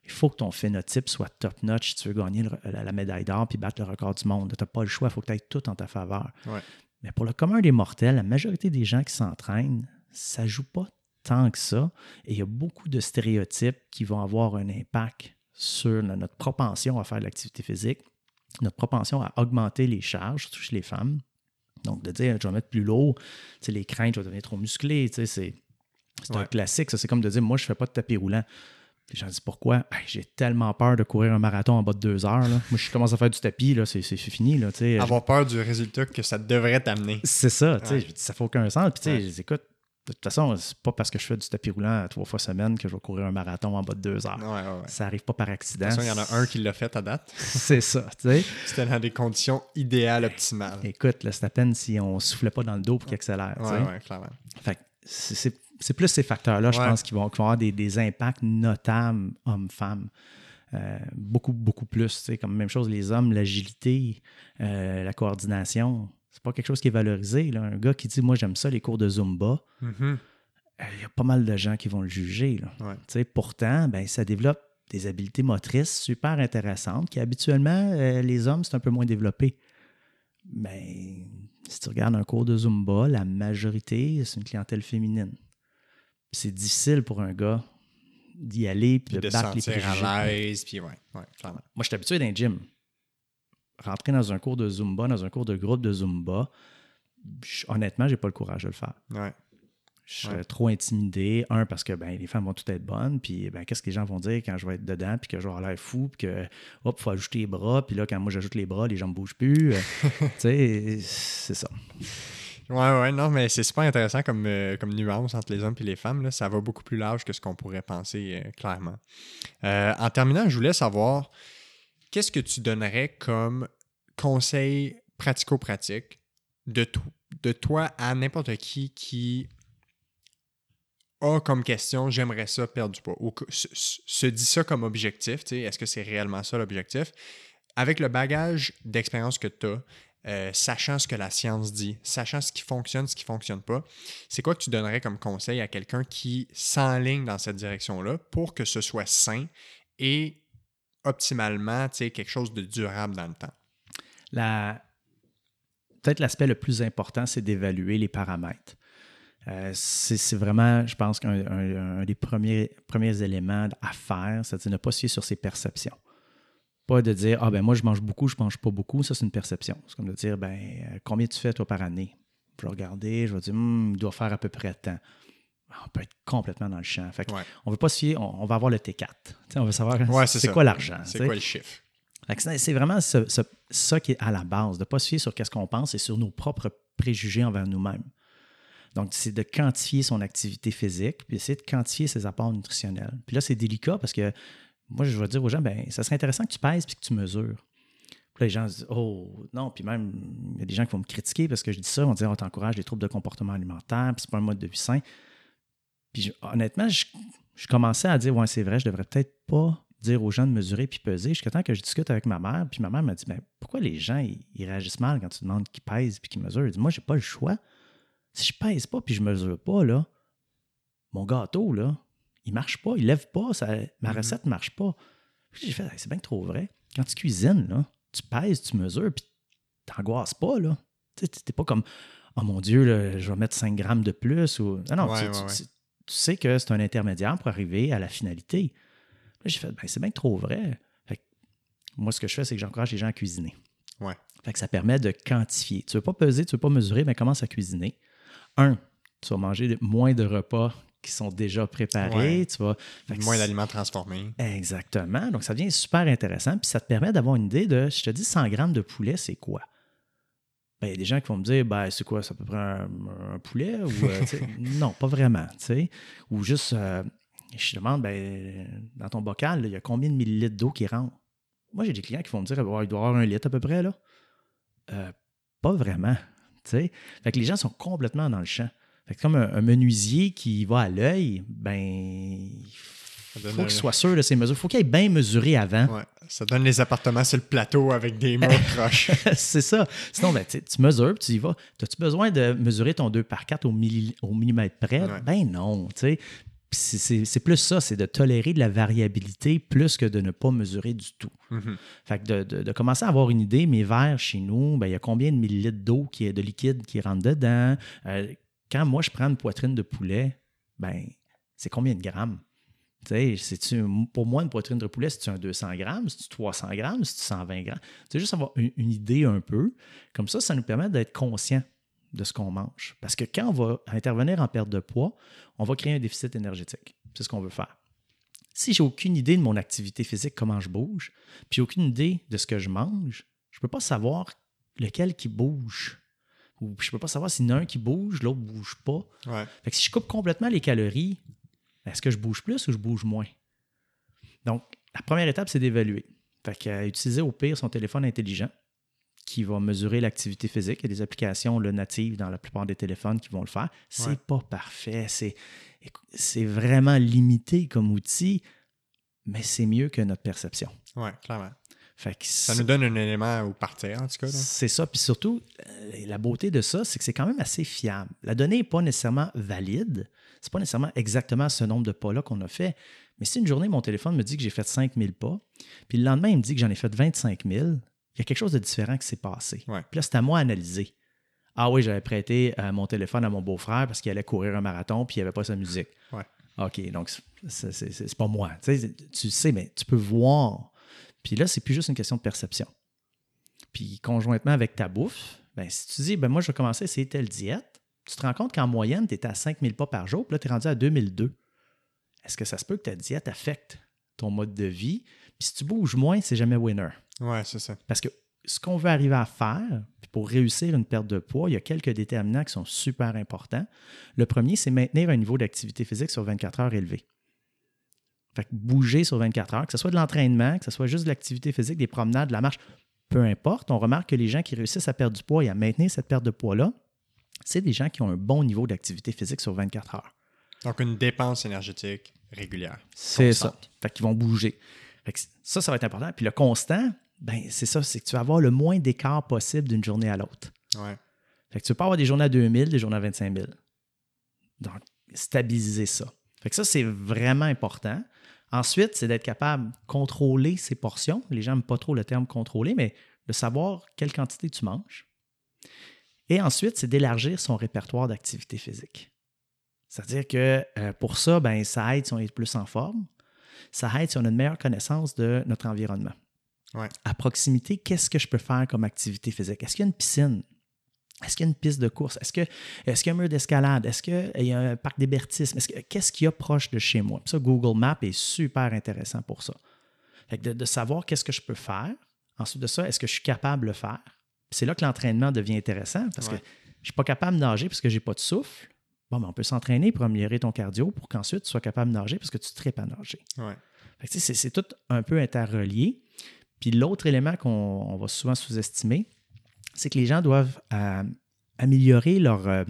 il faut que ton phénotype soit top-notch si tu veux gagner le- la, la médaille d'or puis battre le record du monde. Tu n'as pas le choix, il faut que tu aies tout en ta faveur. Ouais. Mais pour le commun des mortels, la majorité des gens qui s'entraînent, ça joue pas tant que ça. Et il y a beaucoup de stéréotypes qui vont avoir un impact sur notre propension à faire de l'activité physique, notre propension à augmenter les charges, surtout chez les femmes. Donc, de dire, je vais mettre plus lourd, tu sais, les craintes, je vais devenir trop musclé, tu sais, c'est un classique. Ça, c'est comme de dire, moi, je fais pas de tapis roulant. Puis j'en dis pourquoi? Hey, J'ai tellement peur de courir un marathon en bas de deux heures. là. Moi, je commence à faire du tapis, là, c'est c'est fini. Là. Avoir peur du résultat que ça devrait t'amener. C'est ça, tu sais, Ouais. je dis, ça fait aucun sens. Puis, Ouais. je dis, écoute, de toute façon, c'est pas parce que je fais du tapis roulant trois fois semaine que je vais courir un marathon en bas de deux heures. Ouais. Ça arrive pas par De accident. il y en a un qui l'a fait à date. C'est ça, tu sais. C'était dans des conditions idéales, optimales. Écoute, là, c'est à peine si on soufflait pas dans le dos pour qu'il accélère. Fait que c'est- c'est c'est plus ces facteurs-là, je pense, qui vont, qui vont avoir des, des impacts notables hommes-femmes. Euh, beaucoup, beaucoup plus. Comme même chose, les hommes, l'agilité, euh, la coordination, c'est pas quelque chose qui est valorisé. là. Un gars qui dit Moi, j'aime ça, les cours de Zumba, Mhm. euh, il y a pas mal de gens qui vont le juger. là. Ouais. Pourtant, ben, ça développe des habiletés motrices super intéressantes qui, habituellement, les hommes, c'est un peu moins développé. Mais si tu regardes un cours de Zumba, la majorité, c'est une clientèle féminine. C'est difficile pour un gars d'y aller puis Puis de, de battre les préjugés. à l'aise, puis ouais, ouais, clairement. Moi, je suis habitué d'un gym. Rentrer dans un cours de Zumba, dans un cours de groupe de Zumba, je- honnêtement, j'ai pas le courage de le faire. Ouais. Je serais Ouais. trop intimidé. Un, parce que ben, les femmes vont toutes être bonnes. Puis ben, qu'est-ce que les gens vont dire quand je vais être dedans? Puis que je vais avoir l'air fou. Puis que, hop, il faut ajouter les bras. Puis là, quand moi j'ajoute les bras, les jambes ne bougent plus. Euh, tu sais, c'est ça. Ouais, ouais, non, mais c'est super intéressant comme, euh, comme nuance entre les hommes et les femmes. Là. Ça va beaucoup plus large que ce qu'on pourrait penser, euh, clairement. Euh, en terminant, je voulais savoir, qu'est-ce que tu donnerais comme conseil pratico-pratique de, to- de toi à n'importe qui qui a comme question, j'aimerais ça perdre du poids, ou se, se- dit ça comme objectif, tu est-ce que c'est réellement ça l'objectif? Avec le bagage d'expérience que tu as, euh, sachant ce que la science dit, sachant ce qui fonctionne, ce qui ne fonctionne pas, c'est quoi que tu donnerais comme conseil à quelqu'un qui s'enligne dans cette direction-là pour que ce soit sain et optimalement, quelque chose de durable dans le temps? La... Peut-être l'aspect le plus important, c'est d'évaluer les paramètres. Euh, c'est c'est vraiment, je pense, qu'un un- un des premiers, éléments à faire, c'est-à-dire ne pas se sur ses perceptions. Pas de dire, ah ben moi, je mange beaucoup, je mange pas beaucoup. Ça, c'est une perception. C'est comme de dire, ben, euh, combien tu fais, toi, par année? Je vais regarder, je vais dire, hmm, il doit faire à peu près tant. On peut être complètement dans le champ. Fait On veut pas se fier, on, va avoir le T4. on veut savoir c'est quoi l'argent. C'est quoi le chiffre? C'est vraiment ça qui est à la base, de ne pas se fier sur ce qu'on pense et sur nos propres préjugés envers nous-mêmes. Donc, c'est de quantifier son activité physique, puis essayer de quantifier ses apports nutritionnels. Puis là, c'est délicat parce que moi, je vais dire aux gens, ben, ça serait intéressant que tu pèses puis que tu mesures. Puis là, les gens se disent, oh, non. Puis même, il y a des gens qui vont me critiquer parce que je dis ça. On dit, on t'encourage les troubles de comportement alimentaire, puis c'est pas un mode de vie sain. Puis honnêtement, je, commençais à dire, ouais, c'est vrai, je devrais peut-être pas dire aux gens de mesurer puis peser. Jusqu'à temps que je discute avec ma mère, puis ma mère m'a dit, ben, pourquoi les gens, ils, réagissent mal quand tu demandes qu'ils pèsent puis qu'ils mesurent? Je dis, moi, j'ai pas le choix. Si je pèse pas puis je mesure pas, là, mon gâteau, là, il marche pas, il lève pas, ça, ma mm-hmm. recette ne marche pas. J'ai fait, c'est bien trop vrai. Quand tu cuisines, là, tu pèses, tu mesures, puis t'angoisses pas, là. Tu n'es pas comme, oh mon Dieu, là, je vais mettre 5 grammes de plus. Ou... Non, non, tu, sais que c'est un intermédiaire pour arriver à la finalité. J'ai fait, ben, c'est bien trop vrai. moi, ce que je fais, c'est que j'encourage les gens à cuisiner. Ouais. Fait que ça permet de quantifier. Tu ne veux pas peser, tu ne veux pas mesurer, mais commence à cuisiner un, tu vas manger moins de repas qui sont déjà préparés. Tu vas, moins d'aliments transformés. Exactement. Donc, ça devient super intéressant. Puis ça te permet d'avoir une idée de, je te dis 100 grammes de poulet, c'est quoi? Ben, il y a des gens qui vont me dire, ben, c'est quoi, ça peut prendre un, poulet? Ou, euh, non, pas vraiment. Ou juste, euh, je te demande, ben, dans ton bocal, il y a combien de millilitres d'eau qui rentrent? Moi, j'ai des clients qui vont me dire, il doit y avoir un litre à peu près, là. Euh, pas vraiment. Fait que les gens sont complètement dans le champ. Fait que comme un, menuisier qui va à l'œil, ben il faut qu'il soit sûr de ses mesures. Il faut qu'il ait bien mesuré avant. Ouais. Ça donne les appartements sur le plateau avec des murs proches. c'est ça. Sinon, ben, tu mesures, tu y vas. As-tu besoin de mesurer ton 2 par 4 au, au millimètre près? Ben non. sais c'est plus ça, c'est de tolérer de la variabilité plus que de ne pas mesurer du tout. Mm-hmm. Fait que de, commencer à avoir une idée, mes verres chez nous, ben, il y a combien de millilitres d'eau, qui est de liquide qui rentre dedans? Euh, quand moi, je prends une poitrine de poulet, ben, c'est combien de grammes? pour moi, une poitrine de poulet, c'est-tu un 200 grammes, c'est-tu 300 grammes, c'est-tu 120 grammes? C'est juste avoir une, une, idée un peu. Comme ça, ça nous permet d'être conscient de ce qu'on mange. Parce que quand on va intervenir en perte de poids, on va créer un déficit énergétique. C'est ce qu'on veut faire. Si j'ai aucune idée de mon activité physique, comment je bouge, puis aucune idée de ce que je mange, je ne peux pas savoir lequel qui bouge. Ou je ne peux pas savoir s'il y en a un qui bouge, l'autre ne bouge pas. Fait que si je coupe complètement les calories, est-ce que je bouge plus ou je bouge moins? Donc, la première étape, c'est d'évaluer. Fait qu'utiliser au pire son téléphone intelligent qui va mesurer l'activité physique. Il y a des applications natives dans la plupart des téléphones qui vont le faire. C'est pas parfait. C'est vraiment limité comme outil, mais c'est mieux que notre perception. Oui, clairement. Ça nous donne un élément où partir, en tout cas. C'est ça. Puis surtout, euh, la beauté de ça, c'est que c'est quand même assez fiable. La donnée n'est pas nécessairement valide. C'est pas nécessairement exactement ce nombre de pas-là qu'on a fait. Mais si une journée, mon téléphone me dit que j'ai fait 5000 pas, puis le lendemain, il me dit que j'en ai fait 25 000, il y a quelque chose de différent qui s'est passé. Puis là, c'est à moi d'analyser. Ah oui, j'avais prêté euh, mon téléphone à mon beau-frère parce qu'il allait courir un marathon puis il n'y avait pas sa musique. OK, donc c'est pas moi. Tu sais, mais tu peux voir. Puis là, c'est plus juste une question de perception. Puis conjointement avec ta bouffe, ben, si tu dis, ben moi, je vais commencer à essayer telle diète, tu te rends compte qu'en moyenne, tu étais à 5000 pas par jour, puis là, tu es rendu à 2002. Est-ce que ça se peut que ta diète affecte ton mode de vie? Puis si tu bouges moins, c'est jamais winner. Oui, c'est ça. Parce que ce qu'on veut arriver à faire, pour réussir une perte de poids, il y a quelques déterminants qui sont super importants. Le premier, c'est maintenir un niveau d'activité physique sur 24 heures élevé. Fait que bouger sur 24 heures, que ce soit de l'entraînement, que ce soit juste de l'activité physique, des promenades, de la marche, peu importe. On remarque que les gens qui réussissent à perdre du poids et à maintenir cette perte de poids-là, c'est des gens qui ont un bon niveau d'activité physique sur 24 heures. Donc, une dépense énergétique régulière. C'est ça. Fait qu'ils vont bouger. ça, ça va être important. Puis le constant, ben c'est ça, c'est que tu vas avoir le moins d'écart possible d'une journée à l'autre. Ouais. Fait que tu peux avoir des journées à 2000, des journées à 25 000. Donc, stabiliser ça. Fait que ça, c'est vraiment important. Ensuite, c'est d'être capable de contrôler ses portions. Les gens n'aiment pas trop le terme contrôler, mais de savoir quelle quantité tu manges. Et ensuite, c'est d'élargir son répertoire d'activité physique. C'est-à-dire que euh, pour ça, ben, ça aide si on est plus en forme. Ça aide si on a une meilleure connaissance de notre environnement. À proximité, qu'est-ce que je peux faire comme activité physique? Est-ce qu'il y a une piscine? Est-ce qu'il y a une piste de course? Est-ce qu'il est y a un mur d'escalade? Est-ce qu'il y a un parc d'hébertisme? Qu'est-ce qu'il y a proche de chez moi? ça, Google Maps est super intéressant pour ça. de, savoir qu'est-ce que je peux faire. Ensuite de ça, est-ce que je suis capable de le faire? C'est là que l'entraînement devient intéressant parce que je ne suis pas capable de nager parce que je n'ai pas de souffle. Bon, mais on peut s'entraîner pour améliorer ton cardio pour qu'ensuite tu sois capable de nager parce que tu tripes à nager. C'est tout un peu interrelié. Puis l'autre élément qu'on va souvent sous-estimer, c'est que les gens doivent euh, améliorer leur, euh,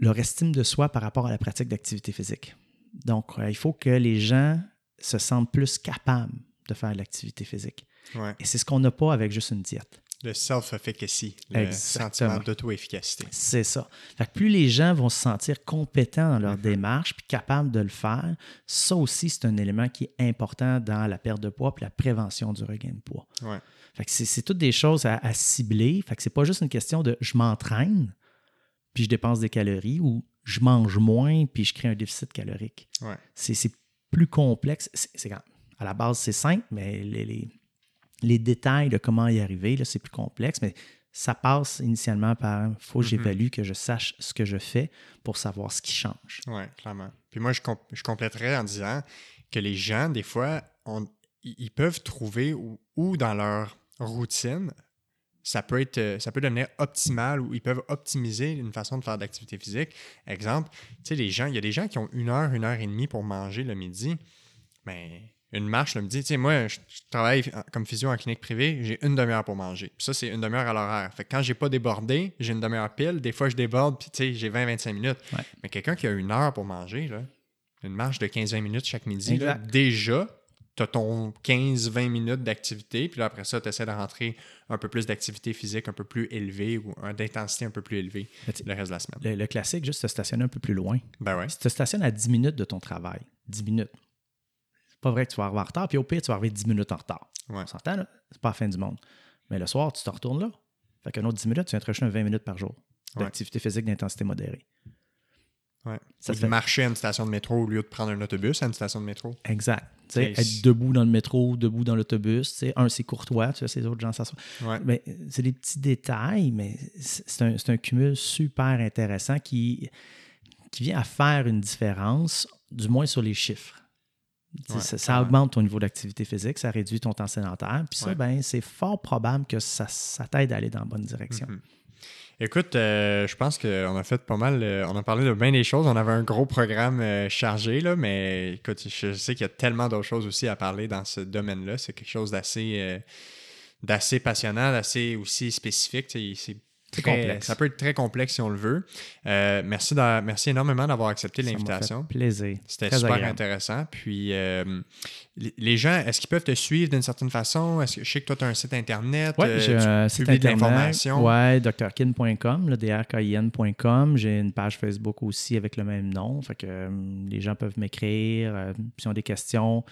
leur estime de soi par rapport à la pratique d'activité physique. Donc, euh, il faut que les gens se sentent plus capables de faire de l'activité physique. Et c'est ce qu'on n'a pas avec juste une diète. Le self-efficacy, le sentiment d'auto-efficacité. C'est ça. plus les gens vont se sentir compétents dans leur mm-hmm. démarche puis capables de le faire, ça aussi, c'est un élément qui est important dans la perte de poids et la prévention du regain de poids. Ouais. C'est toutes des choses à, cibler. Fait que c'est pas juste une question de je m'entraîne puis je dépense des calories ou je mange moins puis je crée un déficit calorique. C'est plus complexe. C'est, à la base, c'est simple, mais les les détails de comment y arriver, là, c'est plus complexe, mais ça passe initialement par faut que mm-hmm. j'évalue, que je sache ce que je fais pour savoir ce qui change. Oui, clairement. Puis moi, je, je compléterais en disant que les gens, des fois, ils peuvent trouver où, dans leur routine, ça peut, être, ça peut devenir optimal ou ils peuvent optimiser une façon de faire d'activité physique. Exemple, tu sais, les gens, il y a des gens qui ont une heure, une heure et demie pour manger le midi, mais une marche le midi. Tu sais, moi, je, travaille comme physio en clinique privée, j'ai une demi-heure pour manger. Puis ça, c'est une demi-heure à l'horaire. Fait que quand j'ai pas débordé, j'ai une demi-heure pile. Des fois, je déborde, puis tu sais, j'ai 20-25 minutes. Mais quelqu'un qui a une heure pour manger, là, une marche de 15-20 minutes chaque midi, déjà, tu as ton 15-20 minutes d'activité. Puis là, après ça, tu essaies de rentrer un peu plus d'activité physique un peu plus élevée ou d'intensité un peu plus élevée le reste de la semaine. Le, classique, juste te stationner un peu plus loin. Ben ouais. Si tu te stationnes à 10 minutes de ton travail, 10 minutes, pas vrai que tu vas arriver en retard, puis au pire, tu vas arriver 10 minutes en retard. On s'entend, là? C'est pas la fin du monde. Mais le soir, tu te retournes là. Fait qu'un autre 10 minutes, tu viens te rejeter un 20 minutes par jour d'activité physique d'intensité modérée. Ouais. Ça fait marcher à une station de métro au lieu de prendre un autobus à une station de métro. Exact. être debout dans le métro, debout dans l'autobus. Un, c'est courtois, tu vois, ces autres gens s'assoient. Mais c'est des petits détails, mais c'est un, un, cumul super intéressant qui, qui vient à faire une différence, du moins sur les chiffres ça, augmente ton niveau d'activité physique, ça réduit ton temps sédentaire. Puis ça, ben, c'est fort probable que ça, t'aide à aller dans la bonne direction. Mm-hmm. Écoute, euh, je pense qu'on a fait pas mal, euh, on a parlé de bien des choses. On avait un gros programme euh, chargé, là, mais écoute, je sais qu'il y a tellement d'autres choses aussi à parler dans ce domaine-là. C'est quelque chose d'assez d'assez passionnant, d'assez aussi spécifique. Complexe. Ça peut être très complexe si on le veut. Euh, merci, merci énormément d'avoir accepté l'invitation. plaisir. C'était super intéressant. Puis, euh, les gens, est-ce qu'ils peuvent te suivre d'une certaine façon? Est-ce que je sais que toi, tu as un site Internet? Oui, euh, j'ai un site Internet. Oui, drkin.com, drkin.com. J'ai une page Facebook aussi avec le même nom. Fait que les gens peuvent m'écrire. S'ils ont des questions,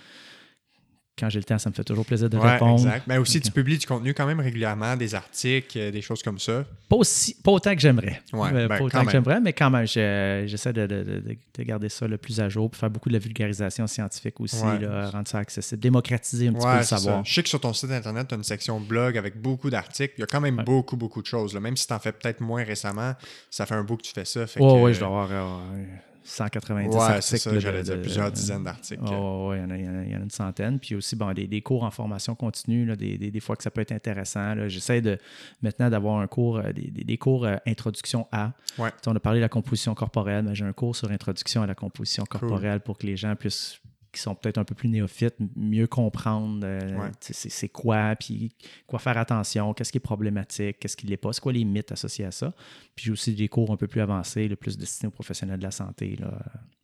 quand j'ai le temps, ça me fait toujours plaisir de répondre. Exact. Mais aussi, tu publies du contenu quand même régulièrement, des articles, euh, des choses comme ça. Pas, aussi, pas autant que j'aimerais. Ouais, euh, ben, pas autant que j'aimerais, mais quand même, j'essaie de, de, de, garder ça le plus à jour, puis faire beaucoup de la vulgarisation scientifique aussi, rendre ça accessible, démocratiser un petit peu le savoir. Je sais que sur ton site internet, tu as une section blog avec beaucoup d'articles. Il y a quand même beaucoup, beaucoup de choses. Même si tu en fais peut-être moins récemment, ça fait un bout que tu fais ça. Oui, oui, je dois avoir. Euh, 190 ouais, articles. Ça, j'allais dire plusieurs dizaines d'articles. Oh, oui, il, y en a une centaine. Puis aussi, bon, des, des cours en formation continue, là, des, des, des, fois que ça peut être intéressant. J'essaie de, maintenant d'avoir un cours, euh, des, cours euh, introduction à. Ouais. On a parlé de la composition corporelle, mais j'ai un cours sur introduction à la composition corporelle pour que les gens puissent qui sont peut-être un peu plus néophytes, mieux comprendre euh, c'est quoi, puis quoi faire attention, qu'est-ce qui est problématique, qu'est-ce qui ne l'est pas, c'est quoi les mythes associés à ça. Puis j'ai aussi des cours un peu plus avancés, le plus destinés aux professionnels de la santé. Là.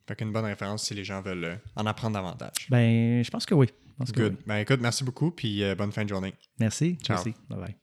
Fait qu'une bonne référence si les gens veulent euh, en apprendre davantage. Ben, je pense que oui. Good. Ben écoute, merci beaucoup, puis euh, bonne fin de journée. Merci. Ciao. Merci. Bye bye.